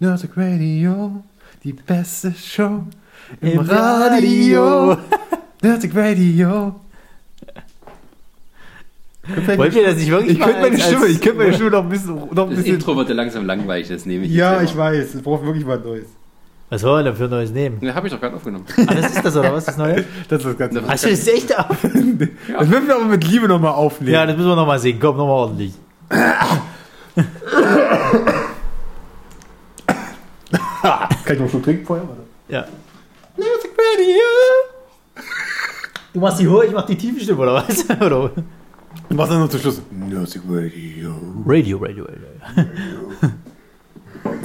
Nerdic Radio, die beste Show im, Im Radio. Radio. Nerdic Radio. Wollt ihr das nicht wirklich Ich könnte meine als- Stimme, als- ich könnte meine Stimme noch ein bisschen, noch ein Das bisschen. Intro wird ja langsam langweilig, das nehme ich Ja, jetzt ich weiß, es braucht wirklich was Neues. Was wollen wir denn für ein neues nehmen? Ja, habe ich doch gerade aufgenommen. Ah, das ist das, oder was? Das Neue? Das ist das Ganze. Hast du das echt auf? Das müssen wir aber mit Liebe nochmal aufnehmen. Ja, das müssen wir nochmal sehen. Komm, nochmal ordentlich. Kann ich noch schon trinken vorher? Warte. Ja. Nerdic Radio. Du machst die hohe, ich mach die tiefe Stimme, oder was? oder? Und was dann noch zum Schluss? Nerdic Radio. Radio, Radio, Radio.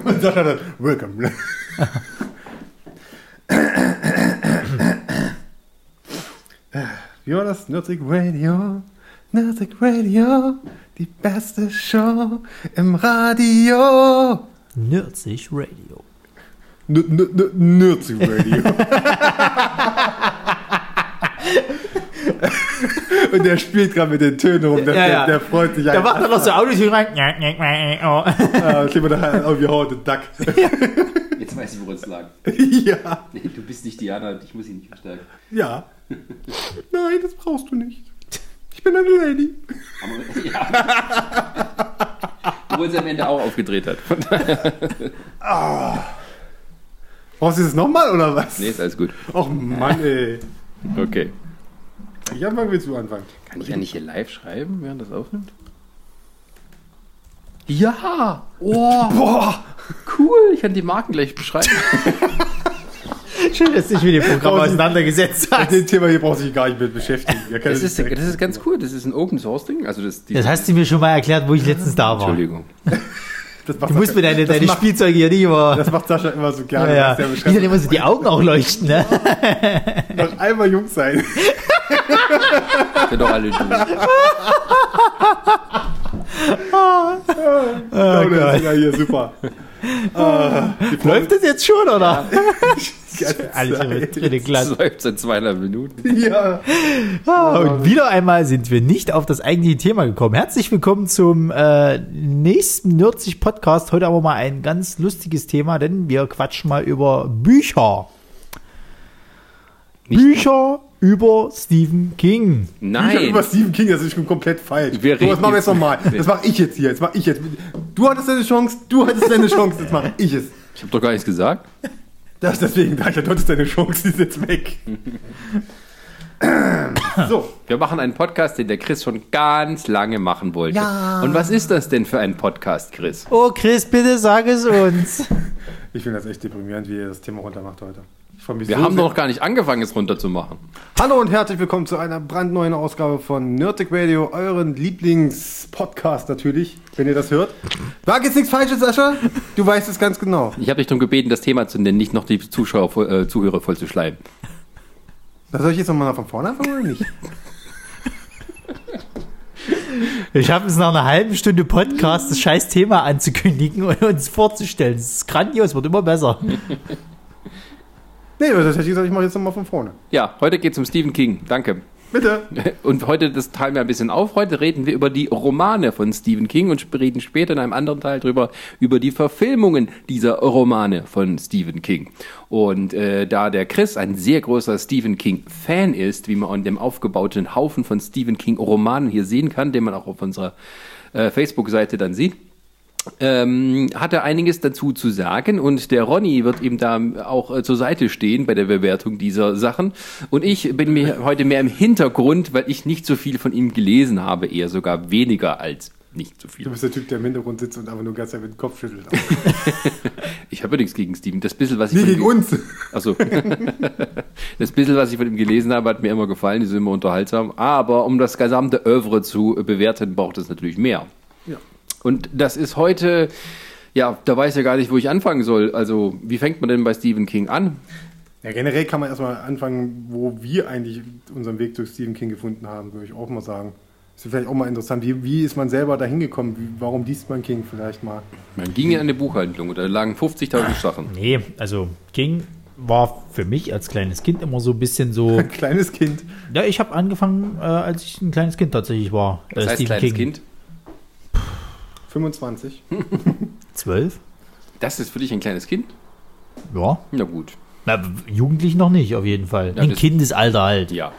Und Sascha dann, welcome. Wie war das? Nerdic Radio. Nerdic Radio. Die beste Show im Radio. Nerdsig Radio. N n n Nerdic Radio. Und der spielt gerade mit den Tönen rum. Der, Ja, ja. der, der freut sich Da macht er noch so Audios rein. Oh. Ah, Kleber da irgendwie Howard the Duck. Jetzt weiß ich, woran es lag. ja. Nee, Du bist nicht Diana, ich muss ihn nicht verstärken. Ja. Nein, das brauchst du nicht. Ich bin eine Lady. Aber, ja. Obwohl sie am Ende auch aufgedreht hat. Von daher- Brauchst du das nochmal oder was? nee, ist alles gut. Och Mann, ey. Okay. Ich anfangen, willst du anfangen? Kann ich ja nicht hier live schreiben, während das aufnimmt? Ja! Oh, Boah! cool! Ich kann die Marken gleich beschreiben. Schön, dass du dich mit dem Programm auseinandergesetzt Mit hast. dem Thema hier brauchst du dich gar nicht mit beschäftigen. Das ist, das ist ganz cool. Das ist ein Open Source Ding. Also das, die, Das hast du mir schon mal erklärt, wo ich letztens da war. Entschuldigung. das macht Du musst Sascha- mir deine, deine macht, Spielzeuge hier nicht immer. Das macht Sascha immer so Ja, gerne. ja. der Wie dann immer so die Augen auch leuchten, ne? noch einmal jung sein. Sind doch alle du. Oh, das Gott. ist ja hier super. Frau- Läuft das jetzt schon, oder? Zeit. dritte Das Klasse. läuft seit zweieinhalb Minuten. Ja. Ah, und wieder einmal sind wir nicht auf das eigentliche Thema gekommen. Herzlich willkommen zum äh, nächsten Nerdsich Podcast. Heute aber mal ein ganz lustiges Thema, denn wir quatschen mal über Bücher. Nicht- Bücher über Stephen King. Bücher Nein. über Stephen King, das ist schon komplett falsch. Wir so, das machen wir jetzt- jetzt nochmal. Das mache ich jetzt hier. Das mache ich jetzt. Du hattest deine Chance, du hattest deine Chance, jetzt mache ich es. Ich habe doch gar nichts gesagt. Das deswegen, da ich du hattest deine Chance, die ist jetzt weg. so, Wir machen einen Podcast, den der Chris schon ganz lange machen wollte. Ja. Und was ist das denn für ein Podcast, Chris? Oh, Chris, bitte sag es uns. ich finde das echt deprimierend, wie ihr das Thema runtermacht heute. Ich Wir so haben sehr. doch noch gar nicht angefangen, es runterzumachen. Hallo und herzlich willkommen zu einer brandneuen Ausgabe von Nerdic Radio, euren Lieblingspodcast natürlich, wenn ihr das hört. War jetzt nichts Falsches, Sascha? Du weißt es ganz genau. Ich habe dich darum gebeten, das Thema zu nennen, nicht noch die Zuschauer, äh, Zuhörer voll zu schleimen. Da soll ich jetzt nochmal von vorne anfangen oder nicht? Wir schaffen es nach einer halben Stunde Podcast, das scheiß Thema anzukündigen und uns vorzustellen. Das ist grandios, wird immer besser. Nee, das hätte ich gesagt, ich mache jetzt nochmal von vorne. Ja, heute geht es um Stephen King. Danke. Bitte. Und heute, das teilen wir ein bisschen auf. Heute reden wir über die Romane von Stephen King und reden später in einem anderen Teil drüber, über die Verfilmungen dieser Romane von Stephen King. Und äh, da der Chris ein sehr großer Stephen King-Fan ist, wie man an dem aufgebauten Haufen von Stephen King-Romanen hier sehen kann, den man auch auf unserer äh, Facebook-Seite dann sieht, ähm, hat er einiges dazu zu sagen und der Ronny wird ihm da auch äh, zur Seite stehen bei der Bewertung dieser Sachen. Und ich bin mir heute mehr im Hintergrund, weil ich nicht so viel von ihm gelesen habe, eher sogar weniger als nicht so Du viel. bist der Typ, der im Hintergrund sitzt und einfach nur ganz mit dem Kopf schüttelt. Ich habe ja nichts gegen Steven. Das bisschen, was ich von gegen ihm- uns. Achso. das bisschen, was ich von ihm gelesen habe, hat mir immer gefallen. Die sind immer unterhaltsam. Aber um das gesamte Oeuvre zu bewerten, braucht es natürlich mehr. Und das ist heute, ja, da weiß ich ja gar nicht, wo ich anfangen soll. Also, wie fängt man denn bei Stephen King an? Ja, generell kann man erstmal anfangen, wo wir eigentlich unseren Weg durch Stephen King gefunden haben, würde ich auch mal sagen. Ist vielleicht auch mal interessant, wie, wie ist man selber da hingekommen? Warum liest man King vielleicht mal? Man ging in eine Buchhandlung und da lagen 50.000 Sachen. Nee, also King war für mich als kleines Kind immer so ein bisschen so. Ein kleines Kind. Ja, ich habe angefangen, äh, als ich ein kleines Kind tatsächlich war. Das äh, heißt, kleines Kind. 25. Zwölf? Das ist für dich ein kleines Kind? Ja. Na gut. Na, jugendlich noch nicht, auf jeden Fall. Ja, Im das- Kindesalter halt. Ja.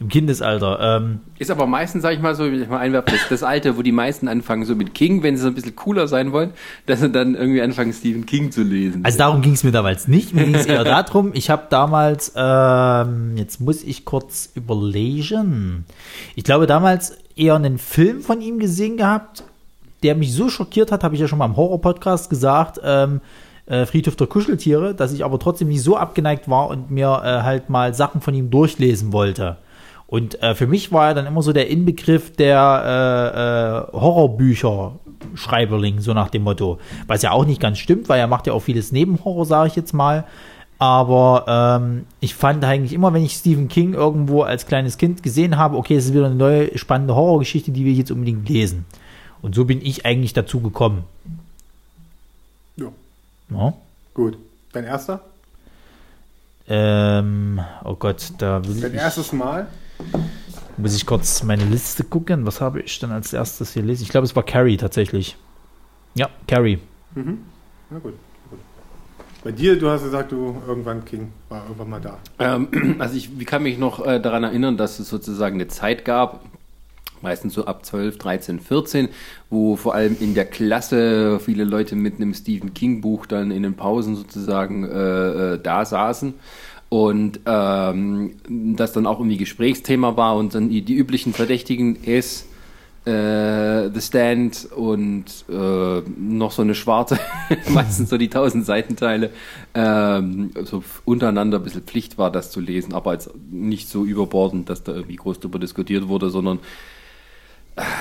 Im Kindesalter. Ähm, Ist aber meistens, sag ich mal so, wenn ich mal einwerfe, das, das Alter, wo die meisten anfangen, so mit King, wenn sie so ein bisschen cooler sein wollen, dass sie dann irgendwie anfangen, Stephen King zu lesen. also darum ging es mir damals nicht. Mir ging es eher darum, ich habe damals, ähm, jetzt muss ich kurz überlegen. Ich glaube damals eher einen Film von ihm gesehen gehabt, der mich so schockiert hat, habe ich ja schon mal im Horror-Podcast gesagt, ähm, äh, Friedhof der Kuscheltiere, dass ich aber trotzdem nicht so abgeneigt war und mir äh, halt mal Sachen von ihm durchlesen wollte. Und äh, für mich war er dann immer so der Inbegriff der äh, äh, Horrorbücher. Schreiberling, so nach dem Motto. Was ja auch nicht ganz stimmt, weil er macht ja auch vieles Nebenhorror, sage ich jetzt mal. Aber ähm, ich fand eigentlich immer, wenn ich Stephen King irgendwo als kleines Kind gesehen habe, okay, es ist wieder eine neue spannende Horrorgeschichte, die wir jetzt unbedingt lesen. Und so bin ich eigentlich dazu gekommen. Ja, Ja. gut. Dein erster? Ähm, oh Gott, da will Dein ich, erstes Mal? muss ich kurz meine Liste gucken. Was habe ich denn als erstes hier lesen? Ich glaube, es war Carrie tatsächlich. Ja, Carrie. Na gut, gut. Bei dir, du hast gesagt, du irgendwann King war irgendwann mal da. Ähm, also ich wie kann mich noch äh, daran erinnern, dass es sozusagen eine Zeit gab, meistens so ab 12, 13, 14, wo vor allem in der Klasse viele Leute mit einem Stephen King Buch dann in den Pausen sozusagen äh, äh, da saßen. Und ähm, das dann auch irgendwie Gesprächsthema war und dann die, die üblichen Verdächtigen ist äh, The Stand und äh, noch so eine schwarze, meistens so die tausend Seitenteile, ähm, so untereinander ein bisschen Pflicht war, das zu lesen, aber jetzt nicht so überbordend, dass da irgendwie groß drüber diskutiert wurde, sondern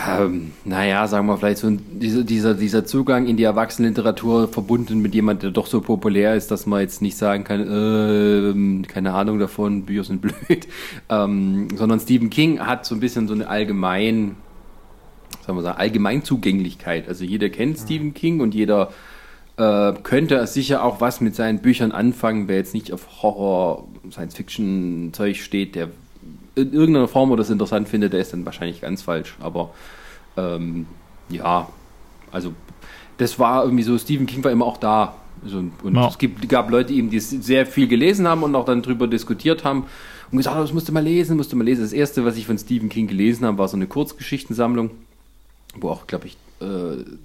ähm, naja, sagen wir vielleicht so ein, dieser, dieser, dieser Zugang in die Erwachsenenliteratur verbunden mit jemand, der doch so populär ist, dass man jetzt nicht sagen kann, ähm, keine Ahnung davon, Bücher sind blöd, ähm, sondern Stephen King hat so ein bisschen so eine allgemein, sagen wir sagen, Allgemeinzugänglichkeit. Also jeder kennt Stephen King und jeder äh, könnte sicher auch was mit seinen Büchern anfangen, wer jetzt nicht auf Horror, Science-Fiction-Zeug steht, der in irgendeiner Form oder das interessant findet, der ist dann wahrscheinlich ganz falsch. Aber ähm, ja, also das war irgendwie so, Stephen King war immer auch da. Also, und Ja. es gibt, gab Leute, eben die sehr viel gelesen haben und auch dann drüber diskutiert haben und gesagt haben, das musst du mal lesen, musst du mal lesen. Das erste, was ich von Stephen King gelesen habe, war so eine Kurzgeschichtensammlung, wo auch, glaube ich, äh,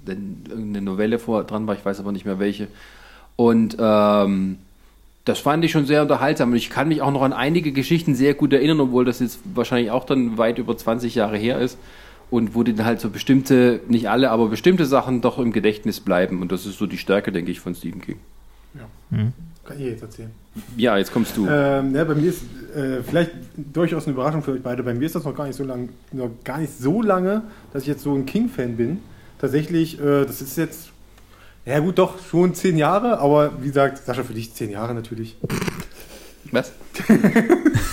irgendeine Novelle vor dran war, ich weiß aber nicht mehr welche. Und ähm, das fand ich schon sehr unterhaltsam und ich kann mich auch noch an einige Geschichten sehr gut erinnern, obwohl das jetzt wahrscheinlich auch dann weit über 20 Jahre her ist und wo dann halt so bestimmte, nicht alle, aber bestimmte Sachen doch im Gedächtnis bleiben und das ist so die Stärke, denke ich, von Stephen King. Kann ich jetzt erzählen. Ja, jetzt kommst du. Ähm, ja, bei mir ist äh, vielleicht durchaus eine Überraschung für euch beide. Bei mir ist das noch gar nicht so lange, noch gar nicht so lange, dass ich jetzt so ein King-Fan bin. Tatsächlich, äh, das ist jetzt, ja gut, doch schon zehn Jahre, aber wie gesagt, Sascha, für dich zehn Jahre natürlich. Was?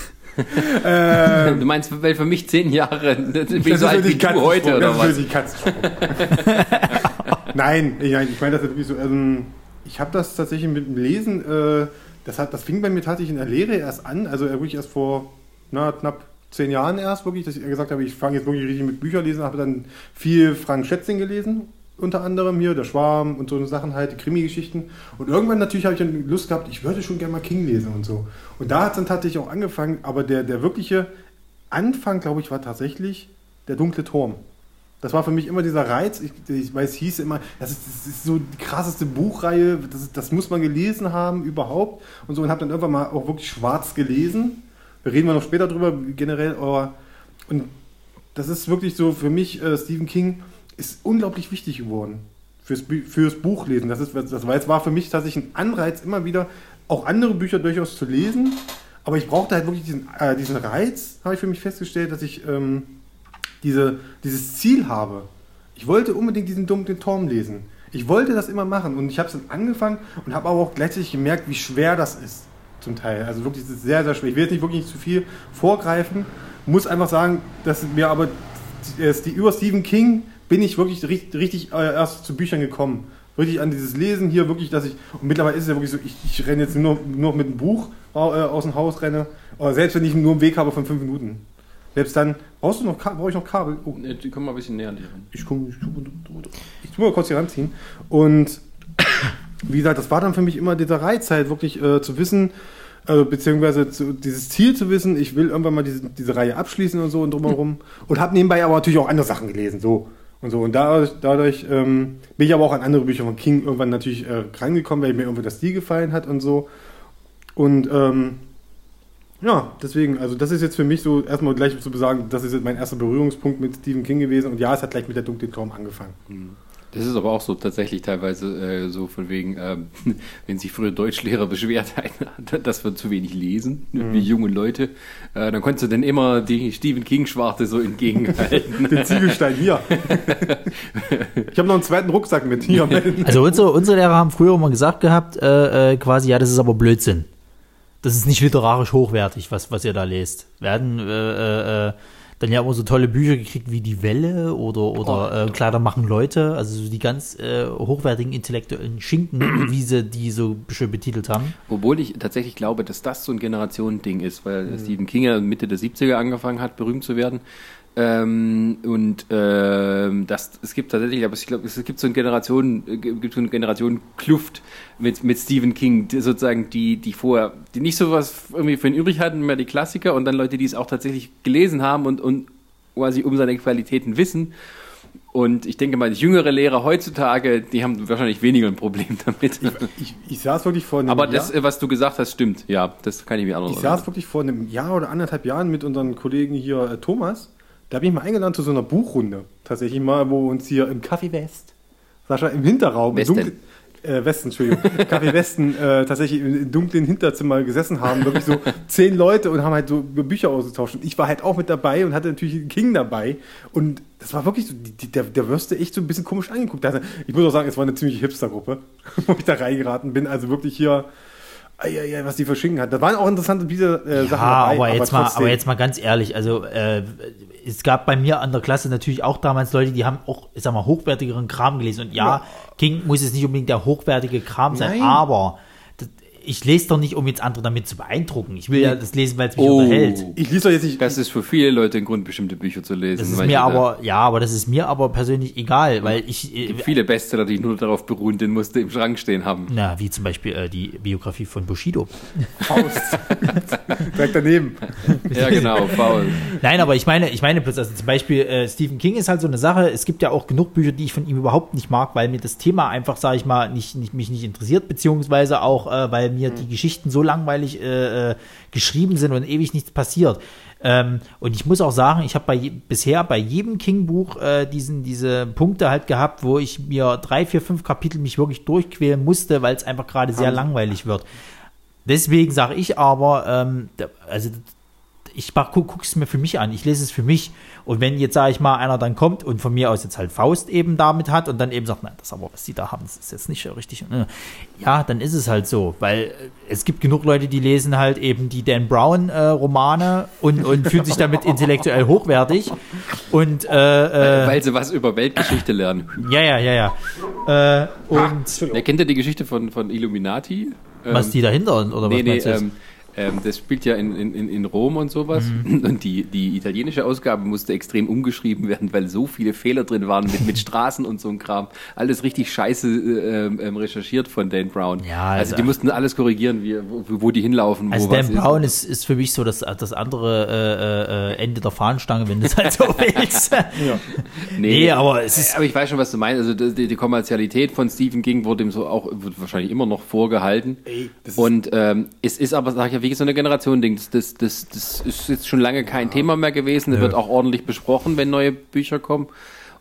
Ähm, Du meinst, weil für mich zehn Jahre, das bin ich das so ist alt wie du heute oder das was? ist wirklich Katzensprung. Nein, ich, ich meine das wirklich so. Ähm, ich habe das tatsächlich mit dem Lesen, äh, das, hat, das fing bei mir tatsächlich in der Lehre erst an, also äh, wirklich erst vor na, knapp zehn Jahren erst wirklich, dass ich gesagt habe, ich fange jetzt wirklich richtig mit Büchern lesen, habe dann viel Frank Schätzing gelesen, unter anderem hier, der Schwarm und so Sachen halt, die Krimi-Geschichten. Und irgendwann natürlich habe ich dann Lust gehabt, ich würde schon gerne mal King lesen und so. Und da hat es dann tatsächlich auch angefangen, aber der, der wirkliche Anfang, glaube ich, war tatsächlich der dunkle Turm. Das war für mich immer dieser Reiz. Ich, ich weiß, es hieß immer, das ist, das ist so die krasseste Buchreihe, das, das muss man gelesen haben überhaupt und so und habe dann irgendwann mal auch wirklich schwarz gelesen. Reden wir noch später drüber generell, aber und das ist wirklich so für mich, äh, Stephen King ist unglaublich wichtig geworden fürs, fürs Buchlesen. Das, ist, das war, war für mich tatsächlich ein Anreiz, immer wieder auch andere Bücher durchaus zu lesen. Aber ich brauchte halt wirklich diesen, äh, diesen Reiz, habe ich für mich festgestellt, dass ich ähm, diese, dieses Ziel habe. Ich wollte unbedingt diesen dunklen Turm lesen. Ich wollte das immer machen und ich habe es dann angefangen und habe aber auch gleichzeitig gemerkt, wie schwer das ist zum Teil. Also wirklich, es sehr, sehr schwer. Ich will jetzt nicht wirklich zu viel vorgreifen, muss einfach sagen, dass mir aber äh, die, über Stephen King bin ich wirklich richtig, richtig äh, erst zu Büchern gekommen. Wirklich an dieses Lesen hier, wirklich, dass ich, und mittlerweile ist es ja wirklich so, ich, ich renne jetzt nur, nur mit einem Buch äh, aus dem Haus renne, aber selbst wenn ich nur einen Weg habe von fünf Minuten. Selbst dann, brauchst du noch, brauche ich noch Kabel? Oh, Nee, Die kommen mal ein bisschen näher an dich ran. ich komme, ich, ich tu mal kurz hier ranziehen. Und wie gesagt, das war dann für mich immer dieser Reiz, halt wirklich äh, zu wissen, äh, beziehungsweise zu, dieses Ziel zu wissen, ich will irgendwann mal diese, diese Reihe abschließen und so und drumherum. Und habe nebenbei aber natürlich auch andere Sachen gelesen, so und so. Und dadurch, dadurch ähm, bin ich aber auch an andere Bücher von King irgendwann natürlich äh, reingekommen, weil mir irgendwie das Stil gefallen hat und so. Und ähm, ja, deswegen, also das ist jetzt für mich so erstmal gleich zu sagen, das ist jetzt mein erster Berührungspunkt mit Stephen King gewesen. Und ja, es hat gleich mit der dunklen Traum angefangen. Das ist aber auch so tatsächlich teilweise äh, so von wegen, ähm, wenn sich früher Deutschlehrer beschwert haben, dass wir zu wenig lesen, Mhm. wie junge Leute, äh, dann konntest du dann immer die Stephen King-Schwarte so entgegenhalten. Den Ziegelstein hier. ich habe noch einen zweiten Rucksack mit hier. Also unsere, unsere Lehrer haben früher immer gesagt gehabt, äh, äh, quasi, ja, das ist aber Blödsinn. Das ist nicht literarisch hochwertig, was, was ihr da lest. Wir hatten äh, äh, dann ja immer so tolle Bücher gekriegt wie Die Welle oder, oder äh, Kleider machen Leute, also so die ganz äh, hochwertigen intellektuellen Schinken, wie sie die so schön betitelt haben. Obwohl ich tatsächlich glaube, dass das so ein Generationending ist, weil Stephen King ja Mitte der 70er angefangen hat, berühmt zu werden. Ähm, und ähm, das, es gibt tatsächlich, aber ich glaube, es gibt so eine Generation, äh, gibt so eine Generationenkluft mit, mit Stephen King, die sozusagen, die, die vorher, die nicht so was irgendwie für ihn übrig hatten, mehr die Klassiker und dann Leute, die es auch tatsächlich gelesen haben und, und quasi um seine Qualitäten wissen. Und ich denke mal, jüngere Lehrer heutzutage, die haben wahrscheinlich weniger ein Problem damit. Ich, ich saß wirklich vor einem Aber Jahr. das, was du gesagt hast, stimmt. Ja, das kann ich mir anders Ich saß wirklich vor einem Jahr oder anderthalb Jahren mit unseren Kollegen hier, äh, Thomas. Da habe ich mal eingeladen zu so einer Buchrunde. Tatsächlich mal, wo uns hier im Café West, Sascha, im Hinterraum, Westen. im dunklen, äh, Westen, Entschuldigung, Café Westen, äh, tatsächlich im, dunklen Hinterzimmer gesessen haben. Wirklich so zehn Leute und haben halt so Bücher ausgetauscht. Und ich war halt auch mit dabei und hatte natürlich King dabei. Und das war wirklich so, die, die, der, der Würste echt so ein bisschen komisch angeguckt. Also, ich muss auch sagen, es war eine ziemliche Hipster-Gruppe, wo ich da reingeraten bin. Also wirklich hier, ei, ei, ei, was die verschicken hat. Da waren auch interessante Bücher, äh, Ja, Sachen dabei. aber, jetzt mal, trotzdem. aber jetzt mal ganz ehrlich, also äh, es gab bei mir an der Klasse natürlich auch damals Leute, die haben auch, ich sag mal, hochwertigeren Kram gelesen. Und ja, Ja. King muss jetzt nicht unbedingt der hochwertige Kram sein, Nein. aber ich lese doch nicht, um jetzt andere damit zu beeindrucken. Ich will ja das lesen, weil es mich Oh. unterhält. Ich lese doch jetzt nicht. Das ist für viele Leute ein Grund, bestimmte Bücher zu lesen. Das ist weil mir aber, ja, aber das ist mir aber persönlich egal, weil ich, Es äh, viele Bestseller, die nur darauf beruhen, den musst du im Schrank stehen haben. na, wie zum Beispiel äh, die Biografie von Bushido. Faust. Direkt daneben. Ja, genau, faul. Nein, aber ich meine, ich meine bloß, also zum Beispiel äh, Stephen King ist halt so eine Sache. Es gibt ja auch genug Bücher, die ich von ihm überhaupt nicht mag, weil mir das Thema einfach, sage ich mal, nicht, nicht mich nicht interessiert, beziehungsweise auch, äh, weil mir die Geschichten so langweilig äh, äh, geschrieben sind und ewig nichts passiert. Ähm, und ich muss auch sagen, ich habe bei je, bisher bei jedem King-Buch äh, diesen diese Punkte halt gehabt, wo ich mir drei, vier, fünf Kapitel mich wirklich durchquälen musste, weil es einfach gerade sehr langweilig wird. Deswegen sage ich aber, ähm, also ich mach, guck, guck es mir für mich an, ich lese es für mich. Und wenn jetzt, sage ich mal, einer dann kommt und von mir aus jetzt halt Faust eben damit hat und dann eben sagt, nein, das aber, was die da haben, das ist jetzt nicht so richtig. äh, Ja, dann ist es halt so, weil äh, es gibt genug Leute, die lesen halt eben die Dan Brown äh, Romane und, und fühlen sich damit intellektuell hochwertig. Und äh, äh, Weil sie was über Weltgeschichte lernen. ja, ja, ja, ja. Äh, und Ja, kennt ihr die Geschichte von, von Illuminati? was Ähm, die dahinter oder Nee, was nee, ähm, ähm, das spielt ja in, in, in- Rom und sowas. Und die, die italienische Ausgabe musste extrem umgeschrieben werden, weil so viele Fehler drin waren mit, mit Straßen und so ein Kram. Alles richtig scheiße äh, ähm, ähm, recherchiert von Dan Brown. Ja, also, also- die mussten alles korrigieren, wie, wo, wo die hinlaufen, Also Dan Brown ist, ist für mich so das, das andere äh, äh, Ende der Fahnenstange, wenn du es halt so willst. Nee, aber es ist- Aber ich weiß schon, was du meinst. Also die, die Kommerzialität von Stephen King wurde ihm so auch, wird wahrscheinlich immer noch vorgehalten. ist- Und ähm, es ist aber, sag ich ja, wie so eine Generation-Ding. Das, das, das, das ist jetzt schon lange kein Thema mehr gewesen. Es wird auch ordentlich besprochen, wenn neue Bücher kommen.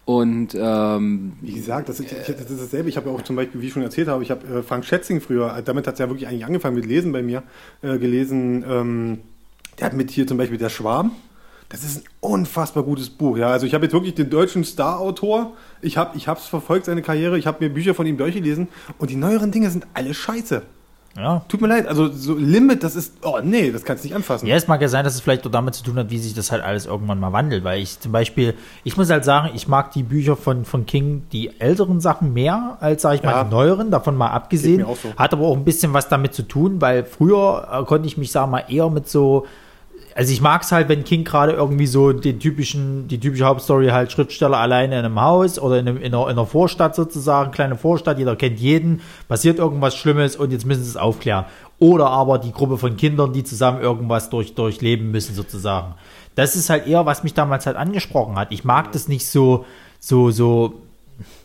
Und ähm, Wie gesagt, das ist, ich, das ist dasselbe. Ich habe ja auch zum Beispiel, wie ich schon erzählt habe, ich habe äh, Frank Schätzing früher, äh, damit hat es ja wirklich eigentlich angefangen mit Lesen bei mir, äh, gelesen. Ähm, der hat mit hier zum Beispiel Der Schwarm. Das ist ein unfassbar gutes Buch. Ja, also ich habe jetzt wirklich den deutschen Star-Autor. Ich habe ich es verfolgt, seine Karriere. Ich habe mir Bücher von ihm durchgelesen. Und die neueren Dinge sind alle scheiße. Ja. Tut mir leid. Also so Limit, das ist, oh nee, das kannst du nicht anfassen. Ja, es mag ja sein, dass es vielleicht auch damit zu tun hat, wie sich das halt alles irgendwann mal wandelt, weil ich zum Beispiel, ich muss halt sagen, ich mag die Bücher von, von King, die älteren Sachen mehr als, sag ich mal, Ja. die neueren, davon mal abgesehen. So. Hat aber auch ein bisschen was damit zu tun, weil früher äh, konnte ich mich, sag mal, eher mit so also ich mag es halt, wenn King gerade irgendwie so den typischen, die typische Hauptstory halt Schriftsteller alleine in einem Haus oder in, einem, in, einer, in einer Vorstadt sozusagen, kleine Vorstadt, jeder kennt jeden, passiert irgendwas Schlimmes und jetzt müssen sie es aufklären. Oder aber die Gruppe von Kindern, die zusammen irgendwas durch, durchleben müssen sozusagen. Das ist halt eher, was mich damals halt angesprochen hat. Ich mag das nicht so, so, so,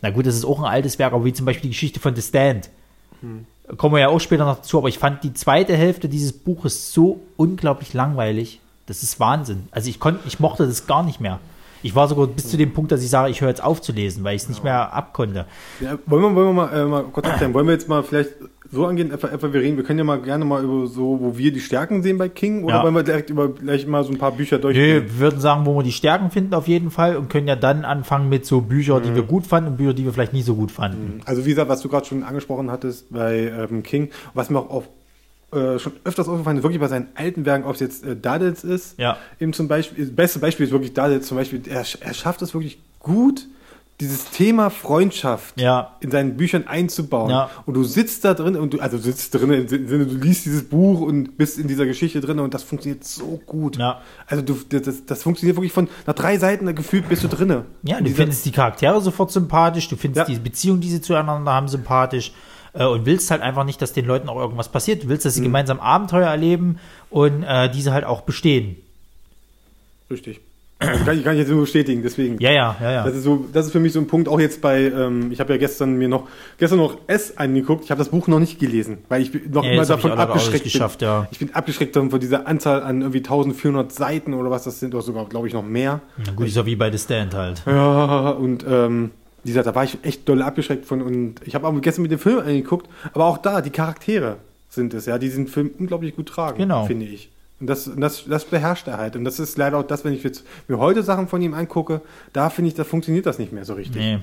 na gut, das ist auch ein altes Werk, aber wie zum Beispiel die Geschichte von The Stand. Hm kommen wir ja auch später noch dazu, aber ich fand die zweite Hälfte dieses Buches so unglaublich langweilig. Das ist Wahnsinn. Also ich konnte, ich mochte das gar nicht mehr. Ich war sogar bis zu dem Punkt, dass ich sage, ich höre jetzt auf zu lesen, weil ich es nicht mehr abkonnte. Ja, wollen, wir, wollen wir mal, äh, mal kurz aufklären, wollen wir jetzt mal vielleicht so angehen, etwa, etwa wir reden, wir können ja mal gerne mal über so, wo wir die Stärken sehen bei King, oder ja. wollen wir direkt über gleich mal so ein paar Bücher durchgehen? Nee, wir würden sagen, wo wir die Stärken finden auf jeden Fall und können ja dann anfangen mit so Büchern, die mhm. wir gut fanden und Bücher, die wir vielleicht nie so gut fanden. Mhm. Also wie gesagt, was du gerade schon angesprochen hattest bei ähm, King, was mir auch auf äh, schon öfters aufgefallen ist, wirklich bei seinen alten Werken, ob es jetzt äh, Dadels ist, ja. eben zum Beispiel, das beste Beispiel ist wirklich Dadels zum Beispiel, er, er schafft es wirklich gut, dieses Thema Freundschaft ja. in seinen Büchern einzubauen. Ja. Und du sitzt da drin und du, also sitzt drin im Sinne, du liest dieses Buch und bist in dieser Geschichte drin und das funktioniert so gut. Ja. Also du, das, das funktioniert wirklich von nach drei Seiten gefühlt bist du drin. Ja, du findest die Charaktere sofort sympathisch, du findest die Beziehung, die sie zueinander haben, sympathisch äh, und willst halt einfach nicht, dass den Leuten auch irgendwas passiert. Du willst, dass sie mhm. gemeinsam Abenteuer erleben und äh, diese halt auch bestehen. Richtig. Also kann, ich, kann ich jetzt nur bestätigen, deswegen. Ja, ja, ja, ja. Das ist so, das ist für mich so ein Punkt, auch jetzt bei, ähm, ich habe ja gestern mir noch, gestern noch S angeguckt, ich habe das Buch noch nicht gelesen, weil ich noch ja, immer davon abgeschreckt bin. Geschafft, ja. Ich bin abgeschreckt von dieser Anzahl an irgendwie 1400 Seiten oder was das sind, oder sogar, glaube ich, noch mehr. Ja, gut, ist ja wie bei The Stand halt. Ja, und ähm, dieser, da war ich echt doll abgeschreckt von und ich habe auch gestern mit dem Film angeguckt, aber auch da, die Charaktere sind es, ja, die diesen Film unglaublich gut tragen, genau. finde ich. Und das, das, das beherrscht er halt. Und das ist leider auch das, wenn ich jetzt mir heute Sachen von ihm angucke, da finde ich, da funktioniert das nicht mehr so richtig. Nee.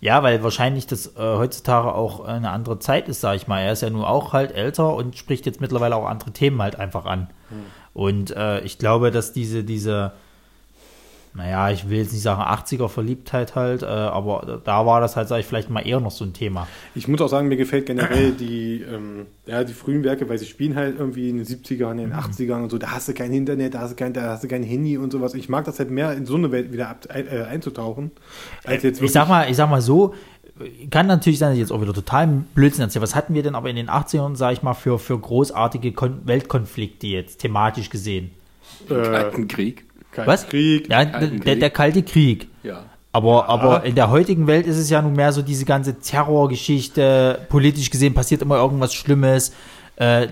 Ja, weil wahrscheinlich das äh, heutzutage auch eine andere Zeit ist, sag ich mal. Er ist ja nun auch halt älter und spricht jetzt mittlerweile auch andere Themen halt einfach an. Hm. Und äh, ich glaube, dass diese, diese, naja, ich will jetzt nicht sagen 80er Verliebtheit halt, äh, aber da war das halt, sag ich, vielleicht mal eher noch so ein Thema. Ich muss auch sagen, mir gefällt generell die, ähm, ja, die frühen Werke, weil sie spielen halt irgendwie in den 70ern, in den 80ern mhm. und so, da hast du kein Internet, da hast du kein, da hast du kein Handy und sowas. Ich mag das halt mehr in so eine Welt wieder ab, äh, einzutauchen, als jetzt Ich sag mal, ich sag mal so, kann natürlich sein, dass ich jetzt auch wieder total Blödsinn erzähle. Was hatten wir denn aber in den 80ern, sag ich mal, für, für großartige Kon Weltkonflikte jetzt, thematisch gesehen? Äh, Kalten Krieg. Was? Krieg. Ja, der, der, Kalte Krieg. Ja. Aber, aber in der heutigen Welt ist es ja nun mehr so diese ganze Terrorgeschichte. Politisch gesehen passiert immer irgendwas Schlimmes. Äh,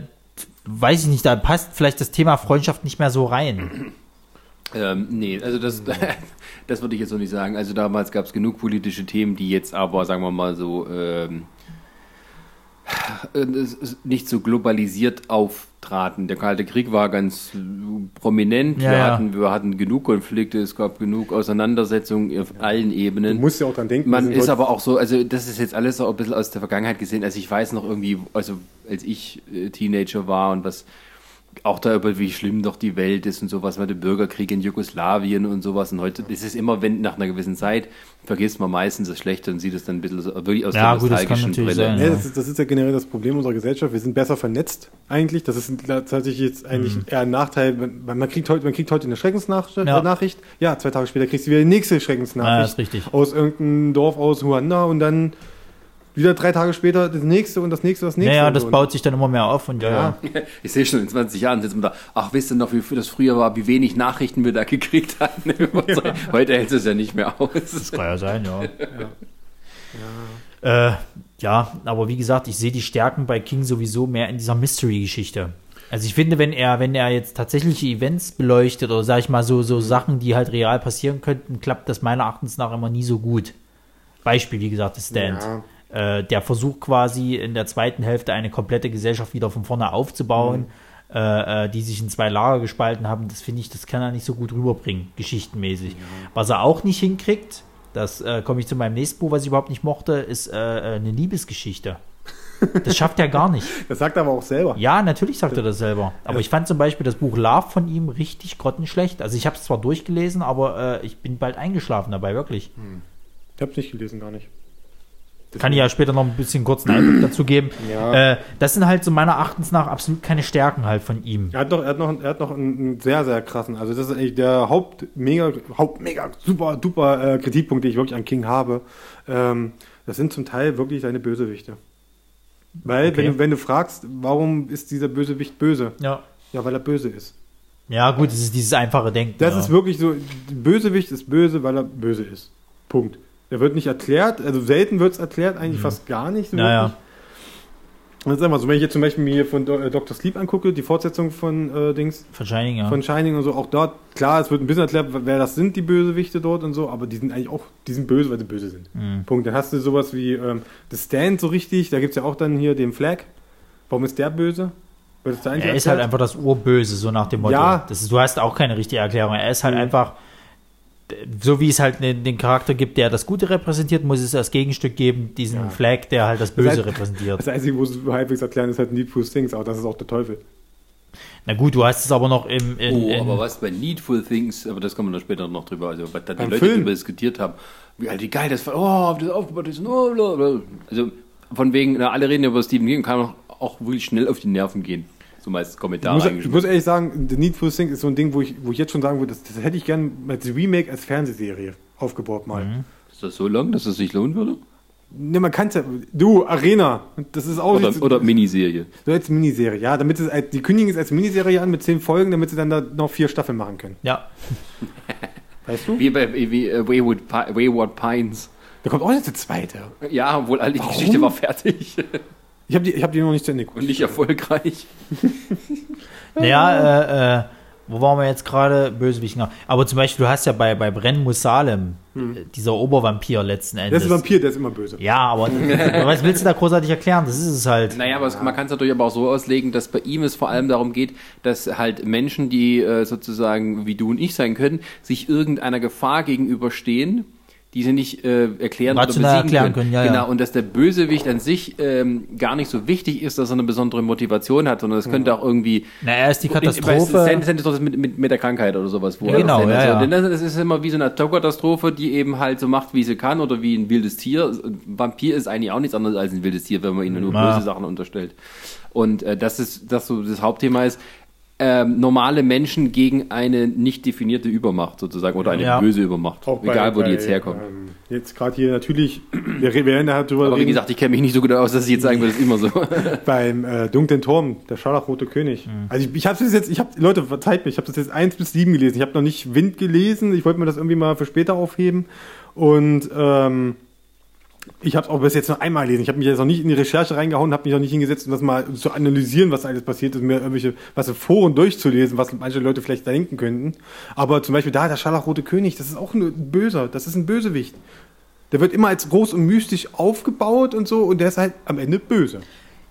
weiß ich nicht, da passt vielleicht das Thema Freundschaft nicht mehr so rein. Ähm, nee, also das, das würde ich jetzt noch nicht sagen. Also damals gab es genug politische Themen, die jetzt aber, sagen wir mal so, ähm, äh, nicht so globalisiert auftraten. Der Kalte Krieg war ganz prominent. Ja, wir. Hatten, wir hatten genug Konflikte, es gab genug Auseinandersetzungen auf ja. allen Ebenen. Du musst ja auch dann denken. Man ist aber auch so, also das ist jetzt alles so ein bisschen aus der Vergangenheit gesehen. Also ich weiß noch irgendwie, also als ich äh, Teenager war und was auch darüber, wie schlimm doch die Welt ist und sowas, mit dem Bürgerkrieg in Jugoslawien und sowas. Und heute ist es immer, wenn nach einer gewissen Zeit vergisst man meistens das Schlechte und sieht es dann ein bisschen so, wirklich aus ja, der gut, nostalgischen Brille. Sein, ja. das, ist, das, ist, ja generell das Problem unserer Gesellschaft. Wir sind besser vernetzt eigentlich. Das ist tatsächlich jetzt eigentlich mhm. eher ein Nachteil. Man, man, kriegt heute, man kriegt heute eine Schreckensnachricht. Ja. ja, zwei Tage später kriegst du wieder die nächste Schreckensnachricht. Ja, aus irgendeinem Dorf aus Ruanda und dann wieder drei Tage später das nächste und das nächste, das nächste. Naja, das baut sich dann immer mehr auf und ja. ja. Ich sehe schon in 20 Jahren sitzen wir da, ach, wisst ihr noch, wie das früher war, wie wenig Nachrichten wir da gekriegt hatten. Ja. Heute hält es ja nicht mehr aus. Das kann ja sein, ja. Ja, äh, ja aber wie gesagt, ich sehe die Stärken bei King sowieso mehr in dieser Mystery-Geschichte. Also ich finde, wenn er, wenn er jetzt tatsächliche Events beleuchtet oder sag ich mal so, so Sachen, die halt real passieren könnten, klappt das meiner Erachtens nach immer nie so gut. Beispiel, wie gesagt, das Stand. Ja äh, der Versuch quasi in der zweiten Hälfte eine komplette Gesellschaft wieder von vorne aufzubauen, mhm. äh, äh, die sich in zwei Lager gespalten haben, das finde ich, das kann er nicht so gut rüberbringen, geschichtenmäßig. Ja. Was er auch nicht hinkriegt, das äh, komme ich zu meinem nächsten Buch, was ich überhaupt nicht mochte, ist äh, äh, eine Liebesgeschichte. Das schafft er gar nicht. Das sagt er aber auch selber. Ja, natürlich sagt er das selber. Aber ich fand zum Beispiel das Buch Love von ihm richtig grottenschlecht. Also ich habe es zwar durchgelesen, aber äh, ich bin bald eingeschlafen dabei, wirklich. Hm. Ich habe es nicht gelesen, gar nicht. Kann ich ja später noch ein bisschen kurzen Einblick dazu geben. Ja. Äh, das sind halt so meiner Erachtens nach absolut keine Stärken halt von ihm. Er hat noch, er hat noch, er hat noch einen, einen sehr, sehr krassen, also das ist eigentlich der Haupt, mega, Haupt, mega, super, duper äh, Kritikpunkt, den ich wirklich an King habe. Ähm, das sind zum Teil wirklich seine Bösewichte. Weil, Okay. wenn, du, wenn du fragst, warum ist dieser Bösewicht böse? Ja. Ja, weil er böse ist. Ja, gut, es ist dieses einfache Denken. Das ja. ist wirklich so, Bösewicht ist böse, weil er böse ist. Punkt. Der wird nicht erklärt, also selten wird es erklärt, eigentlich fast gar nicht. So Naja. wirklich. Und das ist einfach so, wenn ich jetzt zum Beispiel mir von Do- äh, Dr. Sleep angucke, die Fortsetzung von äh, Dings, Von Shining, ja. von Shining und so, auch dort, klar, es wird ein bisschen erklärt, wer das sind, die Bösewichte dort und so, aber die sind eigentlich auch, die sind böse, weil sie böse sind. Mhm. Punkt. Dann hast du sowas wie ähm, The Stand so richtig, da gibt es ja auch dann hier den Flag. Warum ist der böse? Wird es da eigentlich er ist halt einfach das Urböse, so nach dem Motto. Ja. Das ist, du hast auch keine richtige Erklärung. Er ist halt Mhm. einfach, so wie es halt den, Charakter gibt, der das Gute repräsentiert, muss es als Gegenstück geben, diesen Ja. Flag, der halt das Böse heißt- repräsentiert. Das Einzige, wo sie halbwegs erklären, ist halt Needful Things, aber das ist auch der Teufel. Na gut, du hast es aber noch im. In, Oh, in, aber was bei Needful Things, aber das kommen wir dann später noch drüber, also was da die Leute Film? drüber diskutiert haben, wie, halt, wie geil das war, oh, das aufgebaut ist, oh, bla, bla. also von wegen, na, alle reden über Stephen King, kann auch, auch wirklich schnell auf die Nerven gehen, so meist Ich Kommentare muss, ich muss ehrlich sagen, The Needful Things ist so ein Ding, wo ich, wo ich jetzt schon sagen würde, das, das hätte ich gerne als Remake, als Fernsehserie aufgebaut mal. Mhm. Ist das so lang, dass es sich lohnen würde? Ne, man kann es ja. Du, Arena. Das ist auch Oder, nicht- oder Miniserie? so als Miniserie, ja. Damit es, als- die kündigen es als Miniserie an mit zehn Folgen, damit sie dann da noch vier Staffeln machen können. ja, Weißt du? Wie bei wie, äh, Wayward, Wayward Pines. Da kommt auch jetzt der zweite. Ja, obwohl all die? Geschichte war fertig Ich habe die, ich hab die noch nicht zu Ende geguckt. und nicht erfolgreich. naja, äh, äh, wo waren wir jetzt gerade? Bösewicht. genau. Aber zum Beispiel, du hast ja bei, bei Brenn Musalem, äh, dieser Obervampir letzten Der Endes. ist ein Vampir, der ist immer böse. ja, aber was willst du da großartig erklären? Das ist es halt. Naja, aber es, man kann es natürlich aber auch so auslegen, dass bei ihm es vor allem darum geht, dass halt Menschen, die äh, sozusagen wie du und ich sein können, sich irgendeiner Gefahr gegenüberstehen, die sie nicht äh, erklären Rational oder besiegen erklären können. können, ja, genau, ja. und dass der Bösewicht an sich ähm, gar nicht so wichtig ist, dass er eine besondere Motivation hat, sondern es könnte auch irgendwie Na, er ist die In- Katastrophe. Sand ist doch das mit, mit, mit der Krankheit oder sowas. Wo Ja, er genau, das ja, also, ja. Denn das, das ist immer wie so eine Naturkatastrophe, die eben halt so macht, wie sie kann oder wie ein wildes Tier. Ein Vampir ist eigentlich auch nichts anderes als ein wildes Tier, wenn man ihnen nur Ja. böse Sachen unterstellt. Und äh, das ist das so das Hauptthema ist. Ähm, normale Menschen gegen eine nicht definierte Übermacht sozusagen oder eine Ja. böse Übermacht. Auch bei- Egal, wo bei, die jetzt herkommen. Ähm, jetzt gerade hier natürlich, wir werden da drüber Aber wie reden, gesagt, ich kenne mich nicht so gut aus, dass ich jetzt sagen würde, es ist immer so. beim äh, Dunklen Turm, der Scharlachrote König. Also ich, ich habe das jetzt, ich habe, Leute, verzeiht mir, ich habe das jetzt 1 bis 7 gelesen. Ich habe noch nicht Wind gelesen. Ich wollte mir das irgendwie mal für später aufheben. Und ähm, ich habe es auch bis jetzt nur einmal gelesen. Ich habe mich jetzt noch nicht in die Recherche reingehauen, habe mich noch nicht hingesetzt, um das mal zu analysieren, was alles passiert ist, mir irgendwelche, was in Foren durchzulesen, was manche Leute vielleicht da denken könnten. Aber zum Beispiel da, der Scharlachrote König, das ist auch ein Böser, das ist ein Bösewicht. Der wird immer als groß und mystisch aufgebaut und so und der ist halt am Ende böse.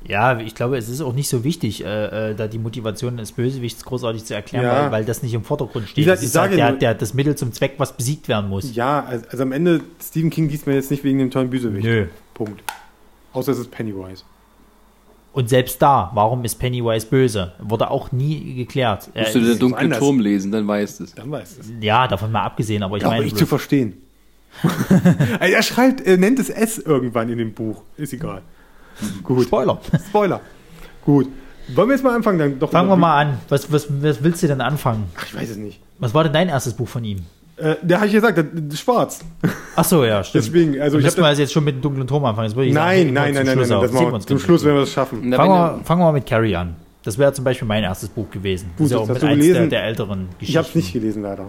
Ja, ich glaube, es ist auch nicht so wichtig, äh, äh, da die Motivation des Bösewichts großartig zu erklären, Ja. weil, weil das nicht im Vordergrund steht. Wie gesagt, das ich ist sage halt der, nur- der, das Mittel zum Zweck, was besiegt werden muss. Ja, also, also am Ende, Stephen King liest man jetzt nicht wegen dem tollen Bösewicht. Nö. Punkt. Außer es ist Pennywise. Und selbst da, warum ist Pennywise böse? Wurde auch nie geklärt. Er Musst du den dunklen. Turm lesen, dann weißt du es. Dann weiß es. ja, davon mal abgesehen, aber ich Glaube meine, ich zu verstehen. Er schreibt, er nennt es S irgendwann in dem Buch. Ist egal. Gut. Spoiler. Spoiler. Gut. Wollen wir jetzt mal anfangen? Dann doch Fangen wir mal an. Was, was, was willst du denn anfangen? Ach, ich weiß es nicht. Was war denn dein erstes Buch von ihm? Äh, der habe ich gesagt, der, der schwarz. Ach so, ja, stimmt. Deswegen, also ich Müssen wir habe also jetzt schon mit dem dunklen Turm anfangen? Das würde ich Nein, sagen, nein, nein, nein, nein, auf. das machen wir zum. Schluss werden wir das schaffen. Na, Fangen wir, fangen wir mal mit Carrie an. Das wäre zum Beispiel mein erstes Buch gewesen. Das Gut, ist ja das auch mit eins der, der älteren Ich Geschichten. habe es nicht gelesen, leider.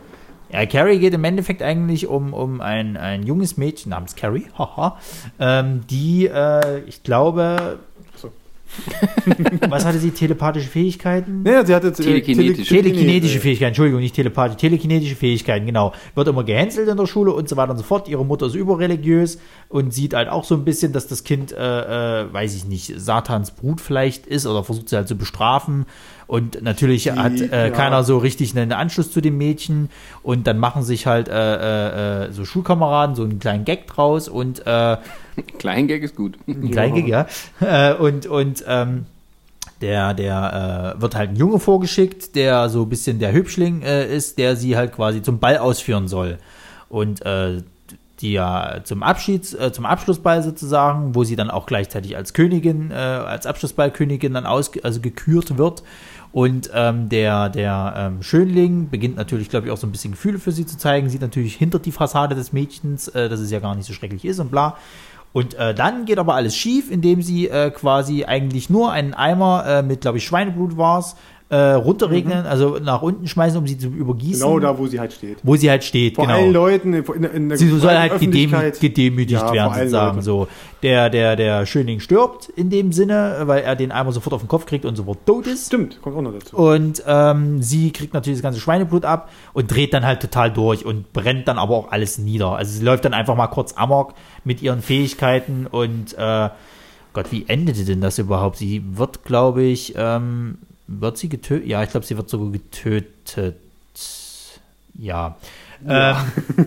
Ja, Carrie geht im Endeffekt eigentlich um, um ein, ein junges Mädchen namens Carrie, haha, ähm, die, äh, ich glaube, was hatte sie, telepathische Fähigkeiten? Naja, sie hatte Telekinetische. Tele- Telekinetische Fähigkeiten, Entschuldigung, nicht telepathisch, telekinetische Fähigkeiten, genau. Wird immer gehänselt in der Schule und so weiter und so fort. Ihre Mutter ist überreligiös und sieht halt auch so ein bisschen, dass das Kind, äh, äh, weiß ich nicht, Satans Brut vielleicht ist oder versucht sie halt zu bestrafen. Und natürlich hat äh, ja. keiner so richtig einen Anschluss zu dem Mädchen und dann machen sich halt äh, äh, so Schulkameraden so einen kleinen Gag draus und äh, Kleingag ist gut. ein Kleingig, ja. Äh, und und ähm, der, der äh, wird halt ein Junge vorgeschickt, der so ein bisschen der Hübschling äh, ist, der sie halt quasi zum Ball ausführen soll. Und äh, die ja zum Abschieds, äh, zum Abschlussball sozusagen, wo sie dann auch gleichzeitig als Königin, äh, als Abschlussballkönigin dann aus, also gekürt wird. Und ähm, der, der ähm, Schönling beginnt natürlich, glaube ich, auch so ein bisschen Gefühle für sie zu zeigen, sieht natürlich hinter die Fassade des Mädchens, äh, dass es ja gar nicht so schrecklich ist und bla. Und äh, dann geht aber alles schief, indem sie äh, quasi eigentlich nur einen Eimer äh, mit, glaube ich, Schweineblut war's, äh, runterregnen, also nach unten schmeißen, um sie zu übergießen. Genau da, wo sie halt steht. Wo sie halt steht, Vor genau. allen Leuten in, in, der Sie soll halt gedemütigt, gedemütigt Ja, vor werden, sozusagen. So. Der, der, der Schönling stirbt in dem Sinne, weil er den Eimer sofort auf den Kopf kriegt und sofort tot ist. Stimmt, kommt auch noch dazu. Und ähm, sie kriegt natürlich das ganze Schweineblut ab und dreht dann halt total durch und brennt dann aber auch alles nieder. Also sie läuft dann einfach mal kurz amok mit ihren Fähigkeiten und äh, Gott, wie endete denn das überhaupt? Sie wird, glaube ich, ähm, wird sie getötet? Ja, ich glaube, sie wird sogar getötet. Ja. Ähm,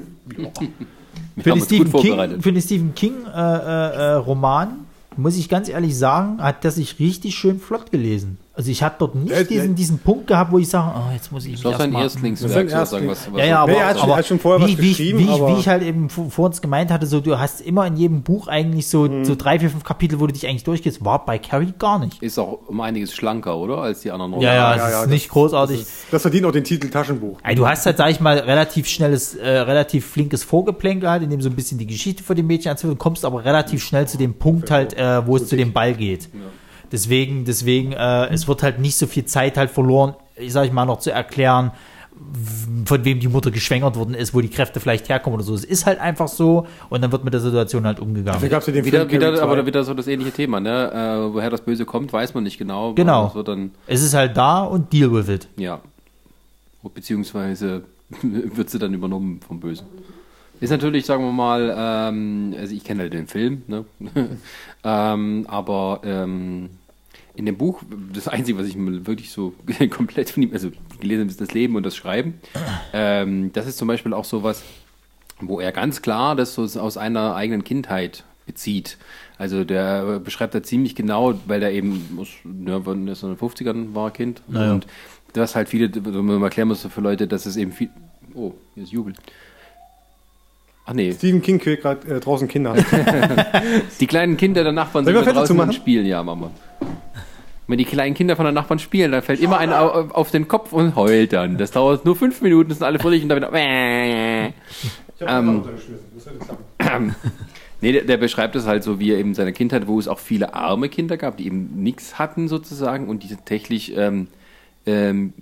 Wir für, gut Stephen King, für den Stephen King äh, äh, Roman, muss ich ganz ehrlich sagen, hat der sich richtig schön flott gelesen. Also ich habe dort nicht Ja, diesen, ja. diesen Punkt gehabt, wo ich sage, oh, jetzt muss ich Das mich ist erst mal- Erstlingswerk, Das ist sozusagen. Was, was ja, ja, aber, Nee, er aber er schon vorher wie, was wie, geschrieben, wie, ich, aber- wie ich halt eben vor, uns gemeint hatte, so du hast immer in jedem Buch eigentlich so, Mhm. so drei, vier, fünf Kapitel, wo du dich eigentlich durchgehst, war bei Carrie gar nicht. ist auch um einiges schlanker, oder? Als die anderen Ja, ja, ja, es ja, ist das- nicht großartig. Das verdient auch den Titel Taschenbuch. Ey, du hast halt, sag ich mal, relativ schnelles, äh, relativ flinkes Vorgeplänkel halt, in dem so ein bisschen die Geschichte von den Mädchen erzählt und kommst aber relativ schnell zu dem Punkt halt, äh, wo es zu dem Ball geht. Deswegen, deswegen, äh, es wird halt nicht so viel Zeit halt verloren, ich sag ich mal, noch zu erklären, von wem die Mutter geschwängert worden ist, wo die Kräfte vielleicht herkommen oder so. Es ist halt einfach so und dann wird mit der Situation halt umgegangen. Dafür gab es ja den Wieder, Film wieder, aber 2. wieder so das ähnliche Thema, ne? Äh, woher das Böse kommt, weiß man nicht genau. Genau. Das wird dann, Es ist halt da und deal with it. ja. Beziehungsweise wird sie dann übernommen vom Bösen. Ist natürlich, sagen wir mal, ähm, also ich kenne halt den Film, ne? ähm, aber ähm, in dem Buch, das Einzige, was ich wirklich so komplett von ihm, also gelesen habe, ist das Leben und das Schreiben. Ähm, das ist zum Beispiel auch sowas, wo er ganz klar das so aus einer eigenen Kindheit bezieht. Also der beschreibt da ziemlich genau, weil der eben aus ja, von den 50ern war Kind Naja. und das halt viele, wenn man mal erklären muss für Leute, dass es eben viel. Oh, hier ist Jubel. Ach nee, Stephen King quält gerade äh, draußen Kinder. die kleinen Kinder der Nachbarn sind draußen und spielen, ja, Mama. Wenn die kleinen Kinder von der Nachbarn spielen, dann fällt immer einer auf, den Kopf und heult dann. Das dauert nur fünf Minuten, sind alle fröhlich und dann wieder. Ähm, Nee, der, der beschreibt es halt so, wie er eben seine Kindheit, wo es auch viele arme Kinder gab, die eben nichts hatten sozusagen und die tatsächlich ähm, ähm,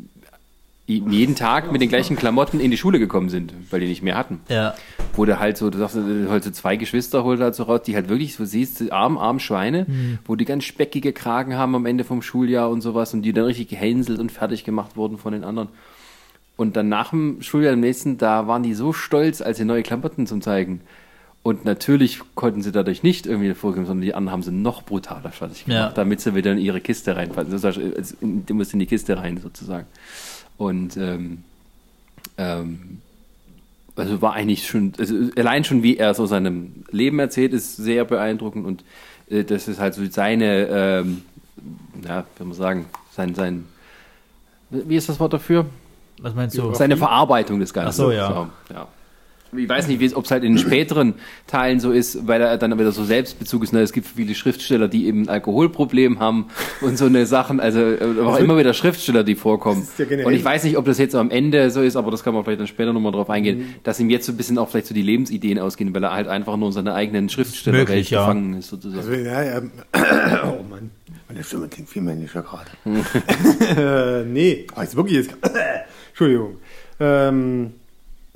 jeden Tag mit den gleichen Klamotten in die Schule gekommen sind, weil die nicht mehr hatten. Ja. Wo du halt so, du sagst, äh, halt so zwei Geschwister holt halt so raus, die halt wirklich, so siehst, arm, arm Schweine, wo die ganz speckige Kragen haben am Ende vom Schuljahr und sowas und die dann richtig gehänselt und fertig gemacht wurden von den anderen. Und dann nach dem Schuljahr im nächsten, da waren die so stolz, als sie neue Klamotten zum zeigen. Und natürlich konnten sie dadurch nicht irgendwie vorgehen, sondern die anderen haben sie noch brutaler fertig gemacht, Ja. damit sie wieder in ihre Kiste reinfallen. In- Du musst in die Kiste rein sozusagen. Und ähm, ähm, also war eigentlich schon, also allein schon wie er so seinem Leben erzählt, ist sehr beeindruckend und äh, das ist halt so seine, ähm, ja, wie man sagen, sein, sein, wie ist das Wort dafür? Was meinst du? Seine Verarbeitung des Ganzen. Ach so, ja. So, ja. Ich weiß nicht, ob es halt in den späteren Teilen so ist, weil er dann wieder so Selbstbezug ist. Ne? Es gibt viele Schriftsteller, die eben ein Alkoholproblem haben und so eine Sachen. Also äh, auch immer wieder Schriftsteller, die vorkommen. Ja und ich weiß nicht, ob das jetzt am Ende so ist, aber das kann man vielleicht dann später nochmal drauf eingehen, Mhm. dass ihm jetzt so ein bisschen auch vielleicht so die Lebensideen ausgehen, weil er halt einfach nur in seiner eigenen Schriftstellerwelt Möglich, ja. gefangen ist, sozusagen. Also, ja, ja, oh Mann, meine Stimme klingt viel männlicher gerade. äh, nee, oh, jetzt wirklich jetzt. Entschuldigung. Ähm,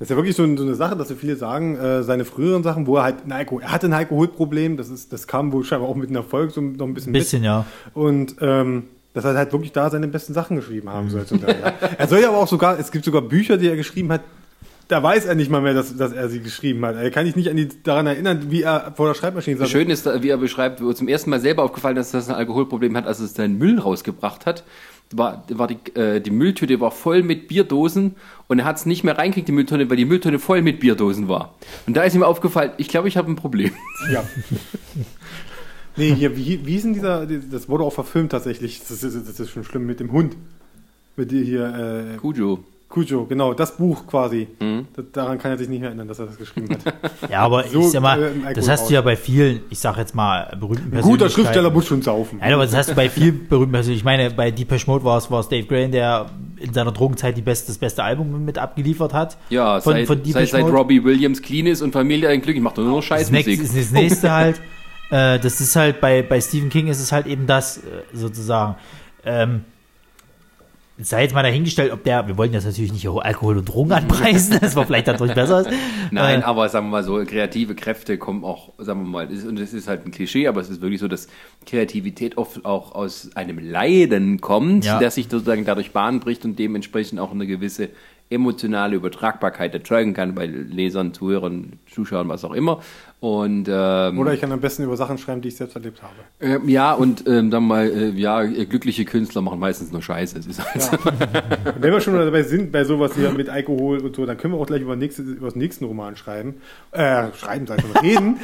das ist ja wirklich so, ein- so eine Sache, dass so viele sagen, äh, seine früheren Sachen, wo er halt ein Alkohol, er hatte ein Alkoholproblem, das ist, das kam wohl scheinbar auch mit dem Erfolg so noch ein bisschen, Ein bisschen, ja. mit. Und ähm, dass er halt wirklich da seine besten Sachen geschrieben haben soll. Zum Teil, ja. Er soll ja aber auch sogar, es gibt sogar Bücher, die er geschrieben hat, da weiß er nicht mal mehr, dass, dass er sie geschrieben hat. Er kann sich nicht an die, daran erinnern, wie er vor der Schreibmaschine saß. Schön ist, wie er beschreibt, wo zum ersten Mal selber aufgefallen ist, dass er ein Alkoholproblem hat, als er seinen Müll rausgebracht hat. War, war die, äh, die Mülltüte war voll mit Bierdosen und er hat es nicht mehr reinkriegt, die Mülltonne, weil die Mülltonne voll mit Bierdosen war. Und da ist ihm aufgefallen, ich glaube, ich habe ein Problem. Ja. nee, hier, wie, wie ist denn dieser, das wurde auch verfilmt tatsächlich, das ist, das ist schon schlimm mit dem Hund. Mit dir hier, äh, Cujo. Cujo, genau, das Buch quasi. Mhm. Das, daran kann er sich nicht mehr erinnern, dass er das geschrieben hat. Ja, aber So, ich sag mal, äh, das hast du ja bei vielen, ich sag jetzt mal, berühmten Ein Persönlichkeiten. guter Schriftsteller muss schon saufen. Ja, aber das hast du bei vielen berühmten Persönlichkeiten. Ich meine, bei Deepesh Mode war es, war es Dave Graham, der in seiner Drogenzeit die beste, das beste Album mit abgeliefert hat. Ja, von, seit, von seit, seit. Robbie Williams clean ist und Familie ein Glück, ich mache nur noch Das nächste, Scheißmusik. ist das nächste halt, äh, das ist halt bei, bei Stephen King ist es halt eben das, äh, sozusagen. Ähm, sei jetzt mal dahingestellt, ob der, wir wollen das natürlich nicht Alkohol und Drogen anpreisen, das war vielleicht dadurch besser. Nein, äh, aber sagen wir mal so, kreative Kräfte kommen auch, sagen wir mal, ist- und es ist halt ein Klischee, aber es ist wirklich so, dass Kreativität oft auch aus einem Leiden kommt, Ja. der sich sozusagen dadurch Bahn bricht und dementsprechend auch eine gewisse emotionale Übertragbarkeit erzeugen kann bei Lesern, Zuhörern, Zuschauern, was auch immer. Und ähm, Oder ich kann am besten über Sachen schreiben, die ich selbst erlebt habe. ähm, ja, und ähm, dann mal, äh, ja, äh, glückliche Künstler machen meistens nur Scheiße. Es ist halt so. Und wenn wir schon dabei sind, bei sowas hier mit Alkohol und so, dann können wir auch gleich über, nächste, über das nächsten Roman schreiben. Äh, schreiben, sag ich schon, reden.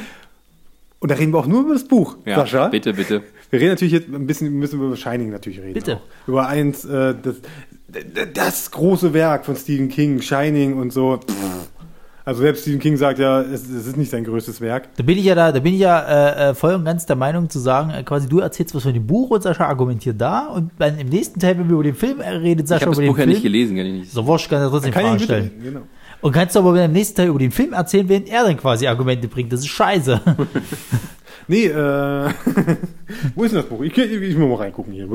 Und da reden wir auch nur über das Buch, Ja, Sascha. bitte, bitte. Wir reden natürlich jetzt ein bisschen, wir müssen über Shining natürlich reden. Bitte. Auch. Über eins, äh, das, das große Werk von Stephen King, Shining und so. Also selbst Stephen King sagt ja, es, es ist nicht sein größtes Werk. Da bin ich ja da, da bin ich ja äh, äh, voll und ganz der Meinung zu sagen, äh, quasi du erzählst was von dem Buch und Sascha argumentiert da und dann im nächsten Teil, wenn wir über den Film äh, redet, Ich Sascha habe das über den Buch ja Film. nicht gelesen, kann ich nicht. So wurscht, kann er trotzdem Kann ich Fragen nicht stellen. mitreden, genau. Und kannst du aber im nächsten Teil über den Film erzählen, während er dann quasi Argumente bringt. Das ist scheiße. Nee, äh, wo ist denn das Buch? Ich, ich, ich muss mal reingucken hier.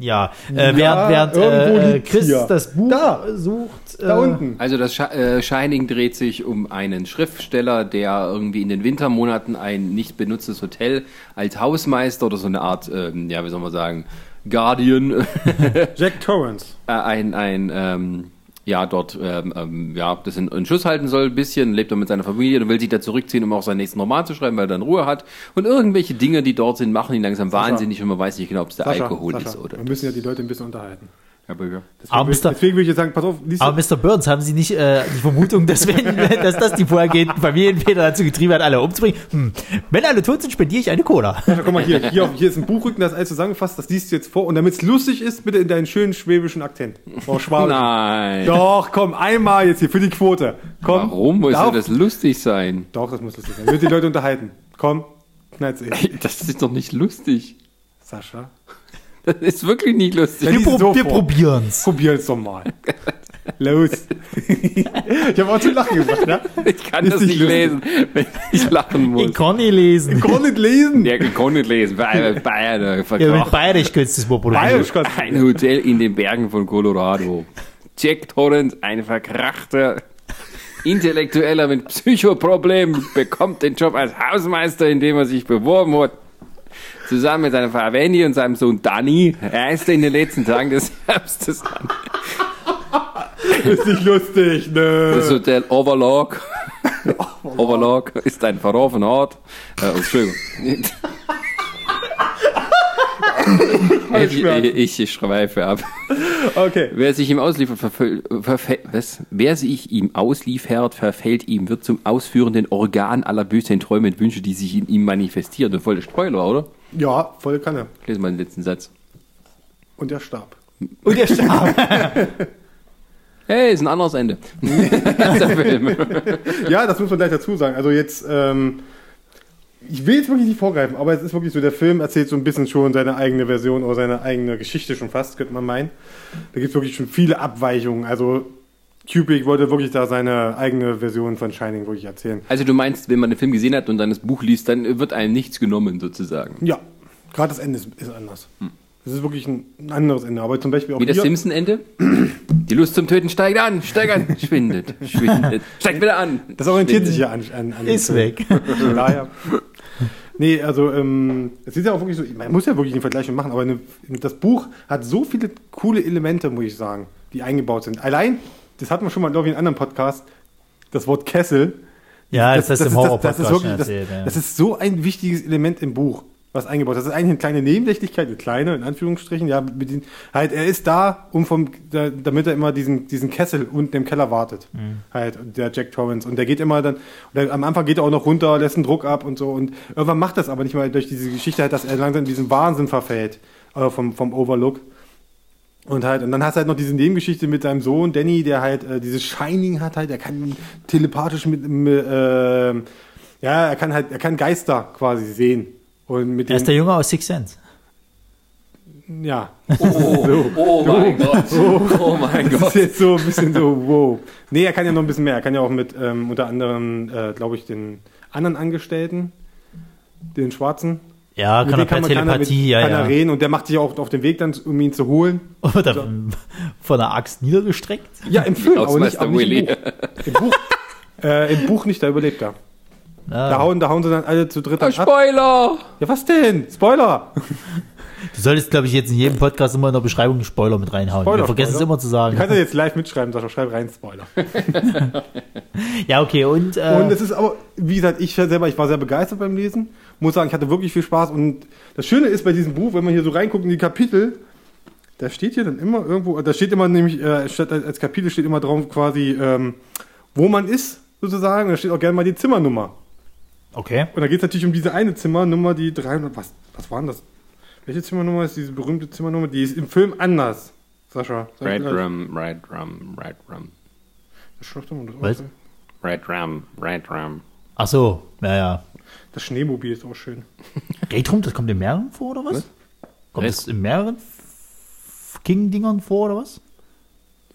Ja, äh, während, während äh, liegt Chris hier. das Buch Da. sucht. Da äh, unten. Also das Sh äh, Shining dreht sich um einen Schriftsteller, der irgendwie in den Wintermonaten ein nicht benutztes Hotel als Hausmeister oder so eine Art, ähm, ja, wie soll man sagen, Guardian, Jack Torrance. äh, ein, ein ähm, ja, dort, ähm, ähm, ja, das in, in Schuss halten soll, ein bisschen, lebt er mit seiner Familie und will sich da zurückziehen, um auch seinen nächsten Roman zu schreiben, weil er dann Ruhe hat. Und irgendwelche Dinge, die dort sind, machen ihn langsam wahnsinnig und man weiß nicht genau, ob es der Sascha, Alkohol Sascha, ist oder Wir müssen ja die Leute ein bisschen unterhalten. Ja, Bürger. Deswegen, Aber will, Mr. deswegen will ich jetzt sagen, pass auf, Aber Mr. Burns, haben Sie nicht äh, die Vermutung, dass, wenn, dass das die vorhergehenden Familienväter dazu getrieben hat, alle umzubringen? Hm, wenn alle tot sind, spendiere ich eine Cola. Sascha, guck mal hier, hier, hier ist ein Buchrücken, das ist alles zusammengefasst, das liest du jetzt vor und damit es lustig ist, bitte in deinen schönen schwäbischen Akzent. Oh, Schwabe. Nein. Doch, komm, einmal jetzt hier für die Quote. Komm. Warum muss Darf- das lustig sein? Doch, das muss lustig sein. Wird die Leute unterhalten. Komm, knallt's eh. Das ist doch nicht lustig. Sascha. Das ist wirklich nicht lustig. Wir, lies es pro wir probieren's. Probier es doch mal. Los. ich habe auch zu lachen gemacht, ne? Ich kann Ist das nicht lustig. lesen, wenn ich lachen muss. Ich kann nicht lesen. Ich kann nicht lesen. Ja, ich kann nicht lesen. Bayern, Bayern Ja, mit Bayerisch könntest du das mal probieren. Bayerisch kannst du. ein Hotel in den Bergen von Colorado. Jack Torrance, ein verkrachter Intellektueller mit Psychoproblemen, bekommt den Job als Hausmeister, in dem er sich beworben hat. Zusammen mit seiner Frau Wendy und seinem Sohn Danny reiste in den letzten Tagen des Herbstes an. Ist nicht lustig, Das ne? Hotel Overlock. Overlock ist ein verrauchener Ort. Äh, Entschuldigung. ich, ich, ich schweife ab. Okay. Wer sich ihm ausliefert, verfäll, verfäll, was? Wer sich ihm ausliefert, verfällt ihm, wird zum ausführenden Organ aller bösen Träume und Wünsche, die sich in ihm manifestieren. Ist voll der Spoiler, oder? Ja, voll kann er. Ich lese mal den letzten Satz. Und er starb. Und er starb. Hey, ist ein anderes Ende. Ja, das muss man gleich dazu sagen. Also jetzt, ähm, ich will jetzt wirklich nicht vorgreifen, aber es ist wirklich so, der Film erzählt so ein bisschen schon seine eigene Version oder seine eigene Geschichte schon fast, könnte man meinen. Da gibt es wirklich schon viele Abweichungen. Also Kubrick wollte wirklich da seine eigene Version von Shining wirklich erzählen. Also du meinst, wenn man den Film gesehen hat und dann das Buch liest, dann wird einem nichts genommen sozusagen. Ja, gerade das Ende ist, ist anders. Es ist wirklich ein, anderes Ende. Aber zum Beispiel auch Wie das Simpson-Ende? Die Lust zum Töten steigt an, steigt an, schwindet, schwindet, steigt wieder an. das orientiert schwindet. sich ja an, an, an Ist weg. Daher. Nee, also ähm, es ist ja auch wirklich so, man muss ja wirklich den Vergleich machen, aber eine, das Buch hat so viele coole Elemente, muss ich sagen, die eingebaut sind. Allein, das hatten wir schon mal, glaube ich, in einem anderen Podcast, das Wort Kessel. Ja, das, das, ist im horror das, ist wirklich, das, erzählt. ja. das ist so ein wichtiges Element im Buch, was eingebaut. Das ist eigentlich eine kleine Nebensächlichkeit, eine kleine, in Anführungsstrichen, ja, den, halt, er ist da, um vom, da, damit er immer diesen, diesen Kessel unten im Keller wartet. Mhm. Halt, der Jack Torrance. Und der geht immer dann, oder am Anfang geht er auch noch runter, lässt einen Druck ab und so. Und irgendwann macht das aber nicht mal durch diese Geschichte halt, dass er langsam in diesen Wahnsinn verfällt, äh, vom, vom Overlook. Und halt, und dann hast du halt noch diese Nebengeschichte mit seinem Sohn Danny, der halt äh, dieses Shining hat halt, er kann telepathisch mit, mit äh, ja, er kann halt, er kann Geister quasi sehen. Und mit Er ist der Junge aus Six Sense. ja, Oh, oh mein Gott. Oh mein das Gott. ist jetzt so ein bisschen so, wow. Nee, er kann ja noch ein bisschen mehr. Er kann ja auch mit ähm, unter anderem, äh, glaube ich, den anderen Angestellten, den Schwarzen. Ja, mit kann er per man- kann er- Telepathie, mit- ja, kann er ja. reden und der macht sich auch auf den Weg dann, um ihn zu holen. Oder von der Axt niedergestreckt. Ja, im Film, aber nicht, aber nicht im. Buch. Im Buch, äh, Im Buch nicht, da überlebt er. Da, Ja. hauen, da hauen sie dann alle zu dritt Ah, dann ab. Spoiler! Ja, was denn? Spoiler! Du solltest, glaube ich, jetzt in jedem Podcast immer in der Beschreibung einen Spoiler mit reinhauen. Spoiler, Wir vergessen Spoiler. es immer zu Du sagen. kannst ja jetzt live mitschreiben, Sascha, schreib rein, Spoiler. Ja, okay, und, äh, Und es ist aber, wie gesagt, ich selber, ich war sehr begeistert beim Lesen. Muss sagen, ich hatte wirklich viel Spaß. Und das Schöne ist bei diesem Buch, wenn man hier so reinguckt in die Kapitel, da steht hier dann immer irgendwo, da steht immer nämlich, äh, statt als als Kapitel steht immer drauf quasi, ähm, wo man ist, sozusagen. Und da steht auch gerne mal die Zimmernummer. Okay. Und da geht es natürlich um diese eine Zimmernummer, die 300, was, was war denn das? Welche Zimmernummer ist diese berühmte Zimmernummer? Die ist im Film anders. Sascha. sag Red das. Rum, Red Rum, Red Rum. Das doch mal das Was? aus. Red Rum, Red Rum. Ach so, ja, ja. Das Schneemobil ist auch schön. Retrum, das kommt in mehreren vor, oder was? Was? Kommt Red- das in mehreren King-Dingern vor, oder was?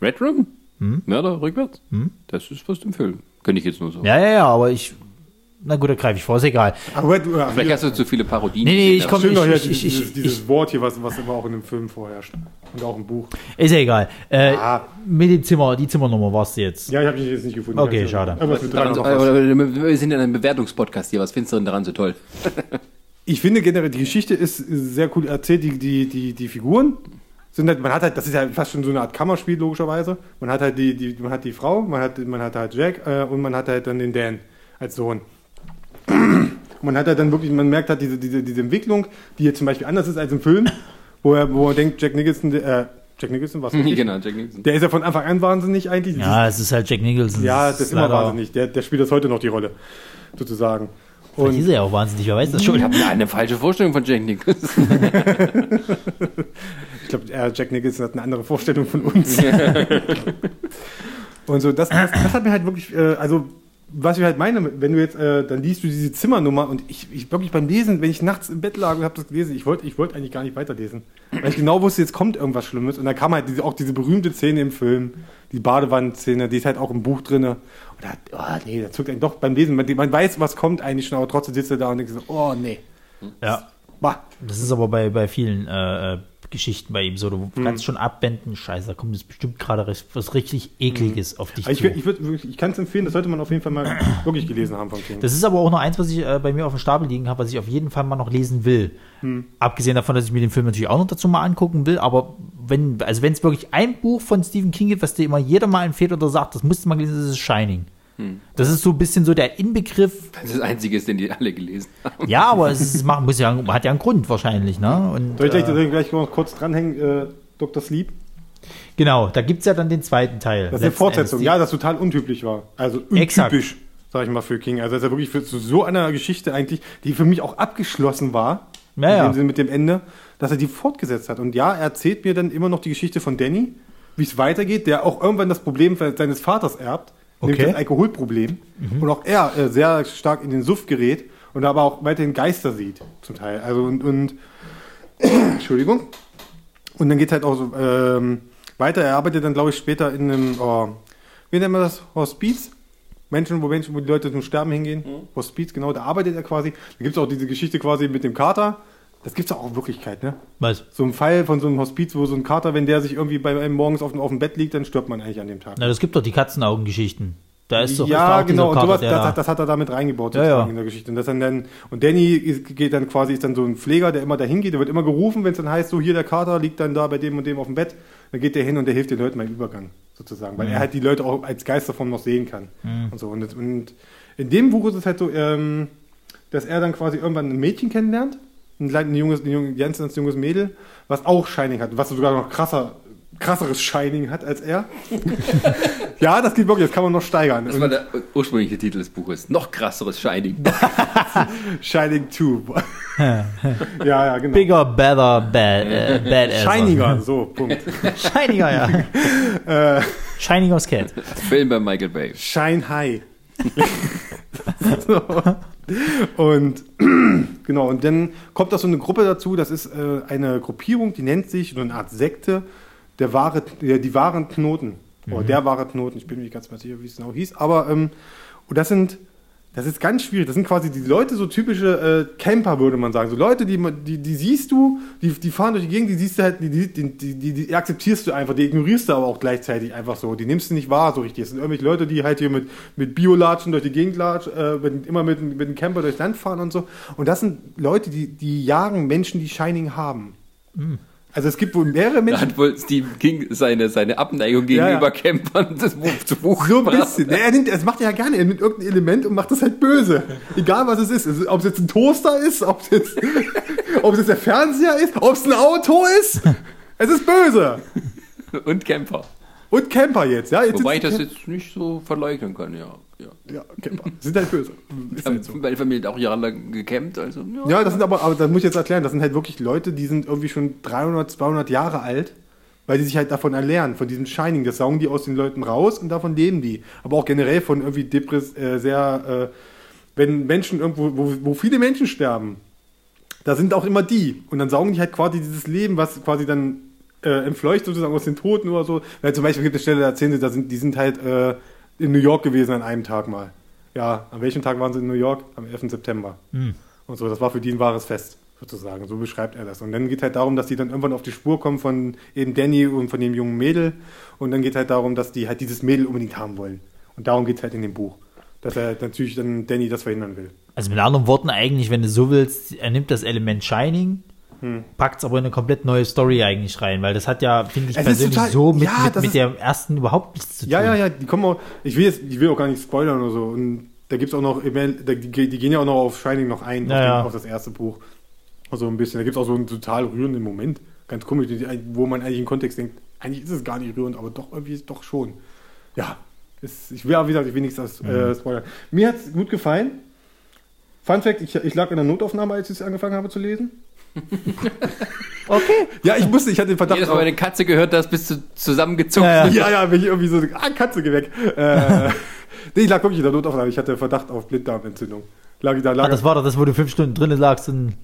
Red Rum? Hm? Mörder rückwärts? Hm? Das ist was im Film. Könnte ich jetzt nur so. Ja, ja, ja, aber ich. Na gut, da greife ich vor, ist egal. Aber du, ja, Vielleicht hast du zu viele Parodien. Nee, nee, ich gesehen, komm- aber- Schön doch hier ich- dieses, ich- dieses, dieses Wort hier, was, was immer auch in dem Film vorherrscht. Und auch im Buch. Ist ja egal. Äh, Ah. Mit dem Zimmer, die Zimmernummer warst du jetzt. Ja, ich habe dich jetzt nicht gefunden. Okay, Ja, schade. Irgendwas mit Daran, 300 so, äh, wir sind in einem Bewertungspodcast hier. Was findest du denn daran so toll? Ich finde generell, die Geschichte ist sehr cool erzählt. Die, die, die, die Figuren sind halt, man hat halt, das ist ja fast schon so eine Art Kammerspiel, logischerweise. Man hat halt die, die, man hat die Frau, man hat, man hat halt Jack äh, und man hat halt dann den Dan als Sohn. Man hat halt dann wirklich, man merkt halt diese, diese, diese Entwicklung, die jetzt zum Beispiel anders ist als im Film, wo er, wo er denkt, Jack Nicholson, äh, Jack Nicholson, was? genau, Jack Nicholson. Der ist ja von Anfang an wahnsinnig eigentlich. Ja, es ist halt Jack Nicholson. Ja, das ist immer wahnsinnig. Der, der spielt das heute noch die Rolle, sozusagen. Vielleicht ist Und er ja auch wahnsinnig, wer weiß das Ich schon. habe eine falsche Vorstellung von Jack Nicholson. ich glaube, äh, Jack Nicholson hat eine andere Vorstellung von uns. und so, das, das, das hat mir halt wirklich, äh, also was ich halt meine, wenn du jetzt, äh, dann liest du diese Zimmernummer und ich, ich wirklich beim Lesen, wenn ich nachts im Bett lag und habe das gelesen, ich wollte ich wollte eigentlich gar nicht weiterlesen. Weil ich genau wusste, jetzt kommt irgendwas Schlimmes. Und dann kam halt diese, auch diese berühmte Szene im Film, die Badewannenszene, die ist halt auch im Buch drin. Und da, oh nee, da zuckt einen doch beim Lesen. Man, man weiß, was kommt eigentlich schon, aber trotzdem sitzt er da und denkt so, oh nee. Ja. Bah. Das ist aber bei, bei vielen äh, äh, Geschichten bei ihm so. Du kannst schon abwenden, scheiße, da kommt jetzt bestimmt gerade was, richtig Ekliges auf dich ich, zu. ich, würd wirklich- ich kann es empfehlen, das sollte man auf jeden Fall mal wirklich gelesen haben von King. Das ist aber auch noch eins, was ich äh, bei mir auf dem Stapel liegen habe, was ich auf jeden Fall mal noch lesen will. Abgesehen davon, dass ich mir den Film natürlich auch noch dazu mal angucken will, aber wenn, also wenn es wirklich ein Buch von Stephen King gibt, was dir immer jeder mal empfiehlt oder sagt, das musst du mal lesen, das ist Shining. Das ist so ein bisschen so der Inbegriff. Das ist das Einzige, den die alle gelesen haben. Ja, aber es ist, machen, muss ja, hat ja einen Grund wahrscheinlich, ne? Und, Soll ich gleich, äh, gleich noch kurz dranhängen, äh, Dr. Sleep? genau, da gibt's ja dann den zweiten Teil. Das ist eine Fortsetzung, Endes. ja, das total untypisch war. Also untypisch, sag ich mal, für King. Also das ist ja wirklich für zu so einer Geschichte eigentlich, die für mich auch abgeschlossen war, Ja, in dem Sinne mit dem Ende, dass er die fortgesetzt hat. Und ja, er erzählt mir dann immer noch die Geschichte von Danny, wie es weitergeht, der auch irgendwann das Problem seines Vaters erbt, nämlich Okay. das Alkoholproblem. Und auch er äh, sehr stark in den Suff gerät und aber auch weiterhin Geister sieht, zum Teil. Also und, und Entschuldigung. Und dann geht halt auch so ähm, weiter. Er arbeitet dann, glaube ich, später in einem, oh, wie nennt man das? Hospiz? Menschen, wo Menschen, wo die Leute zum Sterben hingehen. Hospiz, genau, da arbeitet er quasi. Da gibt es auch diese Geschichte quasi mit dem Kater. Das gibt es auch in Wirklichkeit, ne? Was? So ein Fall von so einem Hospiz, wo so ein Kater, wenn der sich irgendwie bei einem morgens auf dem, auf dem Bett liegt, dann stirbt man eigentlich an dem Tag. Na, das gibt doch die Katzenaugengeschichten. Da ist doch ja, genau. Und sowas, Kater, der das, da- hat- das hat er damit reingebaut Ja, ja. in der Geschichte. Und, das dann, dann, und Danny geht dann quasi, ist dann so ein Pfleger, der immer dahin geht. Der wird immer gerufen, wenn es dann heißt, so hier der Kater liegt dann da bei dem und dem auf dem Bett. Dann geht der hin und der hilft den Leuten beim Übergang sozusagen, weil er halt die Leute auch als Geisterform noch sehen kann. Und so. Und, und in dem Buch ist es halt so, ähm, dass er dann quasi irgendwann ein Mädchen kennenlernt, ein, kleines, ein junges, ein junges, ganz, ganz junges Mädel, was auch Shining hat, was sogar noch krasser krasseres Shining hat als er. ja, das geht wirklich, das kann man noch steigern. Das war der ursprüngliche Titel des Buches. Noch krasseres Shining. Shining 2. ja, ja, genau. Bigger, better, bad, äh, badass. Shiniger, so, Punkt. Shiniger, ja. äh, Shining aus Cat. Film bei Michael Bay. Shine High. so. Und genau, und dann kommt da so eine Gruppe dazu, das ist äh, eine Gruppierung, die nennt sich so eine Art Sekte, der wahre, der, die wahren Knoten. Mhm. Oder der wahre Knoten, ich bin mir nicht ganz sicher, wie es genau hieß. Aber ähm, und das sind das ist ganz schwierig. Das sind quasi die Leute, so typische äh, Camper, würde man sagen. So Leute, die, die, die siehst du, die, die fahren durch die Gegend, die siehst du halt, die, die, die, die, akzeptierst du einfach, die ignorierst du aber auch gleichzeitig einfach so. Die nimmst du nicht wahr so richtig. Das sind irgendwelche Leute, die halt hier mit, mit Biolatschen durch die Gegend latschen, äh, immer mit, mit dem Camper durchs Land fahren und so. Und das sind Leute, die, die jagen Menschen, die Shining haben. Mhm. Also es gibt wohl mehrere Menschen. Da hat wohl Stephen King seine, seine Abneigung gegenüber ja, ja. Campern das Buch zu Buch So ein bisschen. Ja, er nimmt, das macht er ja gerne. Er nimmt irgendein Element und macht das halt böse. Egal was es ist. Also, ob es jetzt ein Toaster ist, ob es jetzt, ob es jetzt der Fernseher ist, ob es ein Auto ist. Es ist böse. Und Camper. Und Camper jetzt, ja. Jetzt Wobei ich das jetzt nicht so verleugnen kann, ja. Ja, ja Camper. Sind halt böse. Ist halt so. Meine Familie hat auch jahrelang gecampt, also. Ja, ja, das sind aber, aber das muss ich jetzt erklären, das sind halt wirklich Leute, die sind irgendwie schon 300, 200 Jahre alt, weil die sich halt davon erlernen, von diesem Shining. Das saugen die aus den Leuten raus und davon leben die. Aber auch generell von irgendwie Depress, äh, sehr, äh, wenn Menschen irgendwo, wo, wo viele Menschen sterben, da sind auch immer die. Und dann saugen die halt quasi dieses Leben, was quasi dann äh, entfleucht sozusagen aus den Toten oder so. Weil zum Beispiel gibt es Stelle, da erzählen sie, da sind, die sind halt äh, in New York gewesen an einem Tag mal. Ja, an welchem Tag waren sie in New York? Am 11. September. Mhm. Und so, das war für die ein wahres Fest, sozusagen. So beschreibt er das. Und dann geht halt darum, dass die dann irgendwann auf die Spur kommen von eben Danny und von dem jungen Mädel. Und dann geht halt darum, dass die halt dieses Mädel unbedingt haben wollen. Und darum geht es halt in dem Buch. Dass er natürlich dann Danny das verhindern will. Also mit anderen Worten eigentlich, wenn du so willst, er nimmt das Element Shining, hm. packt es aber in eine komplett neue Story eigentlich rein, weil das hat ja, finde ich es persönlich total, so mit, ja, mit, mit der ersten überhaupt nichts zu tun. Ja, ja, ja, die kommen auch, ich will jetzt, ich will auch gar nicht spoilern oder so. Und da gibt es auch noch, die, die, gehen ja auch noch auf Shining noch ein, ja, auf, ja. auf, das erste Buch. Also ein bisschen. Da gibt es auch so einen total rührenden Moment, ganz komisch, wo man eigentlich im Kontext denkt, eigentlich ist es gar nicht rührend, aber doch irgendwie ist doch schon. Ja, ist, ich will, wie gesagt, ich will nichts das, äh, mhm. spoilern. Mir hat es gut gefallen. Fun Fact, ich, ich lag in der Notaufnahme, als ich es angefangen habe zu lesen. Okay. Ja, ich musste, ich hatte den Verdacht. Jedes Mal, wenn eine Katze gehört hast, bist du zusammengezuckt. Ja, ja, ja, bin ich irgendwie so, ah, Katze, geh weg. Äh, nee, ich lag wirklich in der Notaufnahme. Ich hatte Verdacht auf Blinddarmentzündung. Lag ich da, lag ah, das war doch das, wo du fünf Stunden drin lagst und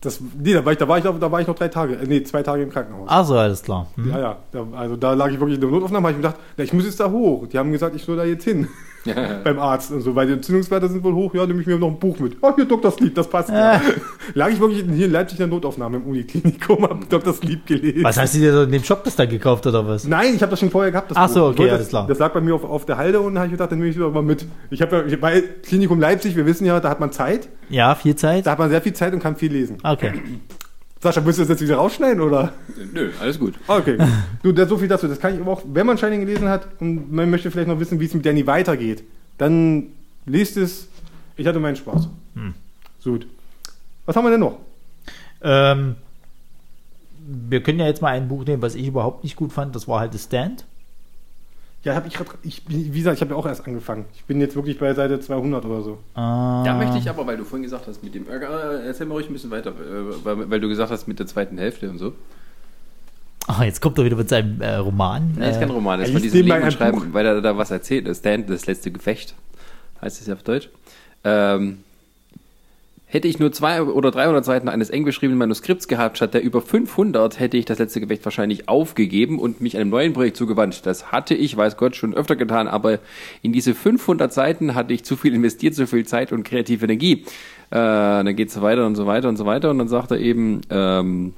das, nee, da war, ich, da, war ich noch, da war ich noch drei Tage, äh, nee, zwei Tage im Krankenhaus. Also alles klar. Hm. Ja, ja. Da, also da lag ich wirklich in der Notaufnahme, habe ich mir gedacht, na, ich muss jetzt da hoch. Die haben gesagt, ich soll da jetzt hin. beim Arzt und so, weil die Entzündungswerte sind wohl hoch, ja, nehme ich mir noch ein Buch mit. Oh, hier Dr. Sleep, das passt ja. Lag ich wirklich hier in Leipzig in der Notaufnahme im Uniklinikum, hab Dr. Sleep gelesen. Was hast du dir so in dem Shop das da gekauft oder was? Nein, ich habe das schon vorher gehabt. Das Ach so, okay, alles das, klar. Das lag bei mir auf, auf der Halde und habe ich gedacht, dann nehme ich es mal mit. Ich habe ja, bei Klinikum Leipzig, wir wissen ja, da hat man Zeit. Ja, viel Zeit. Da hat man sehr viel Zeit und kann viel lesen. Okay. Sascha, müsst du das jetzt wieder rausschneiden, oder? Nö, alles gut. Okay. Du, so viel dazu. Das kann ich aber auch, wenn man Shining gelesen hat und man möchte vielleicht noch wissen, wie es mit Danny weitergeht, dann liest es. Ich hatte meinen Spaß. Hm. Gut. Was haben wir denn noch? Ähm, wir können ja jetzt mal ein Buch nehmen, was ich überhaupt nicht gut fand. Das war halt The Stand. Ja, habe ich gerade, ich, wie gesagt, ich habe ja auch erst angefangen. Ich bin jetzt wirklich bei Seite 200 oder so. Ah. Da möchte ich aber, weil du vorhin gesagt hast, mit dem, äh, erzähl mal ruhig ein bisschen weiter, äh, weil, weil, du gesagt hast, mit der zweiten Hälfte und so. Ah, jetzt kommt er wieder mit seinem äh, Roman. Nein, ist kein Roman, das ist von diesem Leben schreiben, weil er da was erzählt. Das Stand, das letzte Gefecht, heißt es ja auf Deutsch. Ähm, Hätte ich nur zwei oder 300 Seiten eines eng beschriebenen Manuskripts gehabt, statt der über 500, hätte ich das letzte Gefecht wahrscheinlich aufgegeben und mich einem neuen Projekt zugewandt. Das hatte ich, weiß Gott, schon öfter getan, aber in diese 500 Seiten hatte ich zu viel investiert, zu viel Zeit und kreative Energie. Äh, dann geht's weiter und so weiter und so weiter und dann sagt er eben, ähm,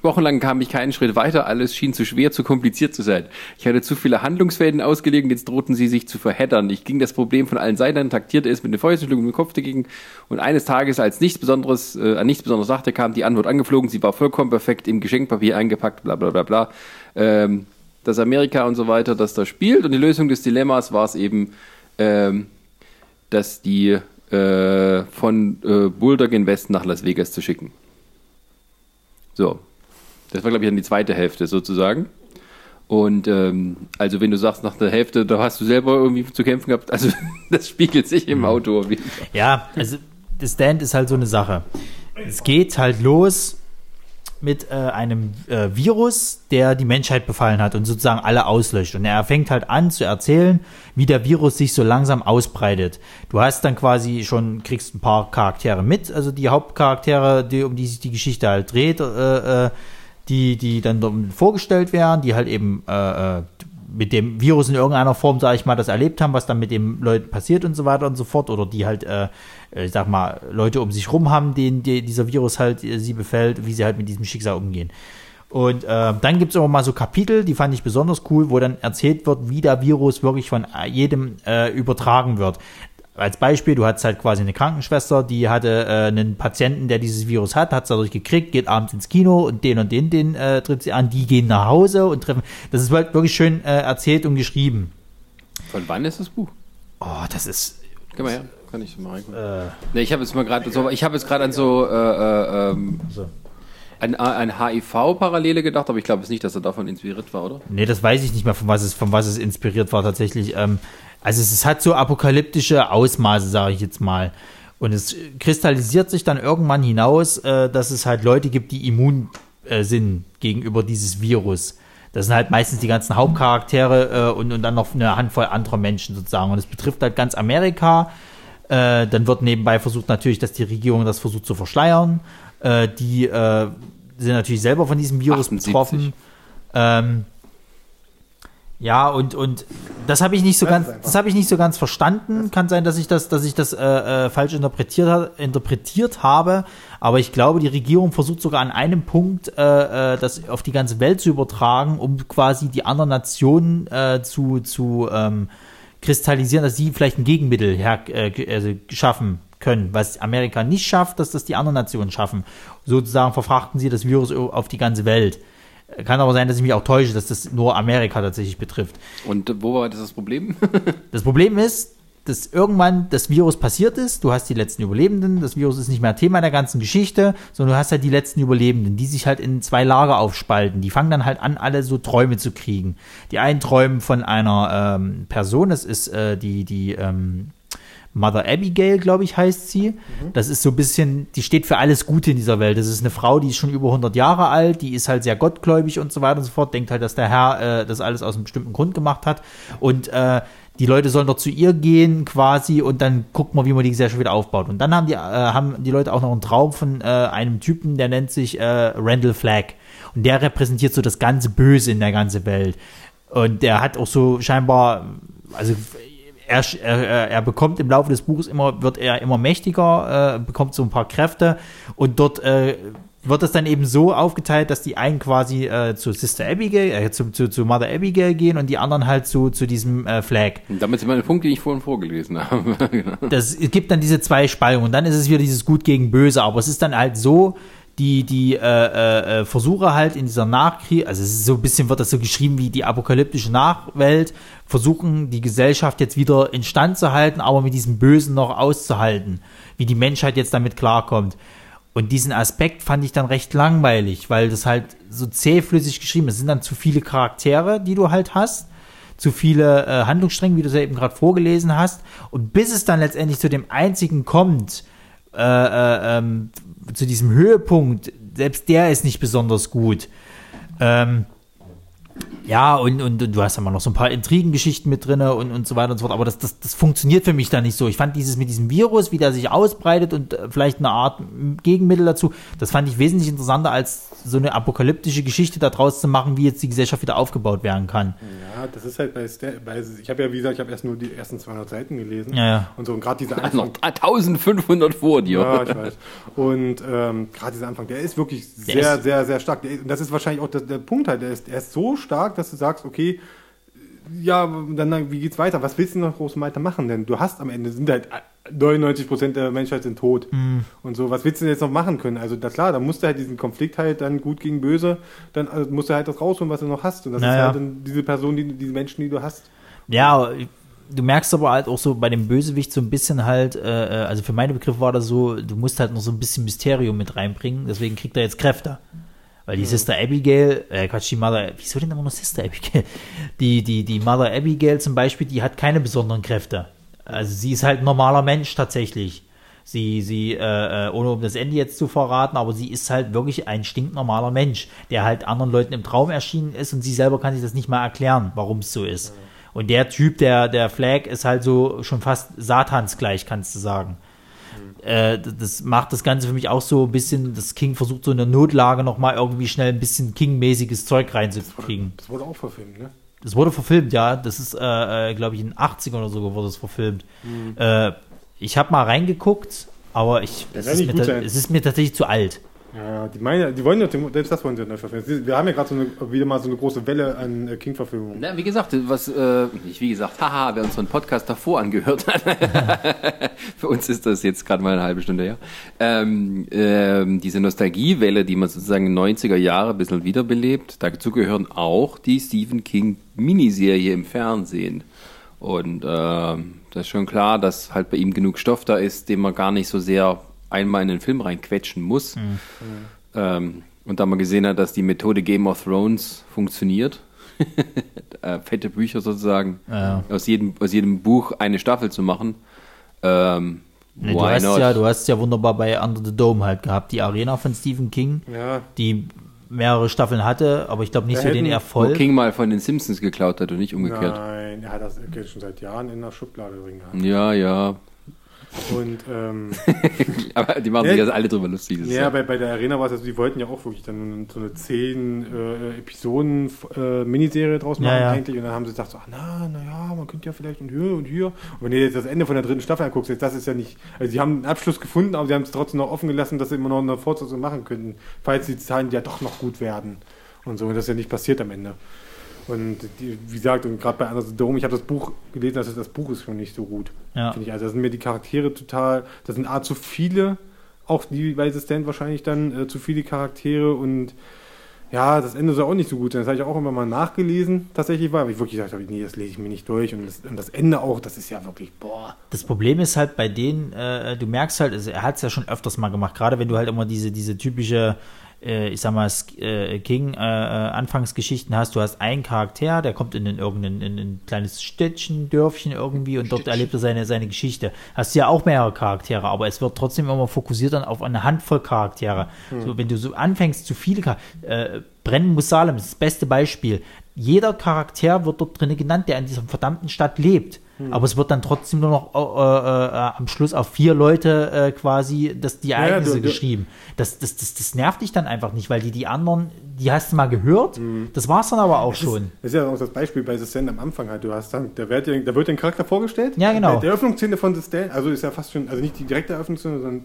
Wochenlang kam ich keinen Schritt weiter, alles schien zu schwer, zu kompliziert zu sein. Ich hatte zu viele Handlungsfäden ausgelegt, jetzt drohten sie sich zu verheddern. Ich ging das Problem von allen Seiten an, taktierte es mit den Fäusten, schlug mit dem Kopf dagegen und eines Tages, als nichts Besonderes, äh, an nichts Besonderes dachte, kam die Antwort angeflogen, sie war vollkommen perfekt im Geschenkpapier eingepackt, bla bla bla bla. Ähm, dass Amerika und so weiter, das da spielt und die Lösung des Dilemmas war es eben, ähm, dass die äh, von äh, Bulldog in Westen nach Las Vegas zu schicken. So, das war, glaube ich, dann die zweite Hälfte sozusagen. Und ähm, also wenn du sagst, nach der Hälfte, da hast du selber irgendwie zu kämpfen gehabt, also das spiegelt sich im Auto. jeden Fall. Ja, also das Stand ist halt so eine Sache. Es geht halt los mit äh, einem äh, Virus, der die Menschheit befallen hat und sozusagen alle auslöscht. Und er fängt halt an zu erzählen, wie der Virus sich so langsam ausbreitet. Du hast dann quasi schon, kriegst ein paar Charaktere mit, also die Hauptcharaktere, die, um die sich die Geschichte halt dreht, äh, äh, die, die dann vorgestellt werden, die halt eben äh, äh, mit dem Virus in irgendeiner Form, sage ich mal, das erlebt haben, was dann mit den Leuten passiert und so weiter und so fort, oder die halt, äh, ich sag mal, Leute um sich rum haben, denen die, dieser Virus halt äh, sie befällt, wie sie halt mit diesem Schicksal umgehen. Und äh, dann gibt's auch mal so Kapitel, die fand ich besonders cool, wo dann erzählt wird, wie der Virus wirklich von äh, jedem äh, übertragen wird. Als Beispiel, du hattest halt quasi eine Krankenschwester, die hatte äh, einen Patienten, der dieses Virus hat, hat es dadurch gekriegt, geht abends ins Kino und den und den, den äh, tritt sie an, die gehen nach Hause und treffen. Das ist halt wirklich schön äh, erzählt und geschrieben. Von wann ist das Buch? Oh, das ist. Kann man ja, kann ich mal reingucken. Äh, Nee, ich habe jetzt mal gerade so, ich habe jetzt gerade an so, äh, äh, ähm, so. An, an HIV-Parallele gedacht, aber ich glaube es nicht, dass er davon inspiriert war, oder? Nee, das weiß ich nicht mehr, von was es, von was es inspiriert war tatsächlich. Ähm, also es, es hat so apokalyptische Ausmaße, sage ich jetzt mal. Und es kristallisiert sich dann irgendwann hinaus, äh, dass es halt Leute gibt, die immun äh, sind gegenüber dieses Virus. Das sind halt meistens die ganzen Hauptcharaktere äh, und, und dann noch eine Handvoll anderer Menschen sozusagen. Und es betrifft halt ganz Amerika. Äh, dann wird nebenbei versucht natürlich, dass die Regierung das versucht zu verschleiern. Äh, die äh, sind natürlich selber von diesem Virus 78. betroffen. Ähm, ja, und, und das habe ich nicht so Das ganz, das habe ich nicht so ganz verstanden. Kann sein, dass ich das, dass ich das äh, äh, falsch interpretiert, interpretiert habe. Aber ich glaube, die Regierung versucht sogar an einem Punkt, äh, äh, das auf die ganze Welt zu übertragen, um quasi die anderen Nationen äh, zu, zu ähm, kristallisieren, dass sie vielleicht ein Gegenmittel her, äh, also schaffen können, was Amerika nicht schafft, dass das die anderen Nationen schaffen. Sozusagen verfrachten sie das Virus auf die ganze Welt. Kann aber sein, dass ich mich auch täusche, dass das nur Amerika tatsächlich betrifft. Und äh, wo war das das Problem? Das Problem ist, dass irgendwann das Virus passiert ist, du hast die letzten Überlebenden, das Virus ist nicht mehr Thema der ganzen Geschichte, sondern du hast halt die letzten Überlebenden, die sich halt in zwei Lager aufspalten. Die fangen dann halt an, alle so Träume zu kriegen. Die einen träumen von einer ähm, Person, das ist äh, die, die ähm, Mother Abigail, glaube ich, heißt sie. Das ist so ein bisschen, die steht für alles Gute in dieser Welt. Das ist eine Frau, die ist schon über 100 Jahre alt, die ist halt sehr gottgläubig und so weiter und so fort, denkt halt, dass der Herr äh, das alles aus einem bestimmten Grund gemacht hat. Und äh, die Leute sollen doch zu ihr gehen quasi und dann guckt man, wie man die Gesellschaft wieder aufbaut. Und dann haben die, äh, haben die Leute auch noch einen Traum von äh, einem Typen, der nennt sich äh, Randall Flagg. Und der repräsentiert so das ganze Böse in der ganzen Welt. Und der hat auch so scheinbar, also er, er, er bekommt im Laufe des Buches immer, wird er immer mächtiger, äh, bekommt so ein paar Kräfte und dort äh, wird es dann eben so aufgeteilt, dass die einen quasi äh, zu Sister Abigail, äh, zu, zu, zu Mother Abigail gehen und die anderen halt zu, zu diesem äh, Flag. Damit sind meine Punkte, die ich vorhin vorgelesen habe. Genau. Das es gibt dann diese zwei Spaltungen und dann ist es wieder dieses Gut gegen Böse, aber es ist dann halt so, die, die äh, äh, äh, Versuche halt in dieser Nachkrieg, also so ein bisschen, wird das so geschrieben wie die apokalyptische Nachwelt, versuchen die Gesellschaft jetzt wieder instand zu halten, aber mit diesem Bösen noch auszuhalten, wie die Menschheit jetzt damit klarkommt. Und diesen Aspekt fand ich dann recht langweilig, weil das halt so zähflüssig geschrieben ist. Es sind dann zu viele Charaktere, die du halt hast, zu viele äh, Handlungsstränge, wie du es ja eben gerade vorgelesen hast. Und bis es dann letztendlich zu dem einzigen kommt, äh, äh, ähm, zu diesem Höhepunkt, selbst der ist nicht besonders gut. Ähm, ja, und, und, und du hast ja mal noch so ein paar Intrigengeschichten mit drin und, und so weiter und so fort, aber das, das, das funktioniert für mich da nicht so. Ich fand dieses mit diesem Virus, wie der sich ausbreitet und äh, vielleicht eine Art Gegenmittel dazu, das fand ich wesentlich interessanter, als so eine apokalyptische Geschichte daraus zu machen, wie jetzt die Gesellschaft wieder aufgebaut werden kann. Ja, das ist halt bei, bei ich habe ja, wie gesagt, ich habe erst nur die ersten 200 Seiten gelesen. Ja, ja. Und so, und gerade dieser noch Anfang. 1500 vor dir. Ja, ich weiß. Und ähm, gerade dieser Anfang, der ist wirklich Der sehr, ist- sehr, sehr stark. Der, das ist wahrscheinlich auch der, der Punkt halt. Der ist, der ist so stark, dass du sagst, okay, ja, dann, wie geht's weiter? Was willst du noch groß weiter machen? Denn du hast am Ende, sind halt 99 Prozent der Menschheit sind tot. Mhm. Und so, was willst du denn jetzt noch machen können? Also, da klar, da musst du halt diesen Konflikt halt dann gut gegen böse, dann also, musst du halt das rausholen, was du noch hast. Und das Ja, ist halt dann diese Person, die, diese Menschen, die du hast. Ja, du merkst aber halt auch so bei dem Bösewicht so ein bisschen halt, äh, äh, also für meine Begriffe war das so, du musst halt noch so ein bisschen Mysterium mit reinbringen, deswegen kriegt er jetzt Kräfte. Weil die Sister Abigail, äh, Quatsch, die Mother, wieso denn immer nur Sister Abigail? Die, die, die Mother Abigail zum Beispiel, die hat keine besonderen Kräfte. Also sie ist halt ein normaler Mensch tatsächlich. Sie, sie, äh, äh, ohne um das Ende jetzt zu verraten, aber sie ist halt wirklich ein stinknormaler Mensch, der halt anderen Leuten im Traum erschienen ist und sie selber kann sich das nicht mal erklären, warum es so ist. Und der Typ, der, der Flag, ist halt so schon fast Satans gleich, kannst du sagen. Äh, das macht das Ganze für mich auch so ein bisschen, das King versucht so in der Notlage nochmal irgendwie schnell ein bisschen King-mäßiges Zeug reinzukriegen. Das wurde auch verfilmt, ne? Das wurde verfilmt, ja. Das ist, äh, äh, glaube ich, in den 80ern oder so wurde es verfilmt. Äh, ich habe mal reingeguckt, aber ich, es, ist mir, es ist mir tatsächlich zu alt. Ja, die, meine, die wollen ja, selbst das wollen sie neu verfilmen. Wir haben ja gerade so wieder mal so eine große Welle an äh, King-Verfilmungen. Na, wie gesagt, was, äh, nicht wie gesagt, haha, wer unseren Podcast davor angehört hat. Für uns ist das jetzt gerade mal eine halbe Stunde her. Ähm, ähm, diese Nostalgiewelle, die man sozusagen in den 90er Jahre ein bisschen wiederbelebt, dazu gehören auch die Stephen King Miniserie im Fernsehen. Und ähm, das ist schon klar, dass halt bei ihm genug Stoff da ist, den man gar nicht so sehr einmal in den Film reinquetschen muss. Ähm, und da man gesehen hat, dass die Methode Game of Thrones funktioniert, äh, fette Bücher sozusagen, Ja. aus, jedem, aus jedem Buch eine Staffel zu machen, ähm, Nee, du, hast not? ja, du hast ja wunderbar bei Under the Dome halt gehabt, die Arena von Stephen King, Ja, die mehrere Staffeln hatte, aber ich glaube nicht Da so den hätten- Wo Erfolg. King mal von den Simpsons geklaut hat und nicht umgekehrt. nein, er hat das schon seit Jahren in der Schublade drin gehabt. Ja, ja. Und ähm, Aber die machen Ja. sich jetzt alle drüber lustig. ja, bei, bei der Arena war es, also die wollten ja auch wirklich dann so eine 10 äh, Episoden äh, Miniserie draus machen Ja, ja. eigentlich. Und dann haben sie gedacht, so, ach, na, na ja, man könnte ja vielleicht und hier und hier. Und wenn du jetzt das Ende von der dritten Staffel anguckst, jetzt, das ist ja nicht, also sie haben einen Abschluss gefunden, aber sie haben es trotzdem noch offen gelassen, dass sie immer noch eine Fortsetzung machen könnten, falls die Zahlen ja doch noch gut werden. Und so, und das ist ja nicht passiert am Ende. Und die, wie gesagt, und gerade bei Under the Dome, ich habe das Buch gelesen, das, das Buch ist schon nicht so gut. Ja. Finde ich. Also da sind mir die Charaktere total, das sind A zu viele, auch die The Stand wahrscheinlich dann äh, zu viele Charaktere und ja, das Ende soll auch nicht so gut sein. Das habe ich auch immer mal nachgelesen, tatsächlich war, aber ich wirklich gesagt habe, nee, das lese ich mir nicht durch und das, und das Ende auch, das ist ja wirklich, boah. Das Problem ist halt bei denen, äh, du merkst halt, also er hat es ja schon öfters mal gemacht, gerade wenn du halt immer diese, diese typische, äh, ich sag mal, äh, King äh, äh, Anfangsgeschichten hast, du hast einen Charakter, der kommt in, den, irgendein in ein kleines Städtchen, Dörfchen irgendwie und dort erlebt er seine, seine Geschichte. Hast du ja auch mehrere Charaktere, aber es wird trotzdem immer fokussiert dann auf eine Handvoll Charaktere. So, wenn du so anfängst, zu viele Charaktere, äh, Brennen muss Salem ist das beste Beispiel. Jeder Charakter wird dort drin genannt, der in dieser verdammten Stadt lebt. Aber es wird dann trotzdem nur noch äh, äh, am Schluss auf vier Leute äh, quasi das, die Ereignisse du- du- geschrieben. Das, das, das, das nervt dich dann einfach nicht, weil die, die anderen, die hast du mal gehört, das war's dann aber auch schon. Das ist ja auch das Beispiel bei The Stand am Anfang halt. Du hast dann, da wird, dir- da wird dir ein Charakter vorgestellt. Ja, genau. Der, der Eröffnungsszene von The Stand, also ist ja fast schon, also nicht die direkte Eröffnungsszene, sondern äh,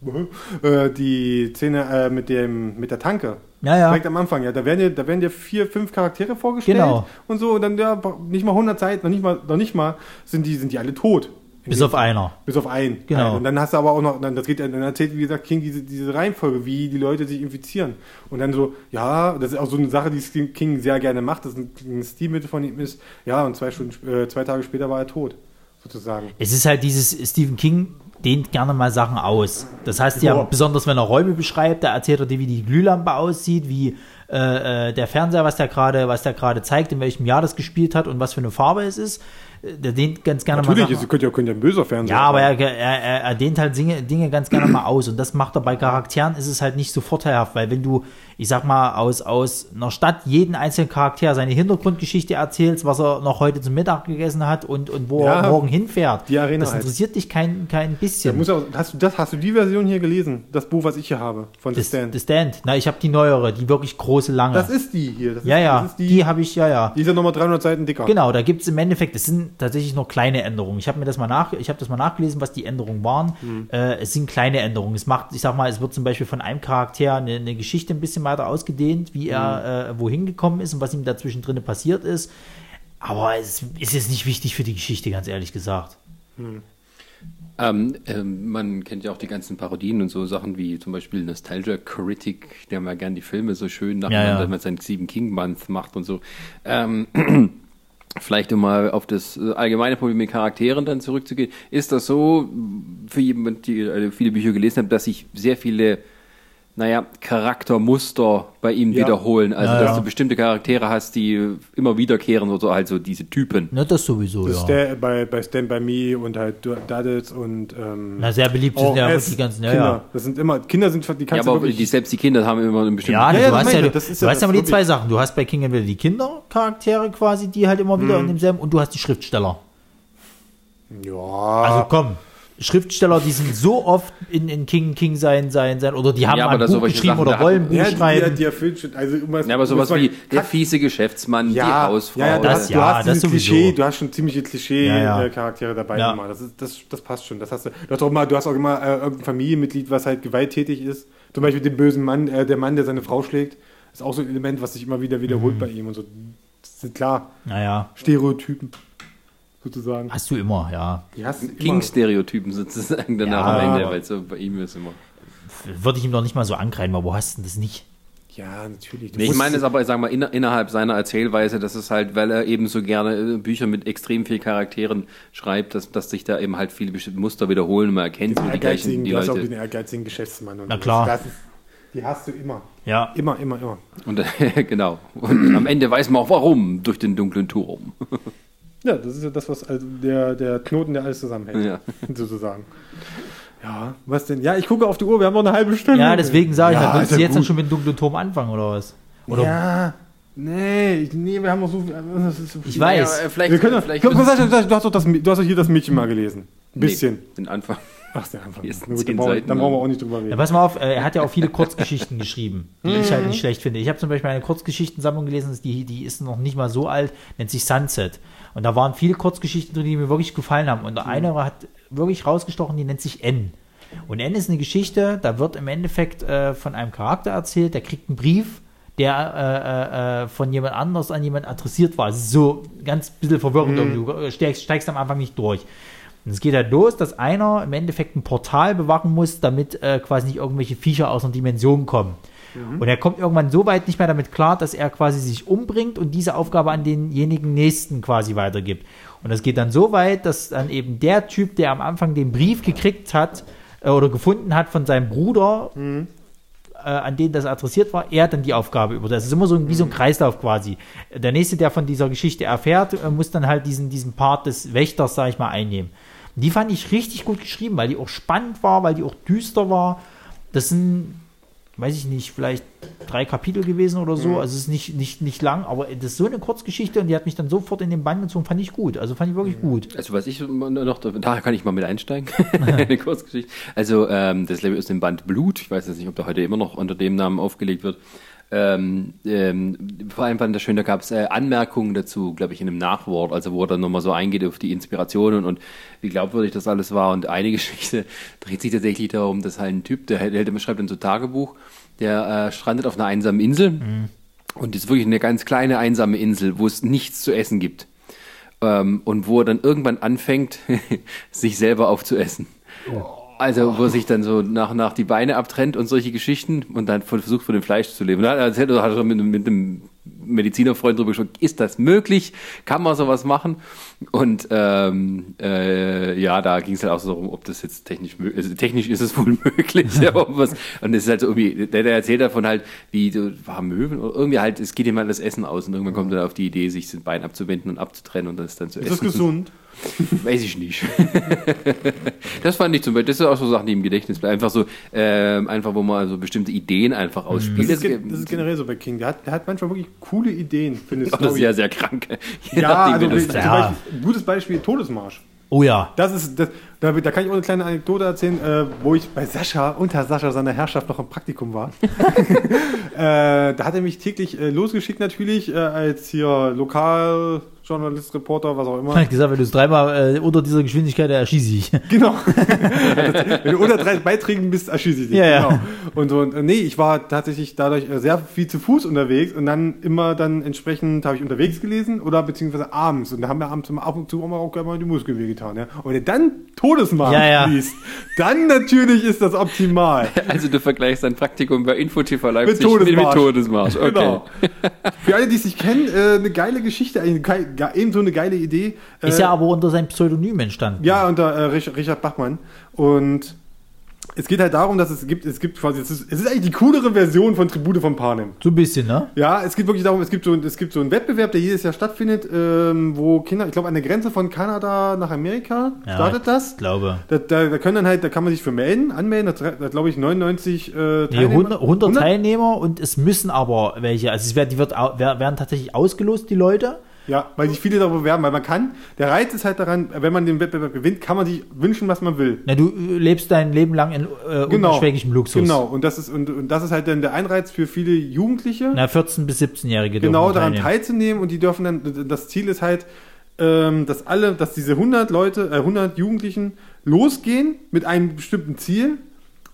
die Szene äh, mit dem mit der Tanke. Ja, ja. Direkt am Anfang, ja. Da werden dir, da werden dir vier, fünf Charaktere vorgestellt Genau. und so und dann ja, nicht mal 100 Seiten, noch nicht mal, noch nicht mal sind die, sind die alle tot. Bis auf einer. Bis auf einen. Genau. Und dann hast du aber auch noch, dann, das geht, dann erzählt, wie gesagt, King diese, diese Reihenfolge, wie die Leute sich infizieren. Und dann so, ja, das ist auch so eine Sache, die King sehr gerne macht, das ist ein, ein Stilmittel von ihm ist, ja, und zwei Stunden, äh, zwei Tage später war er tot, sozusagen. Es ist halt dieses Stephen King dehnt gerne mal Sachen aus. Das heißt ja, besonders wenn er Räume beschreibt, da erzählt er dir, wie die Glühlampe aussieht, wie äh, äh, der Fernseher, was der gerade, was der gerade zeigt, in welchem Jahr das gespielt hat und was für eine Farbe es ist. Der dehnt ganz gerne Natürlich, mal Sachen. könnte ja, könnte ja ein böser Fernseher Ja, aber er, er, er, dehnt halt Dinge, Dinge ganz gerne mal aus. Und das macht er bei Charakteren, ist es halt nicht so vorteilhaft, weil wenn du, ich sag mal, aus, aus einer Stadt jeden einzelnen Charakter seine Hintergrundgeschichte erzählst, was er noch heute zum Mittag gegessen hat und, und wo Ja, er morgen hinfährt, die Arena das halt. interessiert dich kein, kein bisschen. muss auch, hast, du das, hast du die Version hier gelesen? Das Buch, was ich hier habe, von The Das, Stand. das Stand. Na, ich habe die neuere, die wirklich große, lange. das ist die hier. Das ist, ja, ja, Das ist die, die, habe ich, ja, ja. die ist ja nochmal 300 Seiten dicker. Genau, da gibt es im Endeffekt, es sind tatsächlich nur kleine Änderungen. Ich habe mir das mal nach, ich habe das mal nachgelesen, was die Änderungen waren. Hm. Äh, es sind kleine Änderungen. Es macht, ich sag mal, es wird zum Beispiel von einem Charakter eine, eine Geschichte ein bisschen weiter ausgedehnt, wie er Hm. äh, wohin gekommen ist und was ihm dazwischen drin passiert ist. Aber es ist jetzt nicht wichtig für die Geschichte, ganz ehrlich gesagt. Ähm, ähm, man kennt ja auch die ganzen Parodien und so Sachen wie zum Beispiel Nostalgia Critic, der mal gern die Filme so schön nacheinander, Ja, ja. wenn man seinen Stephen King Month macht und so. Ähm, vielleicht um mal auf das äh, allgemeine Problem mit Charakteren dann zurückzugehen, ist das so, für jemand, die äh, viele Bücher gelesen hat, dass sich sehr viele naja, Charaktermuster bei ihm Ja. wiederholen. Also, Ja, dass ja. du bestimmte Charaktere hast, die immer wiederkehren oder halt so diese Typen. Ne, das sowieso, Das ja. ist der bei, bei Stand By Me und halt Daddles und ähm, Na, sehr beliebt sind auch ja die ganzen, ja, Kinder. ja. Das sind immer, Kinder sind, die Ja, kannst aber auch wirklich... die, selbst die Kinder haben immer einen bestimmten. Ja, Ja, du ja, das hast ja, du, das ist du ja hast ja die zwei Sachen. Du hast bei King entweder die Kindercharaktere quasi, die halt immer wieder Mhm. in demselben, und du hast die Schriftsteller. ja, Also komm, Schriftsteller, die sind so oft in, in King King sein, sein, sein, oder die haben Ja, ein Buch geschrieben Sachen, oder wollen ein Buch ja, die, schreiben. die, die erfüllt schon, also immer, Ja, aber sowas wie der fiese Geschäftsmann, die Hausfrau. Ja, ja, du Das hast, ja, du hast das. Klischee, du hast schon ziemliche Ja, ja. Klischee-Charaktere dabei Ja. immer. Das, ist, das, das passt schon. Das hast du, du, hast auch immer, du hast auch immer äh, irgendein Familienmitglied, was halt gewalttätig ist. Zum Beispiel den bösen Mann, äh, der Mann, der seine Frau schlägt. Ist auch so ein Element, was sich immer wieder wiederholt Mhm. bei ihm und so. Das sind klar naja, Stereotypen, sozusagen. hast du immer, ja. King-Stereotypen sozusagen danach Ja, am Ende, weil so bei ihm ist immer. Würde ich ihm doch nicht mal so angreifen, aber wo hast du denn das nicht? Ja, natürlich. Nee, ich meine es aber, sag mal, inner, innerhalb seiner Erzählweise, das ist halt, weil er eben so gerne äh, Bücher mit extrem vielen Charakteren schreibt, dass, dass sich da eben halt viele bestimmte Muster wiederholen und man erkennt den so die gleichen ehrgeizigen, die hast auch Leute. den ehrgeizigen Geschäftsmann. Und Na klar. Das ist, die hast du immer. Ja. Immer, immer, immer. Und genau. Und am Ende weiß man auch warum, durch den dunklen Turm. Ja, das ist ja das, was also der, der Knoten, der alles zusammenhält, Ja. sozusagen. Ja, was denn? Ja, ich gucke auf die Uhr, wir haben noch eine halbe Stunde. Ja, deswegen sage ich, ja, ja, willst ist du ja jetzt dann schon mit dem dunklen Turm anfangen, oder was? Oder Ja, nee, ich- nee, wir haben noch so viel. das ist so viel. Ich weiß. Ja, äh, vielleicht, Wir können, vielleicht komm, komm, du, hast doch das, du hast doch hier das Mädchen mal gelesen. Ein bisschen. Nee, den Anfang. Ach, der Anfang. Gut, dann, brauchen, dann brauchen wir auch nicht drüber Ja, reden. pass mal auf, äh, er hat ja auch viele Kurzgeschichten geschrieben, die ich halt nicht schlecht finde. Ich habe zum Beispiel eine Kurzgeschichtensammlung gelesen, die, die ist noch nicht mal so alt, nennt sich Sunset. Und da waren viele Kurzgeschichten drin, die mir wirklich gefallen haben. Und Mhm. der eine hat wirklich rausgestochen, die nennt sich N. Und N ist eine Geschichte, da wird im Endeffekt äh, von einem Charakter erzählt, der kriegt einen Brief, der äh, äh, äh, von jemand anders an jemand adressiert war. Ist so ganz bisschen verwirrend, Mhm. irgendwie. du steigst, steigst am Anfang nicht durch. Und es geht halt los, dass einer im Endeffekt ein Portal bewachen muss, damit äh, quasi nicht irgendwelche Viecher aus einer Dimension kommen. Und er kommt irgendwann so weit nicht mehr damit klar, dass er quasi sich umbringt und diese Aufgabe an denjenigen Nächsten quasi weitergibt. Und das geht dann so weit, dass dann eben der Typ, der am Anfang den Brief gekriegt hat äh, oder gefunden hat von seinem Bruder, äh, an den das adressiert war, er dann die Aufgabe über. Das ist immer so ein- wie so ein Kreislauf quasi. Der nächste, der von dieser Geschichte erfährt, äh, muss dann halt diesen, diesen Part des Wächters, sag ich mal, einnehmen. Die fand ich richtig gut geschrieben, weil die auch spannend war, weil die auch düster war. Das sind, weiß ich nicht, vielleicht drei Kapitel gewesen oder so. Also es ist nicht, nicht, nicht lang, aber das ist so eine Kurzgeschichte und die hat mich dann sofort in den Bann gezogen, fand ich gut. Also fand ich wirklich gut. Also was ich noch, da kann ich mal mit einsteigen, eine Kurzgeschichte. Also ähm, das Level ist im Band Blut, ich weiß jetzt nicht, ob der heute immer noch unter dem Namen aufgelegt wird. Ähm, ähm, vor allem fand ich das schön, da gab es äh, Anmerkungen dazu, glaube ich, in einem Nachwort, also wo er dann nochmal so eingeht auf die Inspirationen und wie glaubwürdig das alles war. Und eine Geschichte dreht sich tatsächlich darum, dass halt ein Typ, der, hält- der schreibt dann so Tagebuch, der äh, strandet auf einer einsamen Insel und ist wirklich eine ganz kleine einsame Insel, wo es nichts zu essen gibt. Ähm, und wo er dann irgendwann anfängt, sich selber aufzuessen. Also, wo er sich dann so nach und nach die Beine abtrennt und solche Geschichten und dann versucht, von dem Fleisch zu leben. Und dann erzählt er, hat er mit, mit einem Medizinerfreund drüber gesprochen, ist das möglich? Kann man sowas machen? Und ähm, äh, ja, da ging es halt auch so darum, ob das jetzt technisch möglich also technisch ist es wohl möglich, aber was, und es ist halt so irgendwie, der, der erzählt davon halt, wie so, war Möwen oder irgendwie halt, es geht ihm halt das Essen aus und irgendwann kommt er auf die Idee, sich das Bein abzuwenden und abzutrennen und das dann zu Ist das essen. gesund? Weiß ich nicht. das fand ich zum Beispiel, das sind auch so Sachen, die im Gedächtnis bleiben. Einfach so, ähm, einfach wo man so bestimmte Ideen einfach Das ausspielt. ist, ge- das ist generell so bei King. Der hat, der hat manchmal wirklich coole Ideen für eine Oder Story. sehr, sehr krank. Je Ja, nachdem, also das Ja. Beispiel, gutes Beispiel Todesmarsch. Oh ja. Das ist, das, da, da kann ich auch eine kleine Anekdote erzählen, äh, wo ich bei Sascha, unter Sascha seiner Herrschaft noch im Praktikum war. äh, da hat er mich täglich äh, losgeschickt natürlich, äh, als hier Lokaljournalist, Reporter, was auch immer. Hat gesagt, wenn du es dreimal äh, unter dieser Geschwindigkeit, erschieße ich. Genau. Wenn du unter drei Beiträgen bist, erschieße ich dich. Ja, ja. Genau. Und so, und, äh, nee, ich war tatsächlich dadurch äh, sehr viel zu Fuß unterwegs und dann immer dann entsprechend habe ich unterwegs gelesen oder beziehungsweise abends. Und da haben wir abends immer ab und zu auch mal auch gerne mal die Muskeln wehgetan. Ja? Und wenn du dann Todesmarsch Ja, ja. liest, dann natürlich ist das optimal. Also du vergleichst dein Praktikum bei InfoTV Leipzig Mit mit, mit Todesmarsch. Todesmarsch. Okay. Genau. Für alle, die es nicht kennen, äh, eine geile Geschichte, ge- eben so eine geile Idee. Äh, Ist ja aber unter seinem Pseudonym entstanden. Ja, unter äh, Rich- Richard Bachmann. Und es geht halt darum, dass es gibt, es gibt quasi, es ist, es ist eigentlich die coolere Version von Tribute von Panem. So ein bisschen, ne? Ja, es geht wirklich darum, es gibt so, es gibt so einen Wettbewerb, der jedes Jahr stattfindet, ähm, wo Kinder, ich glaube, an der Grenze von Kanada nach Amerika Ja, startet das. Ich glaube. Da, da, da können dann halt, da kann man sich für melden, anmelden, da, da glaube ich 99 äh, Nee, Teilnehmer. 100, 100 Teilnehmer und es müssen aber welche, also es wird, die wird, werden tatsächlich ausgelost, die Leute. Ja, weil sich viele darüber bewerben, weil man kann, der Reiz ist halt daran, wenn man den Wettbewerb gewinnt, kann man sich wünschen, was man will. Na, du äh, lebst dein Leben lang in äh, unterschwägigem Luxus. Genau, und das ist, und, und das ist halt dann der Einreiz für viele Jugendliche. Na, 14- bis 17-Jährige. genau daran teilnehmen. teilzunehmen und die dürfen dann, das Ziel ist halt, ähm, dass alle, dass diese 100 Leute, äh, 100 Jugendlichen losgehen mit einem bestimmten ziel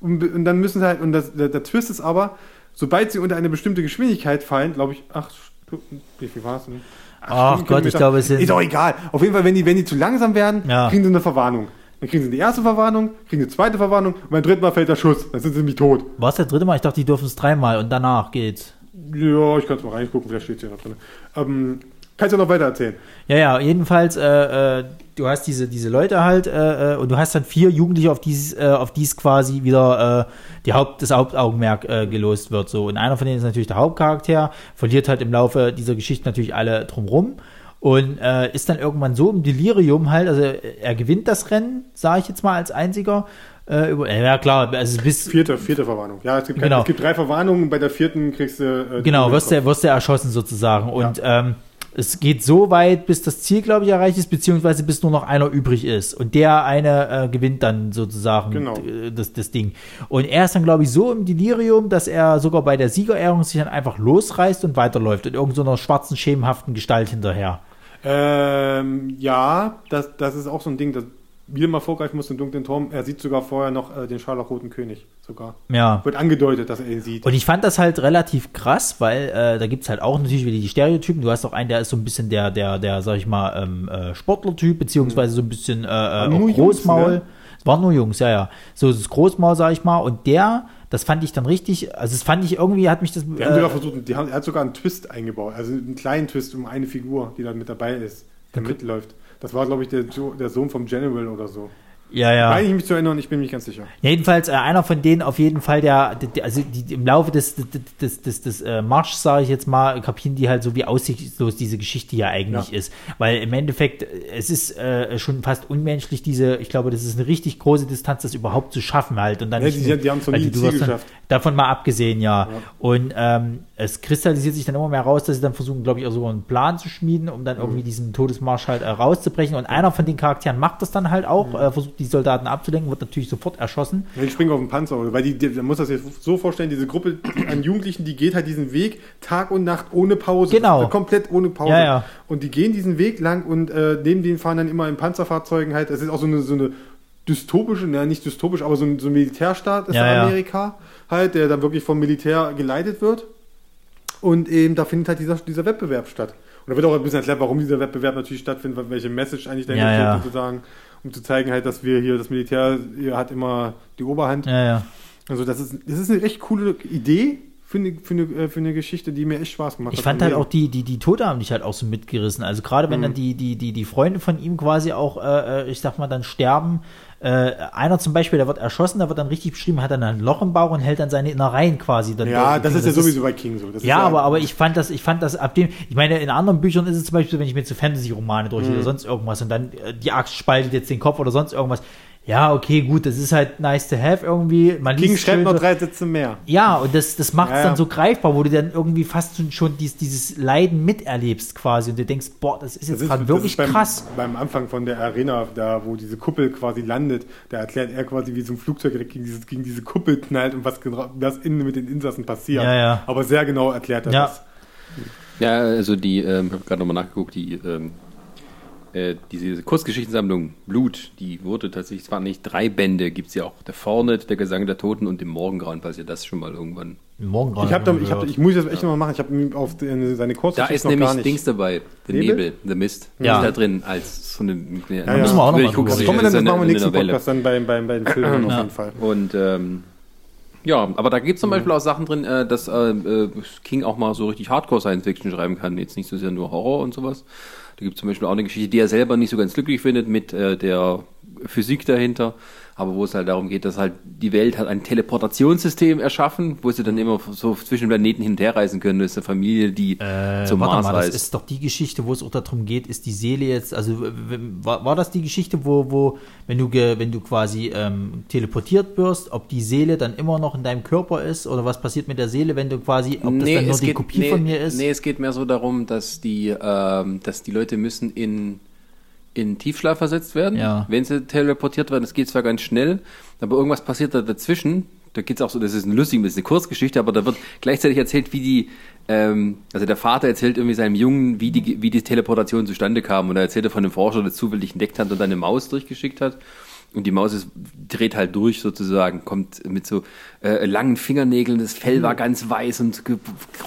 und, und dann müssen sie halt, und das, der, der Twist ist aber, sobald sie unter eine bestimmte Geschwindigkeit fallen, glaube ich, acht Stunden, wie viel war es denn? Ach Gott, ich glaube, es sind- Ist auch egal. Auf jeden Fall, wenn die, wenn die zu langsam werden, Ja. kriegen sie eine Verwarnung. Dann kriegen sie die erste Verwarnung, kriegen die zweite Verwarnung und beim dritten Mal fällt der Schuss. Dann sind sie nämlich tot. War es der dritte Mal? Ich dachte, die dürfen es dreimal und danach geht's. Ja, ich kann es mal reingucken, vielleicht steht es ja da drin. Ähm, kannst du noch weiter erzählen? Ja, ja, jedenfalls, äh, äh, du hast diese, diese Leute halt äh, äh, und du hast dann vier Jugendliche, auf die äh, auf quasi wieder äh, die Haupt, das Hauptaugenmerk äh, gelost wird. So. Und einer von denen ist natürlich der Hauptcharakter, verliert halt im Laufe dieser Geschichte natürlich alle drumrum und ist dann irgendwann so im Delirium halt, also er gewinnt das Rennen, sage ich jetzt mal als einziger. Äh, über, ja klar, also bis Vierte, vierte Verwarnung. Ja, es gibt, keine, Genau. es gibt drei Verwarnungen, bei der vierten kriegst du. Äh, Genau, wirst du, wirst du erschossen sozusagen. Und ähm, es geht so weit, bis das Ziel, glaube ich, erreicht ist, beziehungsweise bis nur noch einer übrig ist. Und der eine äh, gewinnt dann sozusagen Genau. äh, das, das Ding. Und er ist dann, glaube ich, so im Delirium, dass er sogar bei der Siegerehrung sich dann einfach losreißt und weiterläuft in irgendeiner schwarzen, schemenhaften Gestalt hinterher. Ähm, ja, das, das ist auch so ein Ding, das wieder mal vorgreifen muss im dunklen Turm. Er sieht sogar vorher noch äh, den scharlachroten König. Sogar. Ja. Wird angedeutet, dass er ihn sieht. Und ich fand das halt relativ krass, weil äh, da gibt's halt auch natürlich wieder die Stereotypen. Du hast auch einen, der ist so ein bisschen der, der, der, sag ich mal, ähm, äh, Sportler-Typ, beziehungsweise so ein bisschen äh, äh, auch Jungs, Großmaul. ne? Es waren nur Jungs, ja, ja. So das Großmaul, sag ich mal. Und der, das fand ich dann richtig, also das fand ich irgendwie, hat mich das. Die haben sogar Äh, versucht, die haben, er hat sogar einen Twist eingebaut, also einen kleinen Twist um eine Figur, die da mit dabei ist, der mitläuft. Das war, glaube ich, der, der Sohn vom General oder so. Ja, ja. Meine ich mich zu erinnern, ich bin mir nicht ganz sicher. Ja, jedenfalls äh, einer von denen auf jeden Fall, der, der also die, im Laufe des, des, des, des, des äh, Marschs, sage ich jetzt mal, kapieren die halt so, wie aussichtslos diese Geschichte ja eigentlich Ja. ist. Weil im Endeffekt, es ist äh, schon fast unmenschlich, diese, ich glaube, das ist eine richtig große Distanz, das überhaupt zu schaffen halt. Und dann Ja, die- die haben's noch weil nie Ziel geschafft. Davon mal abgesehen, ja. Und ähm, es kristallisiert sich dann immer mehr raus, dass sie dann versuchen, glaube ich, auch sogar einen Plan zu schmieden, um dann irgendwie diesen Todesmarsch halt äh, rauszubrechen. Und einer von den Charakteren macht das dann halt auch, äh, versucht die Soldaten abzulenken, wird natürlich sofort erschossen. Ja, Die springen auf den Panzer, weil die, die, man muss das jetzt so vorstellen, diese Gruppe an Jugendlichen, die geht halt diesen Weg Tag und Nacht ohne Pause. Genau. Komplett ohne Pause. Ja, ja. Und die gehen diesen Weg lang und äh, neben denen fahren dann immer in Panzerfahrzeugen halt, das ist auch so eine, so eine dystopische, ne, nicht dystopisch, aber so ein, so ein Militärstaat ist ja. Amerika halt, der dann wirklich vom Militär geleitet wird. Und eben da findet halt dieser, dieser Wettbewerb statt. Und da wird auch ein bisschen erklärt, warum dieser Wettbewerb natürlich stattfindet, welche Message eigentlich dahinter Ja, steht, ja. sozusagen, um zu zeigen halt, dass wir hier, das Militär hier hat immer die Oberhand. Ja, ja. Also das ist, das ist eine recht coole Idee für eine, für eine, äh, für eine Geschichte, die mir echt Spaß gemacht Ich hat. fand zu halt lesen. auch die, die, die Tote haben dich halt auch so mitgerissen. Also gerade wenn dann die, die, die, die Freunde von ihm quasi auch, äh, äh, ich sag mal, dann sterben. Äh, einer zum Beispiel, der wird erschossen, der wird dann richtig beschrieben, hat dann ein Loch im Bauch und hält dann seine Innereien quasi dann Ja, das ist ja sowieso bei King so. Das ist Ja, aber, aber ich fand das, ich fand das ab dem, ich meine, in anderen Büchern ist es zum Beispiel, so, wenn ich mir zu Fantasy-Romane durchlese oder sonst irgendwas und dann äh, die Axt spaltet jetzt den Kopf oder sonst irgendwas. Ja, okay, gut, das ist halt nice to have irgendwie. Man King schreibt noch so- drei Sätze mehr. ja, und das, das macht es Ja, ja. dann so greifbar, wo du dann irgendwie fast schon, dies, dieses Leiden miterlebst quasi und du denkst, boah, das ist jetzt gerade wirklich beim, krass. Beim Anfang von der Arena, da wo diese Kuppel quasi landet, da erklärt er quasi, wie so ein Flugzeug direkt gegen, dieses, gegen diese Kuppel knallt und was, genau- was innen mit den Insassen passiert. Ja, ja. Aber sehr genau erklärt er Ja. das. Ja, also die, ähm, ich habe gerade nochmal nachgeguckt, die, ähm, äh, diese Kurzgeschichtensammlung Blut, die wurde tatsächlich, es waren nicht drei Bände, gibt es ja auch der Fornet, der Gesang der Toten und dem Morgengrauen, falls ihr das schon mal irgendwann. Morgen Ich, hab da, ich, hab, ich muss das echt noch mal machen. Ich habe auf die, seine Da Kurzgeschichte ist noch nämlich gar nicht. Dings dabei, der Nebel? Nebel, The Mist, Ja. ist da drin als so eine. ja, ja. Müssen wir auch noch mal Ich guck's drüber nicht, Kommen wir das dann, das machen wir nächsten Novelle. Podcast dann bei, bei, bei den Filmen auf Ja. jeden Fall. Und ähm, ja, aber da gibt es zum Beispiel auch Sachen drin, äh, dass äh, äh, King auch mal so richtig Hardcore Science Fiction schreiben kann. Jetzt nicht so sehr nur Horror und sowas, Da gibt es zum Beispiel auch eine Geschichte, die er selber nicht so ganz glücklich findet mit äh, der Physik dahinter aber wo es halt darum geht, dass halt die Welt hat ein Teleportationssystem erschaffen, wo sie dann immer so zwischen Planeten hin und her reisen können. Das ist eine Familie, die äh, zum Mars mal, das reist. ist doch die Geschichte, wo es auch darum geht, ist die Seele jetzt, also war, war das die Geschichte, wo, wo wenn du wenn du quasi ähm, teleportiert wirst, ob die Seele dann immer noch in deinem Körper ist oder was passiert mit der Seele, wenn du quasi, ob das dann nur es die geht- Kopie nee, von mir ist? Nee, es geht mehr so darum, dass die, ähm, dass die Leute müssen in, in Tiefschlaf versetzt werden, Ja. wenn sie teleportiert werden. Das geht zwar ganz schnell, aber irgendwas passiert da dazwischen. Da geht's auch so, das ist ein lustig, das ist eine Kurzgeschichte, aber da wird gleichzeitig erzählt, wie die, ähm, also der Vater erzählt irgendwie seinem Jungen, wie die, wie die Teleportation zustande kam. Und er erzählt von einem Forscher, der zufällig entdeckt hat und dann eine Maus durchgeschickt hat. Und die Maus ist, dreht halt durch sozusagen, kommt mit so äh, langen Fingernägeln, das Fell war ganz weiß und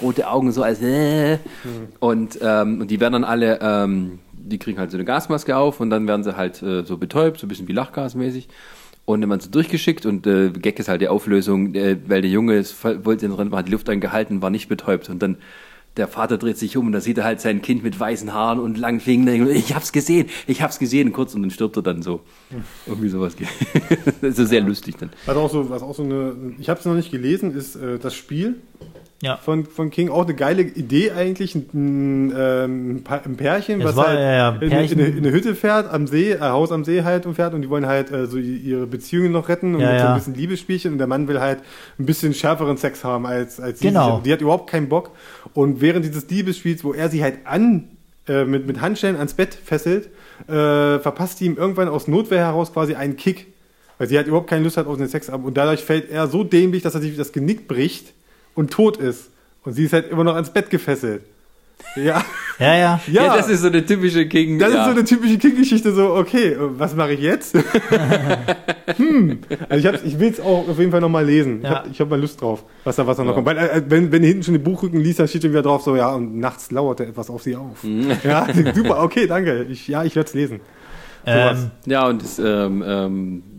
rote Augen so als äh. und, ähm, und die werden dann alle, ähm, die kriegen halt so eine Gasmaske auf und dann werden sie halt äh, so betäubt, so ein bisschen wie Lachgasmäßig. Und dann werden sie durchgeschickt und äh, Gag ist halt die Auflösung, äh, weil der Junge ist, wollte drin, hat die Luft angehalten, war nicht betäubt und dann der Vater dreht sich um und da sieht er halt sein Kind mit weißen Haaren und langen Fingern. Ich hab's gesehen, ich hab's gesehen, kurz und dann stirbt er dann so. Irgendwie sowas. das ist sehr lustig dann. Was auch so, was auch so eine, ich habe es noch nicht gelesen, ist äh, das Spiel ja. von, von King. Auch eine geile Idee eigentlich. Ein, ähm, Pa- ein Pärchen, was war, halt ja, in, Pärchen. in, eine, in eine Hütte fährt, am See, äh, Haus am See halt und fährt und die wollen halt äh, so ihre Beziehungen noch retten und Ja, so ein bisschen Liebesspielchen und der Mann will halt ein bisschen schärferen Sex haben als, als sie. Genau. Die hat überhaupt keinen Bock. Und während dieses Liebesspiels, wo er sie halt an äh, mit, mit Handschellen ans Bett fesselt, äh, verpasst sie ihm irgendwann aus Notwehr heraus quasi einen Kick. Weil sie halt überhaupt keine Lust hat auf den Sex ab. Und dadurch fällt er so dämlich, dass er sich das Genick bricht und tot ist. Und sie ist halt immer noch ans Bett gefesselt. Ja. Ja, ja. Ja, Ja, das ist so eine typische King. das ja. ist so eine typische King-Geschichte, so, okay, äh, was mache ich jetzt? hm. Also ich, ich will es auch auf jeden Fall nochmal lesen. Ich Ja. habe ich hab mal Lust drauf, was da, was da noch kommt. Weil, äh, wenn, wenn du hinten schon den Buchrücken liest, dann steht schon wieder drauf, so, ja, und nachts lauerte etwas auf sie auf. Mhm. Ja, super, okay, danke. Ich, ja, ich werde es lesen. Sowas. Ähm, Ja, und das, ähm, ähm, äh,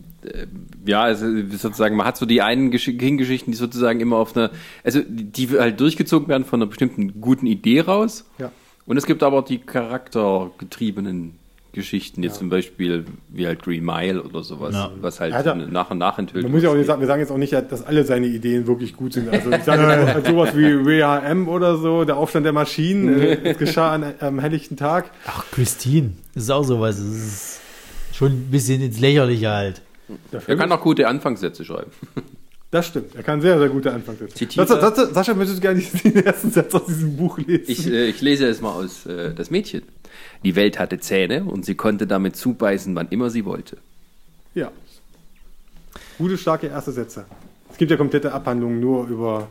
ja, also sozusagen, man hat so die einen Gesch- King-Geschichten, die sozusagen immer auf einer, also die halt durchgezogen werden von einer bestimmten guten Idee raus. Ja. Und es gibt aber auch die charaktergetriebenen Geschichten, jetzt Ja. zum Beispiel wie halt Green Mile oder sowas, Ja. was halt Ja, da- nach und nach enthüllt Man muss ja auch nicht sagen, wir sagen jetzt auch nicht, dass alle seine Ideen wirklich gut sind. Also ich sage mal, sowas wie WHM oder so, der Aufstand der Maschinen, äh, es geschah an, am helllichten Tag. ach, Christine. Das ist auch sowas. Das ist schon ein bisschen ins Lächerliche halt. Er kann auch gute Anfangssätze schreiben. Das stimmt. Er kann sehr, sehr gute Anfangssätze. Zitiere- Das, das, Sascha, möchtest du gerne den ersten Satz aus diesem Buch lesen? Ich, äh, ich lese es mal aus äh, Das Mädchen. Die Welt hatte Zähne und sie konnte damit zubeißen, wann immer sie wollte. ja. Gute, starke erste Sätze. Es gibt ja komplette Abhandlungen nur über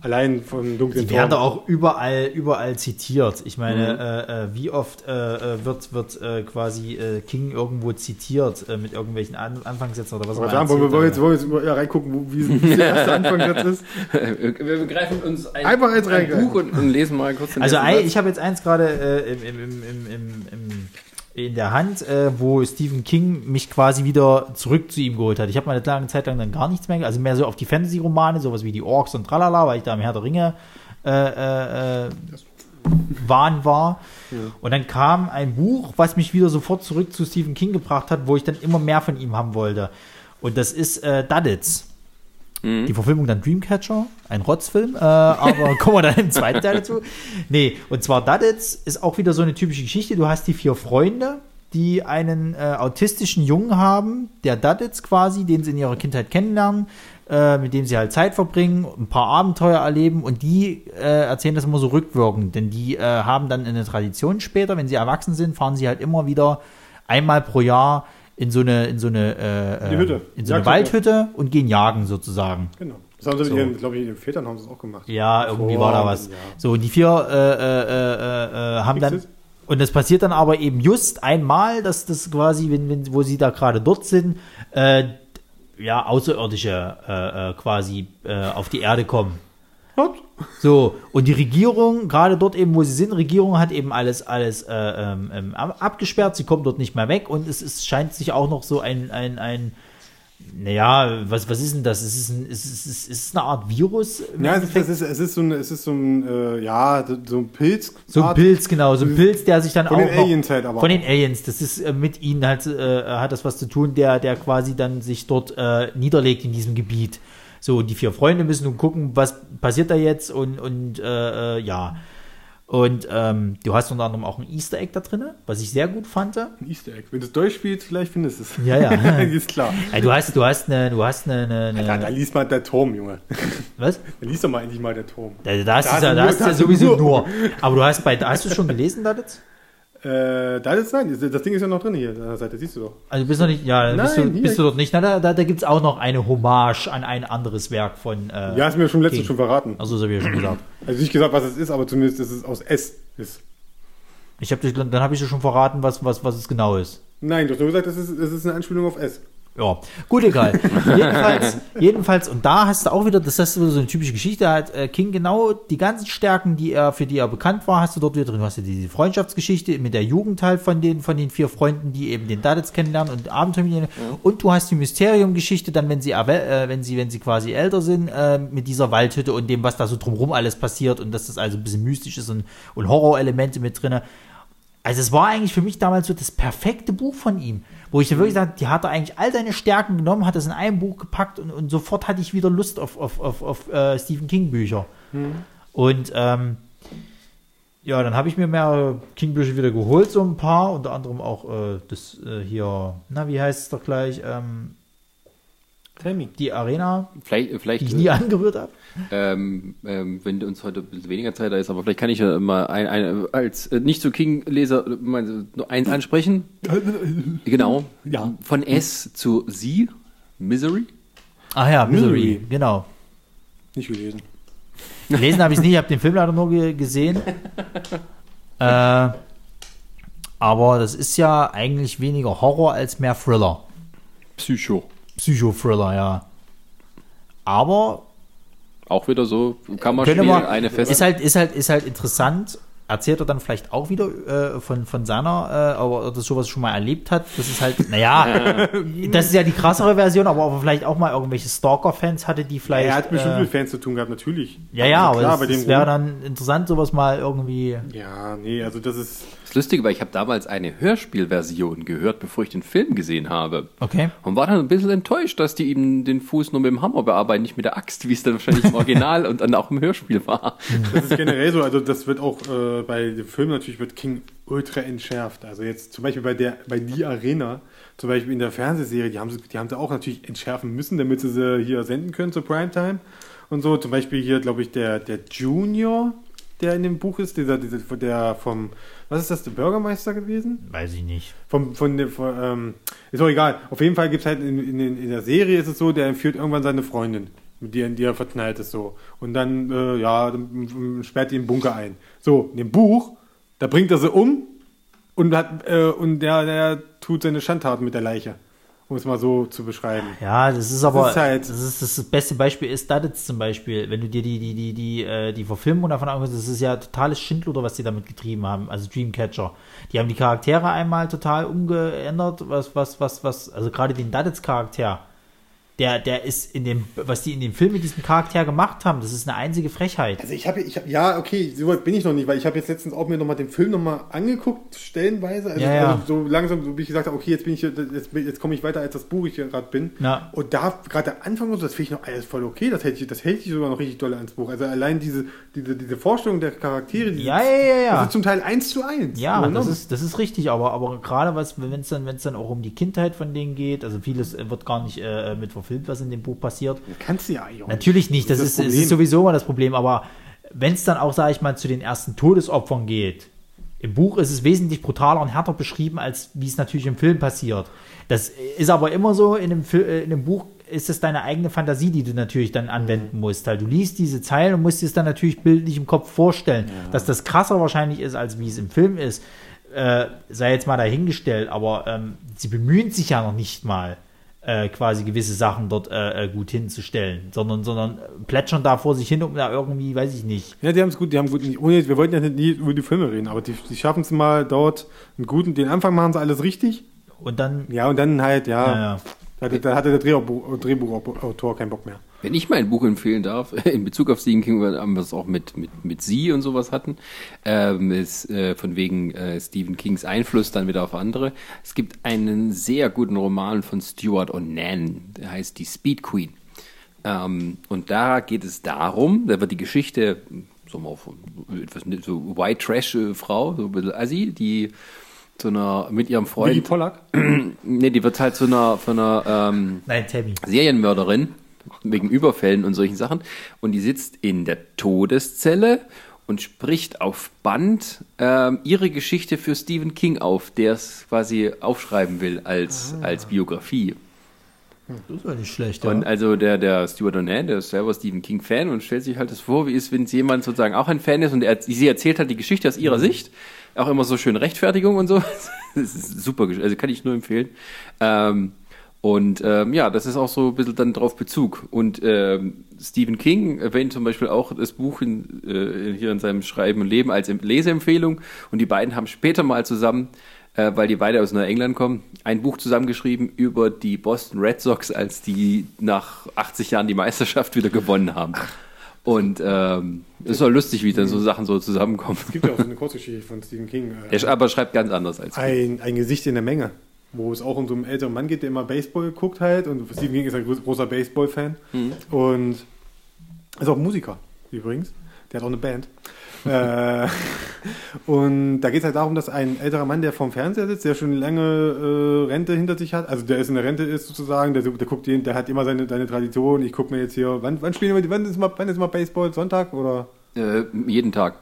allein von dunklen Die werden Toren. auch überall, überall zitiert. Ich meine, Mhm. äh, äh, wie oft äh, äh, wird, wird äh, quasi äh, King irgendwo zitiert äh, mit irgendwelchen An Anfangssätzen oder was auch sagen, wollen wir, wollen wir jetzt, wollen wir jetzt mal reingucken, wo, wie, wie der erste Anfangssatz ist? Wir begreifen uns ein, Einfach eins ein reingreifen. Buch und, und lesen mal kurz den Also ich habe jetzt eins gerade äh, im, im, im, im, im, im, in der Hand, äh, wo Stephen King mich quasi wieder zurück zu ihm geholt hat. Ich habe mal eine lange Zeit lang dann gar nichts mehr, also mehr so auf die Fantasy-Romane, sowas wie die Orks und Tralala, weil ich da im Herr der Ringe äh, äh, äh, Wahn war. Und dann kam ein Buch, was mich wieder sofort zurück zu Stephen King gebracht hat, wo ich dann immer mehr von ihm haben wollte. Und das ist äh, Duddits. Mhm. Die Verfilmung dann Dreamcatcher, ein Rotzfilm, äh, aber kommen wir dann im zweiten Teil dazu. Nee, und zwar Duddits ist auch wieder so eine typische Geschichte. Du hast die vier Freunde, die einen äh, autistischen Jungen haben, der Duddits quasi, den sie in ihrer Kindheit kennenlernen, äh, mit dem sie halt Zeit verbringen, ein paar Abenteuer erleben und die äh, erzählen das immer so rückwirkend, denn die äh, haben dann eine Tradition später, wenn sie erwachsen sind, fahren sie halt immer wieder einmal pro Jahr in so eine in so eine äh, in so eine. Waldhütte und gehen jagen sozusagen. Genau. Das haben sie So. mit ihren, glaube ich, ihren Vätern haben sie es auch gemacht. Ja, irgendwie Vor- war da was. ja. So, und die vier äh, äh, äh, äh, haben dann. Und das passiert dann aber eben just einmal, dass das quasi, wenn, wenn, wo sie da gerade dort sind, äh, ja, Außerirdische äh, äh, quasi äh, auf die Erde kommen. Ups. So, und die Regierung, gerade dort eben, wo sie sind, Regierung hat eben alles, alles äh, ähm, ähm, ab- abgesperrt, sie kommt dort nicht mehr weg und es, es scheint sich auch noch so ein, ein, ein, naja, was, was ist denn das? Ist es, ein, ist, es, ist es eine Art Virus? Ja, es ist, es ist, es ist so ein, es ist so ein, äh, ja, so ein Pilz. so ein Pilz, genau, so ein Pilz, der sich dann Von auch den noch, Aliens halt aber von den. Aliens, das ist äh, mit ihnen halt, äh, hat das was zu tun, der, der quasi dann sich dort äh, niederlegt in diesem Gebiet. So, die vier Freunde müssen nun gucken, was passiert da jetzt und, und äh, äh, ja. Und ähm, du hast unter anderem auch ein Easter Egg da drin, was ich sehr gut fand. Ein Easter Egg. Wenn du es durchspielst, vielleicht findest du es. Ja, ja. ist klar. Ja, du hast, du hast eine, du hast eine, eine, Da, da eine liest mal der Turm, Junge. was? Da liest doch mal endlich mal der Turm. Da, da hast Da du ja, hast du da du da ja hast du sowieso nur-. Aber du hast bei, hast du schon gelesen, David? Äh, da ist nein, das Ding ist ja noch drin hier an der Seite, siehst du doch. Also bist du nicht, ja, bist, du, Nein, bist du dort nicht. Na, da, da, da gibt es auch noch eine Hommage an ein anderes Werk von. Äh, Ja, hast mir schon letztens King. schon verraten. Also, das habe ich ja schon gesagt. Also nicht gesagt, was es ist, aber zumindest, dass es aus S ist. Ich hab, dich- dann habe ich dir schon verraten, was, was, was es genau ist. Nein, du hast nur gesagt, es ist, es ist eine Anspielung auf S. Ja, gut, egal. jedenfalls, jedenfalls, und da hast du auch wieder, das ist so eine typische Geschichte, hat äh, King genau die ganzen Stärken, die er, für die er bekannt war, hast du dort wieder drin. Du hast ja diese Freundschaftsgeschichte mit der Jugend halt von den, von den vier Freunden, die eben den Daditz kennenlernen und Abenteuer ihnen. Und du hast die Mysterium-Geschichte dann, wenn sie, äh, wenn sie, wenn sie quasi älter sind, äh, mit dieser Waldhütte und dem, was da so drumrum alles passiert und dass das also ein bisschen mystisch ist und, und Horrorelemente mit drinne. Also es war eigentlich für mich damals so das perfekte Buch von ihm, wo ich dann wirklich sage, die hat er eigentlich all seine Stärken genommen, hat das in ein Buch gepackt und, und sofort hatte ich wieder Lust auf, auf, auf, auf äh, Stephen King Bücher. Und ähm, ja, dann habe ich mir mehrere King Bücher wieder geholt, so ein paar, unter anderem auch äh, das äh, hier, na wie heißt es doch gleich, ähm, Tell me. die Arena, Vielleicht, die vielleicht ich nie angerührt habe. ähm, ähm, wenn uns heute ein bisschen weniger Zeit da ist, aber vielleicht kann ich ja mal ein, ein, als äh, nicht so King-Leser mal nur eins ansprechen. genau. Ja. Von S zu Sie, Misery. Ach ja, Misery, Misery. genau. Nicht gelesen. Gelesen habe ich es nicht, ich habe den Film leider nur ge gesehen. äh, aber das ist ja eigentlich weniger Horror als mehr Thriller. Psycho. Psychothriller, ja. Aber Auch wieder so, kann man könnte spielen, man, eine fest. ist halt, ist halt, ist halt interessant. Erzählt er dann vielleicht auch wieder äh, von, von seiner, äh, aber das sowas schon mal erlebt hat. Das ist halt, naja, das ist ja die krassere Version, aber ob er vielleicht auch mal irgendwelche Stalker-Fans hatte, die vielleicht. er hat bestimmt äh, mit Fans zu tun gehabt, natürlich. ja, ja, Also aber klar, dem das wäre dann interessant, sowas mal irgendwie. Ja, nee, also das ist. Das Lustige war, ich habe damals eine Hörspielversion gehört, bevor ich den Film gesehen habe. Okay. Und war dann ein bisschen enttäuscht, dass die ihm den Fuß nur mit dem Hammer bearbeiten, nicht mit der Axt, wie es dann wahrscheinlich im Original und dann auch im Hörspiel war. Das ist generell so, also das wird auch äh, bei dem Film natürlich wird King ultra entschärft. Also jetzt zum Beispiel bei der, bei Die Arena, zum Beispiel in der Fernsehserie, die haben sie, die haben sie auch natürlich entschärfen müssen, damit sie sie hier senden können zur Primetime und so. Zum Beispiel hier, glaube ich, der, der Junior, der in dem Buch ist, dieser, dieser, der vom, was ist das, der Bürgermeister gewesen? Weiß ich nicht. Vom, von von, ähm, ist auch egal. Auf jeden Fall gibt es halt in, in, in der Serie ist es so, der entführt irgendwann seine Freundin, mit der, die er verknallt ist so. Und dann, äh, ja, dann mm, sperrt die im Bunker ein. So, in dem Buch, da bringt er sie um und hat, äh, und der, der tut seine Schandtaten mit der Leiche. Um es mal so zu beschreiben. Ja, das ist aber ist halt- das, ist, das beste Beispiel ist Duddits zum Beispiel. Wenn du dir die, die, die, die, äh, die Verfilmung davon anguckst, das ist ja totales Schindluder, was die damit getrieben haben, also Dreamcatcher. Die haben die Charaktere einmal total umgeändert, was, was, was, was, also gerade den Duddits Charakter, der, der ist in dem, was die in dem Film mit diesem Charakter gemacht haben, das ist eine einzige Frechheit. Also ich habe, ich hab, ja, okay, so weit bin ich noch nicht, weil ich habe jetzt letztens auch mir nochmal den Film nochmal angeguckt, stellenweise. Also, Ja, ja. also so langsam, so wie ich gesagt habe, okay, jetzt bin ich, jetzt, jetzt komme ich weiter als das Buch ich gerade bin. Ja. Und da gerade der Anfang und so, das finde ich noch alles voll okay. Das hält ich, das hält ich sogar noch richtig doll ans Buch. Also allein diese, diese, diese Vorstellung der Charaktere, die Ja, ja, ja, ja. Das ist zum Teil eins zu eins. Ja, das ist, das ist richtig, aber, aber gerade was, wenn es dann, wenn es dann auch um die Kindheit von denen geht, also vieles wird gar nicht äh, mit verfilmt, was in dem Buch passiert. Kannst du ja eigentlich auch Natürlich nicht, das, ist, das ist sowieso mal das Problem, aber wenn es dann auch, sage ich mal, zu den ersten Todesopfern geht, im Buch ist es wesentlich brutaler und härter beschrieben, als wie es natürlich im Film passiert. Das ist aber immer so, in dem, äh, in dem Buch ist es deine eigene Fantasie, die du natürlich dann anwenden musst. Halt, du liest diese Zeilen und musst dir es dann natürlich bildlich im Kopf vorstellen, dass das krasser wahrscheinlich ist, als wie es im Film ist. Äh, sei jetzt mal dahingestellt, aber ähm, sie bemühen sich ja noch nicht mal äh, quasi gewisse Sachen dort äh, äh, gut hinzustellen, sondern, sondern plätschern da vor sich hin, um da irgendwie, weiß ich nicht. Ja, die haben es gut, die haben gut, ohne, wir wollten ja nicht nie über die Filme reden, aber die, die schaffen es mal dort einen guten, den Anfang machen sie alles richtig. Und dann, Ja, und dann halt, ja, ja, ja. Da hatte, da hatte der Drehbuch- Drehbuchautor keinen Bock mehr. Wenn ich mein Buch empfehlen darf, in Bezug auf Stephen King, weil wir es auch mit, mit, mit Sie und sowas hatten, ähm, ist äh, von wegen äh, Stephen Kings Einfluss dann wieder auf andere. Es gibt einen sehr guten Roman von Stuart O'Nan, der heißt Die Speed Queen. Ähm, und da geht es darum, da wird die Geschichte, so mal von etwas so White Trash äh, so ein bisschen Assi, die zu einer mit ihrem Freund, Pollack? nee, die wird halt zu einer von einer ähm, Nein, Tammy. Serienmörderin wegen Überfällen und solchen Sachen. Und die sitzt in der Todeszelle und spricht auf Band ähm, ihre Geschichte für Stephen King auf, der es quasi aufschreiben will als, als Biografie. Das war nicht schlecht, ja. Und also der, der Stuart O'Nan, der ist selber Stephen King-Fan und stellt sich halt das vor, wie ist, wenn jemand sozusagen auch ein Fan ist und er, sie erzählt halt die Geschichte aus ihrer Sicht. Auch immer so schön Rechtfertigung und so. Das ist super, also kann ich nur empfehlen. Ähm, und ähm, ja, das ist auch so ein bisschen dann drauf Bezug. Und ähm, Stephen King erwähnt zum Beispiel auch das Buch in, äh, hier in seinem Schreiben und Leben als Em- Leseempfehlung. Und die beiden haben später mal zusammen, äh, weil die beide aus Neuengland kommen, ein Buch zusammengeschrieben über die Boston Red Sox, als die nach 80 Jahren die Meisterschaft wieder gewonnen haben. Und ähm, ist auch lustig, wie dann so Sachen so zusammenkommen. Es gibt ja auch so eine Kurzgeschichte von Stephen King. Er Äh, sch- aber schreibt ganz anders als ein, ein Gesicht in der Menge, wo es auch um so einen älteren Mann geht, der immer Baseball guckt halt. Und Stephen King ist ein groß- großer Baseball-Fan. Und ist auch Musiker übrigens. Der hat auch eine Band. Äh, und da geht es halt darum, dass ein älterer Mann, der vorm Fernseher sitzt, der schon lange äh, Rente hinter sich hat, also der ist in der Rente ist sozusagen, der, der guckt jeden, der hat immer seine, seine Tradition. Ich gucke mir jetzt hier, wann, wann spielen wir, die- wann ist mal, wann ist mal Baseball? Sonntag oder äh, jeden Tag.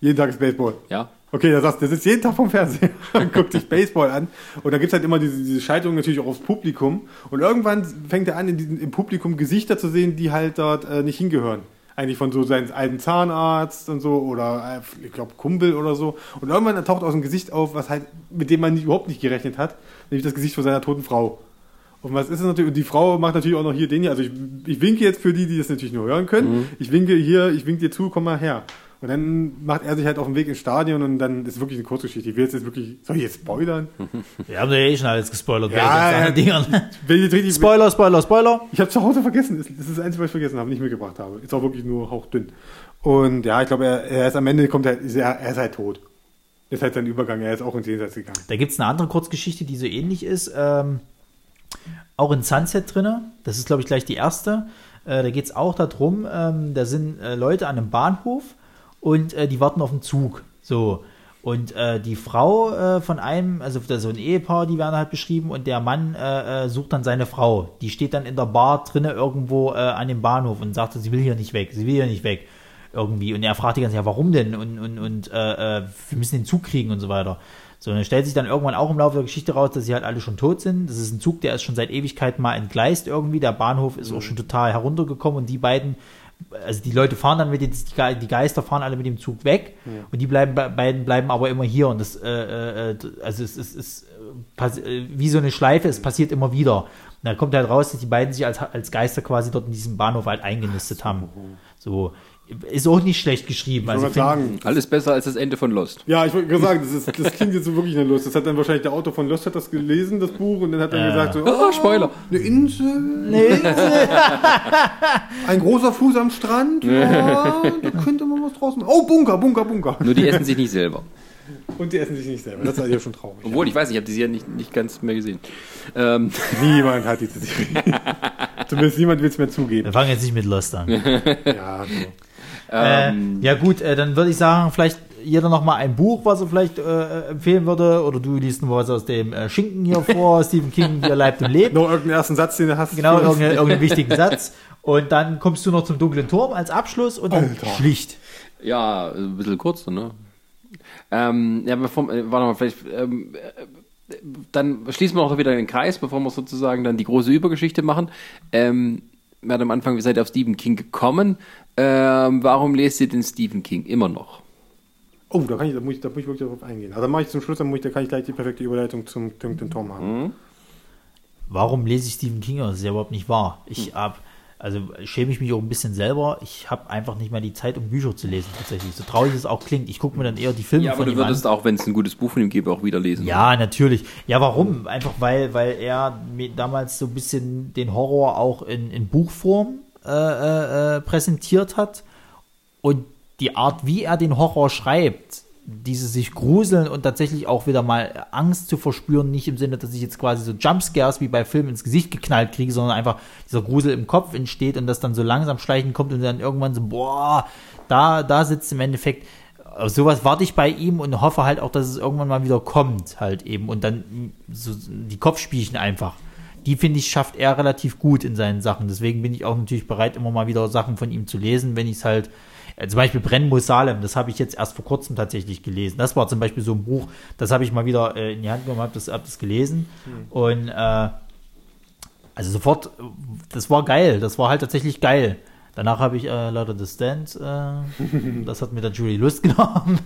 jeden Tag ist Baseball? Ja. Okay, der, sagt, der sitzt jeden Tag vom Fernseher und guckt sich Baseball an. Und da gibt's halt immer diese, diese Schaltung natürlich auch aufs Publikum. Und irgendwann fängt er an, in diesem, im Publikum Gesichter zu sehen, die halt dort äh, nicht hingehören. Eigentlich von so seinem alten Zahnarzt und so oder äh, ich glaube Kumpel oder so. Und irgendwann taucht aus dem Gesicht auf, was halt, mit dem man nicht, überhaupt nicht gerechnet hat, nämlich das Gesicht von seiner toten Frau. Und was ist es natürlich? Und die Frau macht natürlich auch noch hier den hier. Also ich, ich winke jetzt für die, die das natürlich nur hören können. Ich winke hier, ich winke dir zu, komm mal her. Und dann macht er sich halt auf den Weg ins Stadion und dann ist wirklich eine Kurzgeschichte. Ich will jetzt, jetzt wirklich, soll ich jetzt spoilern? Wir haben ja eh schon alles gespoilert. Ja, ja. Dingern. Spoiler, Spoiler, Spoiler. ich habe zu Hause vergessen. Das ist das Einzige, was ich vergessen habe, nicht mitgebracht habe. Ist auch wirklich nur hauchdünn. Und ja, ich glaube, er, er ist am Ende kommt er, ist er, er ist halt tot. Ist halt sein Übergang. Er ist auch ins Jenseits gegangen. Da gibt es eine andere Kurzgeschichte, die so ähnlich ist. Ähm, auch in Sunset drinne. Das ist, glaube ich, gleich die erste. Äh, da geht es auch darum, ähm, da sind äh, Leute an einem Bahnhof und äh, die warten auf den Zug. So. Und äh, die Frau äh, von einem, also so ein Ehepaar, die werden halt beschrieben, und der Mann äh, äh, sucht dann seine Frau. Die steht dann in der Bar drinne irgendwo äh, an dem Bahnhof und sagt, sie will hier nicht weg, sie will hier nicht weg. Irgendwie. Und er fragt die ganze Zeit, ja, warum denn? Und, und, und äh, wir müssen den Zug kriegen und so weiter. So, und dann stellt sich dann irgendwann auch im Laufe der Geschichte raus, dass sie halt alle schon tot sind. Das ist ein Zug, der ist schon seit Ewigkeiten mal entgleist irgendwie. Der Bahnhof ist auch schon total heruntergekommen und die beiden, also die Leute fahren dann mit den, die Ge- die Geister fahren alle mit dem Zug weg und die bleiben, be- beiden bleiben aber immer hier und das, äh, äh, äh, also es ist, ist äh, wie so eine Schleife, es passiert immer wieder. Und da kommt halt raus, dass die beiden sich als, als Geister quasi dort in diesem Bahnhof halt eingenistet haben. So, ist auch nicht schlecht geschrieben. Ich Also sagen, Alles besser als das Ende von Lost. Ja, ich wollte gerade sagen, das, ist, das klingt jetzt so wirklich eine Lust. Das hat dann wahrscheinlich der Autor von Lost hat das gelesen, das Buch, und dann hat er Ja. gesagt so, Oh, Spoiler. eine Insel, Nee, ein großer Fuß am Strand, ja, da könnte man was draus machen. Oh, Bunker, Bunker, Bunker. Nur die essen sich nicht selber. Und die essen sich nicht selber. Das ist ja schon traurig. Obwohl, ich weiß, ich habe die Serie nicht, nicht ganz mehr gesehen. Ähm, Niemand hat diese Serie. Zumindest niemand will es mehr zugeben. wir fangen jetzt nicht mit Lost an. Ja, so. Ähm, Äh, ja gut, äh, dann würde ich sagen, vielleicht jeder noch mal ein Buch, was er vielleicht äh, empfehlen würde, oder du liest nur was aus dem äh, Schinken hier vor, Stephen King, wie er leibt und lebt. Noch irgendeinen ersten Satz, den du hast. Genau, irgendeinen, irgendeinen wichtigen Satz. Und dann kommst du noch zum dunklen Turm als Abschluss und dann Alter. schlicht. ja, ein bisschen kurz, ne? Ähm, ja, bevor, äh, warte mal, vielleicht, ähm, äh, dann schließen wir noch wieder den Kreis, bevor wir sozusagen dann die große Übergeschichte machen. Ähm, hatten am Anfang, wie seid ihr auf Stephen King gekommen? Ähm, warum lest ihr den Stephen King immer noch? Oh, da, kann ich, da, muss ich, da muss ich wirklich darauf eingehen. Also dann mache ich zum Schluss, dann muss ich, da kann ich gleich die perfekte Überleitung zum dunklen Turm machen. Warum lese ich Stephen King? Das ist ja überhaupt nicht wahr. Ich hab, also schäme ich mich auch ein bisschen selber. Ich habe einfach nicht mehr die Zeit, um Bücher zu lesen, tatsächlich. So traurig es auch klingt. Ich gucke mir dann eher die Filme Ja, aber von du ihm an. würdest auch, wenn es ein gutes Buch von ihm gäbe, auch wieder lesen. Ja, natürlich. Ja, warum? Einfach weil, weil er mir damals so ein bisschen den Horror auch in, in Buchform äh, äh, äh, präsentiert hat. Und die Art, wie er den Horror schreibt, diese sich gruseln und tatsächlich auch wieder mal Angst zu verspüren, nicht im Sinne, dass ich jetzt quasi so Jumpscares wie bei Filmen ins Gesicht geknallt kriege, sondern einfach dieser Grusel im Kopf entsteht und das dann so langsam schleichen kommt und dann irgendwann so, boah, da, da sitzt im Endeffekt auf sowas warte ich bei ihm und hoffe halt auch, dass es irgendwann mal wieder kommt, halt eben. Und dann so die Kopfspielchen einfach. Die finde ich, schafft er relativ gut in seinen Sachen. Deswegen bin ich auch natürlich bereit, immer mal wieder Sachen von ihm zu lesen, wenn ich es halt. Äh, Zum Beispiel Brennen muss Salem, das habe ich jetzt erst vor kurzem tatsächlich gelesen. Das war zum Beispiel so ein Buch, das habe ich mal wieder äh, in die Hand genommen, habe das, hab das gelesen. Und äh, also sofort, das war geil, das war halt tatsächlich geil. Danach habe ich äh, leider The Stand, äh, das hat mir dann Julie Lust genommen.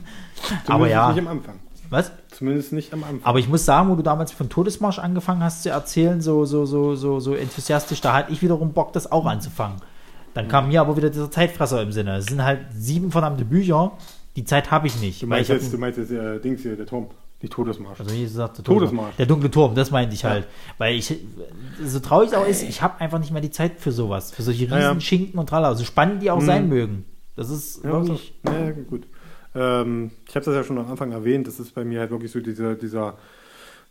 Aber Zumindest ja, nicht am Anfang. was? Zumindest nicht am Anfang. Aber ich muss sagen, wo du damals von Todesmarsch angefangen hast zu erzählen, so, so, so, so, so enthusiastisch, da hatte ich wiederum Bock, das auch anzufangen. Dann kam mir aber wieder dieser Zeitfresser im Sinne. Es sind halt sieben verdammte Bücher, die Zeit habe ich nicht. du meinst jetzt, du meinst jetzt äh, Dings hier, der Turm, die Todesmarsch. also wie gesagt, der Todesmarsch. Der dunkle Turm, das meinte ich halt. Weil ich, so traurig es auch ist, ich habe einfach nicht mehr die Zeit für sowas. Für solche riesen Ja, ja. Schinken und Tralla. So spannend die auch sein mögen. Das ist Ja, wirklich. ja, ja, gut. Ähm, ich habe das ja schon am Anfang erwähnt, das ist bei mir halt wirklich so dieser, dieser,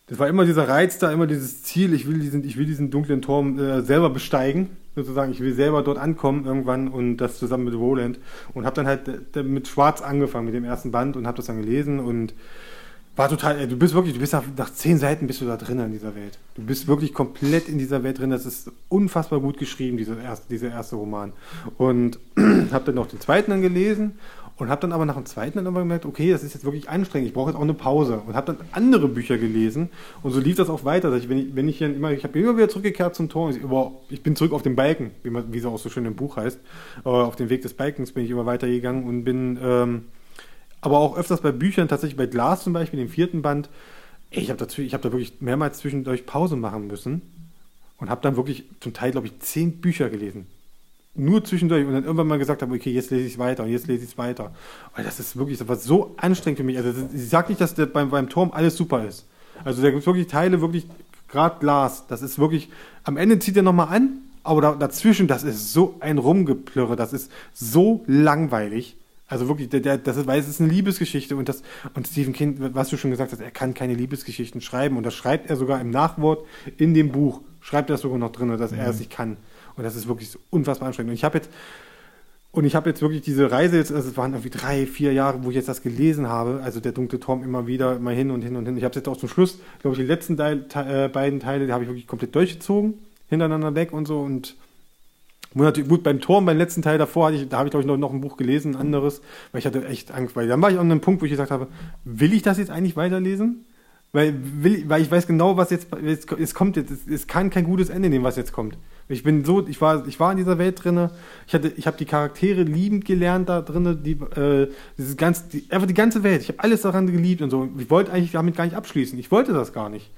das war immer dieser Reiz da, immer dieses Ziel, ich will diesen, ich will diesen dunklen Turm äh, selber besteigen, sozusagen, ich will selber dort ankommen irgendwann und das zusammen mit Roland und habe dann halt äh, mit Schwarz angefangen, mit dem ersten Band und habe das dann gelesen und war total, äh, du bist wirklich, du bist nach, nach zehn Seiten bist du da drin in dieser Welt. Du bist wirklich komplett in dieser Welt drin. Das ist unfassbar gut geschrieben, dieser erste, dieser erste Roman. Und habe dann noch den zweiten dann gelesen und habe dann aber nach dem zweiten dann aber gemerkt, okay, das ist jetzt wirklich anstrengend. Ich brauche jetzt auch eine Pause und habe dann andere Bücher gelesen und so lief das auch weiter. Dass ich, wenn ich, wenn ich hier immer, ich habe immer wieder zurückgekehrt zum Tor. Ich, aber ich bin zurück auf den Balken, wie, man, wie es auch so schön im Buch heißt. Aber auf den Weg des Balkens bin ich immer weitergegangen und bin ähm, aber auch öfters bei Büchern, tatsächlich bei Glas zum Beispiel, dem vierten Band, ey, ich habe da, hab da wirklich mehrmals zwischendurch Pause machen müssen und habe dann wirklich zum Teil, glaube ich, zehn Bücher gelesen. Nur zwischendurch und dann irgendwann mal gesagt habe, okay, jetzt lese ich es weiter und jetzt lese ich es weiter. Weil das ist wirklich, das war so anstrengend für mich. Also ich sage nicht, dass der, beim, beim Turm alles super ist. Also da gibt es wirklich Teile, wirklich, gerade Glas, das ist wirklich, am Ende zieht er nochmal an, aber da, dazwischen, das ist so ein Rumgeplirre, das ist so langweilig. Also wirklich, der, der, das ist, weil es ist eine Liebesgeschichte und das, und Stephen King, was du schon gesagt hast, er kann keine Liebesgeschichten schreiben und das schreibt er sogar im Nachwort in dem Buch, schreibt er sogar noch drin, dass er es nicht kann. Und das ist wirklich unfassbar anstrengend. Und ich habe jetzt, und ich habe jetzt wirklich diese Reise jetzt, also es waren irgendwie drei, vier Jahre, wo ich jetzt das gelesen habe, also der dunkle Turm immer wieder, immer hin und hin und hin. Ich habe es jetzt auch zum Schluss, glaube ich, die letzten Teil, te, äh, beiden Teile, die habe ich wirklich komplett durchgezogen, hintereinander weg und so und natürlich- gut, beim Turm, beim letzten Teil davor, ich, da habe ich glaube ich noch, noch ein Buch gelesen, ein anderes, weil ich hatte echt Angst, weil dann war ich an einem Punkt, wo ich gesagt habe, will ich das jetzt eigentlich weiterlesen? Weil, will, weil ich weiß genau, was jetzt, es, kommt jetzt, es kann kein gutes Ende nehmen, was jetzt kommt. Ich bin so, ich war, ich war in dieser Welt drinne. Ich hatte, ich habe die Charaktere liebend gelernt da drinne, die, äh, dieses ganze, die, einfach die ganze Welt. Ich habe alles daran geliebt und so. Ich wollte eigentlich damit gar nicht abschließen. Ich wollte das gar nicht.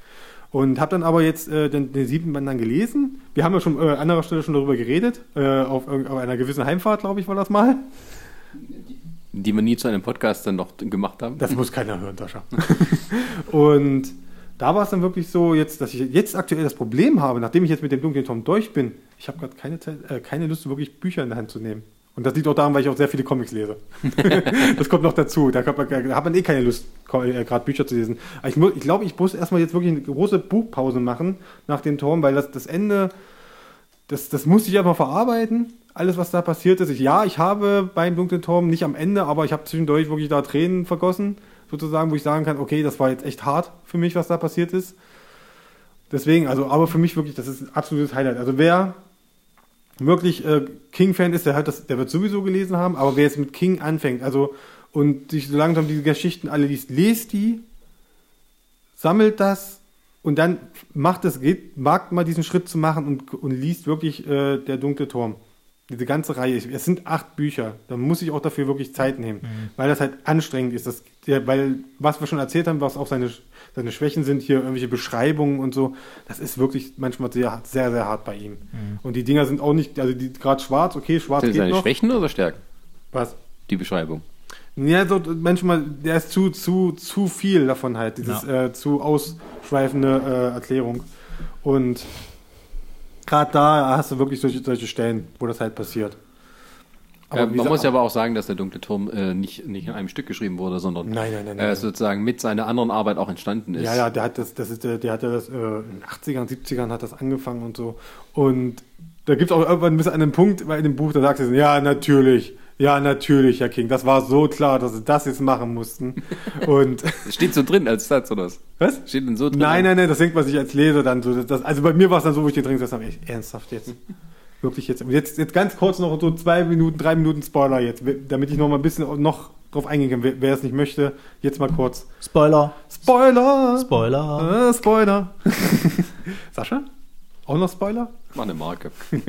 Und habe dann aber jetzt äh, den, den siebten Band dann gelesen. Wir haben ja schon äh, an anderer Stelle schon darüber geredet. Äh, auf, auf einer gewissen Heimfahrt, glaube ich, war das mal. Die wir nie zu einem Podcast dann noch gemacht haben. Das muss keiner hören, Sascha. und da war es dann wirklich so, jetzt, dass ich jetzt aktuell das Problem habe, nachdem ich jetzt mit dem dunklen Tom durch bin, ich habe gerade keine, Zeit, äh, keine Lust, wirklich Bücher in der Hand zu nehmen. Und das liegt auch daran, weil ich auch sehr viele Comics lese. das kommt noch dazu. Da hat man, da hat man eh keine Lust, äh, gerade Bücher zu lesen. Aber ich, mu- ich glaube, ich muss erstmal jetzt wirklich eine große Buchpause machen nach dem Turm, weil das, das Ende, das, das musste ich einfach verarbeiten. Alles, was da passiert ist. Ich, ja, ich habe beim Dunklen Turm nicht am Ende, aber ich habe zwischendurch wirklich da Tränen vergossen, sozusagen, wo ich sagen kann, okay, das war jetzt echt hart für mich, was da passiert ist. Deswegen, also, aber für mich wirklich, das ist ein absolutes Highlight. Also wer wirklich äh, King-Fan ist, der, hat das, der wird sowieso gelesen haben, aber wer jetzt mit King anfängt, also und sich so langsam diese Geschichten alle liest, lest die, sammelt das und dann macht es, geht, wagt mal diesen Schritt zu machen und, und liest wirklich äh, der dunkle Turm. Diese ganze Reihe. Es sind acht Bücher. Da muss ich auch dafür wirklich Zeit nehmen, weil das halt anstrengend ist. Das der, weil was wir schon erzählt haben, was auch seine, seine Schwächen sind, hier irgendwelche Beschreibungen und so, das ist wirklich manchmal sehr, sehr, sehr hart bei ihm. Mhm. Und die Dinger sind auch nicht, also die gerade schwarz, okay, schwarz Sind geht seine noch. Schwächen oder Stärken? Was? Die Beschreibung. Ja, so manchmal, der ist zu, zu, zu viel davon halt, dieses äh, zu ausschweifende äh, Erklärung. Und gerade da hast du wirklich solche, solche Stellen, wo das halt passiert. Äh, wie man gesagt, muss ja aber auch sagen, dass der Dunkle Turm äh, nicht, nicht in einem Stück geschrieben wurde, sondern Nein, nein, nein, äh, sozusagen mit seiner anderen Arbeit auch entstanden ist. Ja, ja, der hat das, das ist, der, der hat das, äh, in den 80ern, 70ern hat das angefangen und so. Und da gibt es auch irgendwann bis an einen Punkt bei dem Buch, da sagt er, ja, natürlich, ja, natürlich, Herr King, das war so klar, dass sie das jetzt machen mussten. Und steht so drin als Satz, oder was? was? Steht denn so drin? Nein, nein, nein, das denkt man sich als Leser dann so. Das, also bei mir war es dann so, wo ich den drin gesessen habe, echt ernsthaft jetzt. Wirklich jetzt. Jetzt, jetzt ganz kurz noch so zwei Minuten, drei Minuten Spoiler jetzt, damit ich noch mal ein bisschen noch drauf eingehen kann. Wer, es nicht möchte, jetzt mal kurz. Spoiler. Spoiler! Spoiler. Äh, Spoiler! Sascha? Auch noch Spoiler? War eine Marke. Kann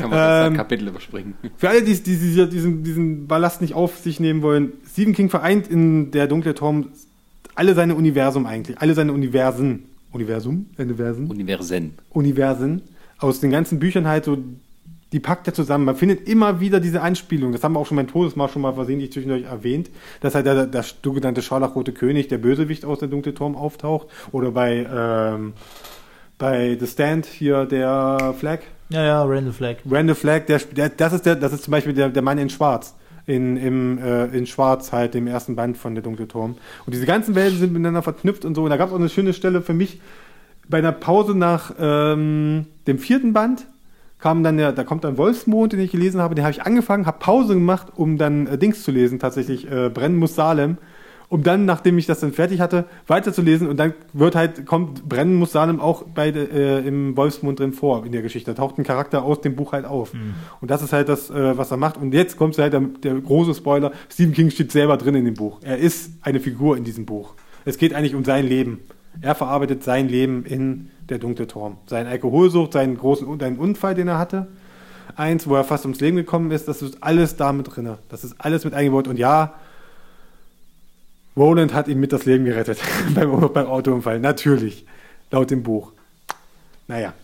man das Ähm, Kapitel überspringen. Für alle, die, die, die diesen, diesen Ballast nicht auf sich nehmen wollen, Stephen King vereint in der dunkle Turm alle seine Universum eigentlich, alle seine Universen. Universum? Universen? Universen. Universen aus den ganzen Büchern halt so, die packt er zusammen. Man findet immer wieder diese Anspielung. Das haben wir auch schon beim Todesmarsch schon mal versehentlich zwischendurch erwähnt, dass halt der, der sogenannte scharlachrote König, der Bösewicht aus der dunkle Turm auftaucht. Oder bei, ähm, bei The Stand hier der Flag. Ja, ja, Randall Flagg. Randall Flagg, der, der, das ist der, das ist zum Beispiel der, der Mann in Schwarz. In, im, äh, in Schwarz halt, dem ersten Band von der Dunkle Turm. Und diese ganzen Welten sind miteinander verknüpft und so. Und da gab es auch eine schöne Stelle für mich, bei einer Pause nach ähm, dem vierten Band kam dann der, da kommt dann Wolfsmond, den ich gelesen habe, den habe ich angefangen, habe Pause gemacht, um dann äh, Dings zu lesen, tatsächlich äh, Brennen muss Salem, um dann, nachdem ich das dann fertig hatte, weiterzulesen und dann wird halt, kommt Brennen muss Salem auch bei, äh, im Wolfsmond drin vor in der Geschichte. Da taucht ein Charakter aus dem Buch halt auf. Und das ist halt das, äh, was er macht. Und jetzt kommt halt der, der große Spoiler, Stephen King steht selber drin in dem Buch. Er ist eine Figur in diesem Buch. Es geht eigentlich um sein Leben. Er verarbeitet sein Leben in der dunkle Turm. Seine Alkoholsucht, seinen großen seinen Unfall, den er hatte. Eins, wo er fast ums Leben gekommen ist, das ist alles da mit drin. Das ist alles mit eingebaut. Und ja, Roland hat ihm mit das Leben gerettet beim, beim Autounfall. Natürlich. Laut dem Buch. Naja.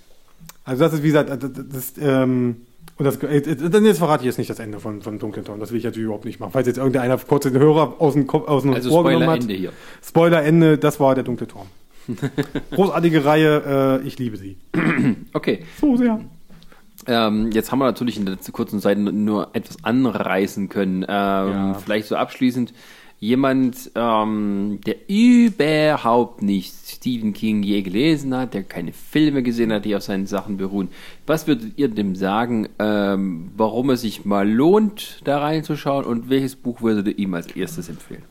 Also das ist, wie gesagt, das, das, ähm, und das, äh, äh, dann jetzt verrate ich jetzt nicht das Ende von, von Dunklen Turm. Das will ich natürlich überhaupt nicht machen. Falls jetzt irgendeiner kurz den Hörer aus dem Kopf, aus dem Also Ohr genommen hat. Spoiler-Ende hier. Spoiler Ende, das war der dunkle Turm. Großartige Reihe, äh, ich liebe sie. Okay. So sehr. Ähm, jetzt haben wir natürlich in der kurzen Zeit nur etwas anreißen können. Ähm, Vielleicht so abschließend. Jemand, ähm, der überhaupt nicht Stephen King je gelesen hat, der keine Filme gesehen hat, die auf seinen Sachen beruhen. Was würdet ihr dem sagen, ähm, warum es sich mal lohnt, da reinzuschauen und welches Buch würdet ihr ihm als erstes empfehlen?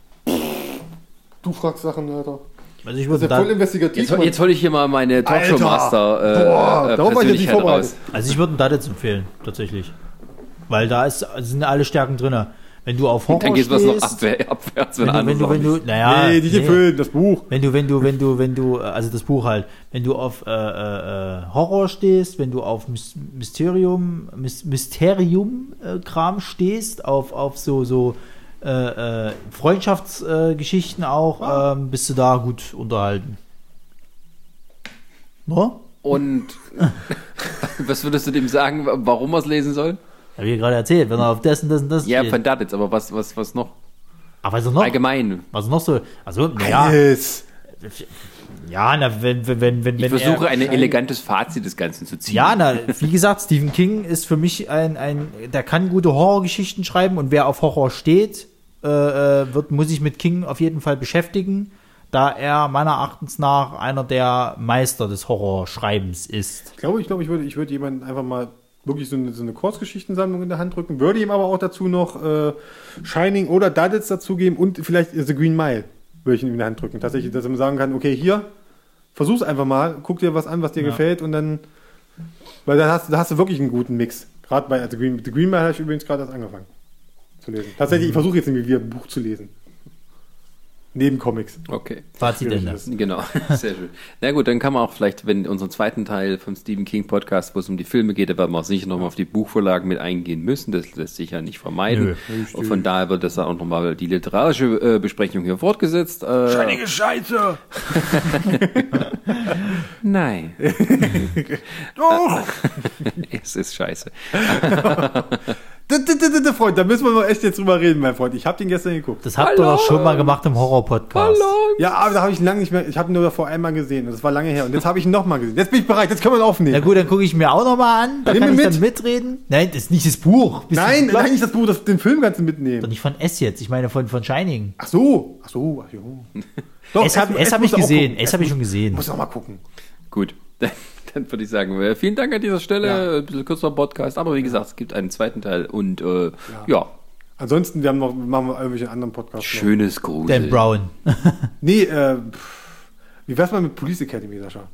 Du fragst Sachen, Alter. Also ich Das ist würde ja voll investigativ. Jetzt, jetzt hole ich hier mal meine Alter! Talkshow-Master Boah, äh, äh, darauf war ich jetzt nicht vorbereitet. raus. also ich würde da jetzt empfehlen, tatsächlich. Weil da ist, sind alle Stärken drin. Wenn du auf Horror Dann geht was noch stehst, abwehr, abwärts, wenn, wenn du, wenn du, wenn du, naja, nee, nicht nee. Film, das Buch. Wenn du, wenn du, wenn du, wenn du, äh, also das Buch halt, wenn du auf äh, äh, äh, Horror stehst, wenn du auf Mys- Mysterium, Mys Mysterium-Kram stehst, auf, auf so, so äh, äh, Freundschaftsgeschichten äh, Geschichten auch, ähm, bist du da gut unterhalten. No? Und was würdest du dem sagen, warum er es lesen soll? Hab ich ja gerade erzählt, wenn er auf das und das und das Ja, steht. von das jetzt, aber was, was, was noch? Aber was ist noch? Allgemein. Was noch so? Also, naja, Alles. ja, na, wenn, wenn, wenn, wenn, Ich versuche er, ein elegantes Fazit des Ganzen zu ziehen. Ja, na, wie gesagt, Stephen King ist für mich ein, ein der kann gute Horrorgeschichten schreiben und wer auf Horror steht, äh, äh, wird, muss sich mit King auf jeden Fall beschäftigen, da er meiner Erachtens nach einer der Meister des Horrorschreibens ist. Ich glaube, ich glaube, ich würde, ich würde jemanden einfach mal wirklich so eine, so eine Kurzgeschichtensammlung in der Hand drücken, würde ihm aber auch dazu noch äh, Shining oder Duddits dazugeben und vielleicht The Green Mile würde ich ihm in die Hand drücken. Tatsächlich, dass er mir sagen kann, okay, hier, versuch's einfach mal, guck dir was an, was dir Ja. gefällt und dann, weil da hast, da hast du wirklich einen guten Mix. Gerade bei The Green, The Green Mile habe ich übrigens gerade erst angefangen zu lesen. Tatsächlich, ich versuche jetzt irgendwie wieder ein Buch zu lesen. Neben Comics. Okay. Fazit Ende. Genau, sehr schön. Na gut, dann kann man auch vielleicht, wenn unseren zweiten Teil vom Stephen King Podcast, wo es um die Filme geht, da werden wir auch sicher nochmal auf die Buchvorlagen mit eingehen müssen. Das lässt sich ja nicht vermeiden. Nö, Und von daher wird das auch nochmal die literarische äh, Besprechung hier fortgesetzt. Äh, Scheiße! nein, Oh! es ist scheiße. Freund, da müssen wir mal echt jetzt drüber reden, mein Freund. Ich habe den gestern geguckt. Das habt ihr doch schon mal gemacht im Horror-Podcast. Ja, aber da habe ich ihn lange nicht mehr. Ich habe ihn nur vor einmal gesehen. und Das war lange her. Und jetzt habe ich ihn nochmal gesehen. Jetzt bin ich bereit. Jetzt können wir ihn aufnehmen. Na gut, dann gucke ich mir auch noch mal an. Da Nimm kann ich mit. dann mitreden. Nein, das ist nicht das Buch. Bist nein, nein, nicht das Buch. Das, den Film kannst du Doch mitnehmen. nicht von S jetzt. Ich meine von, von Shining. Ach so. Ach so. Ach jo. Doch, S habe S hab ich gesehen. gucken. S habe ich schon gesehen. Muss auch mal gucken. Gut, dann, dann würde ich sagen, äh, vielen Dank an dieser Stelle. Ja. Ein bisschen kürzerer Podcast, aber wie gesagt, es gibt einen zweiten Teil und äh, ja. Ansonsten, wir haben noch, machen wir irgendwelche anderen Podcasts. schönes Grusel. Dan Brown. Nee, äh, pff, wie wär's mal mit Police Academy, Sascha?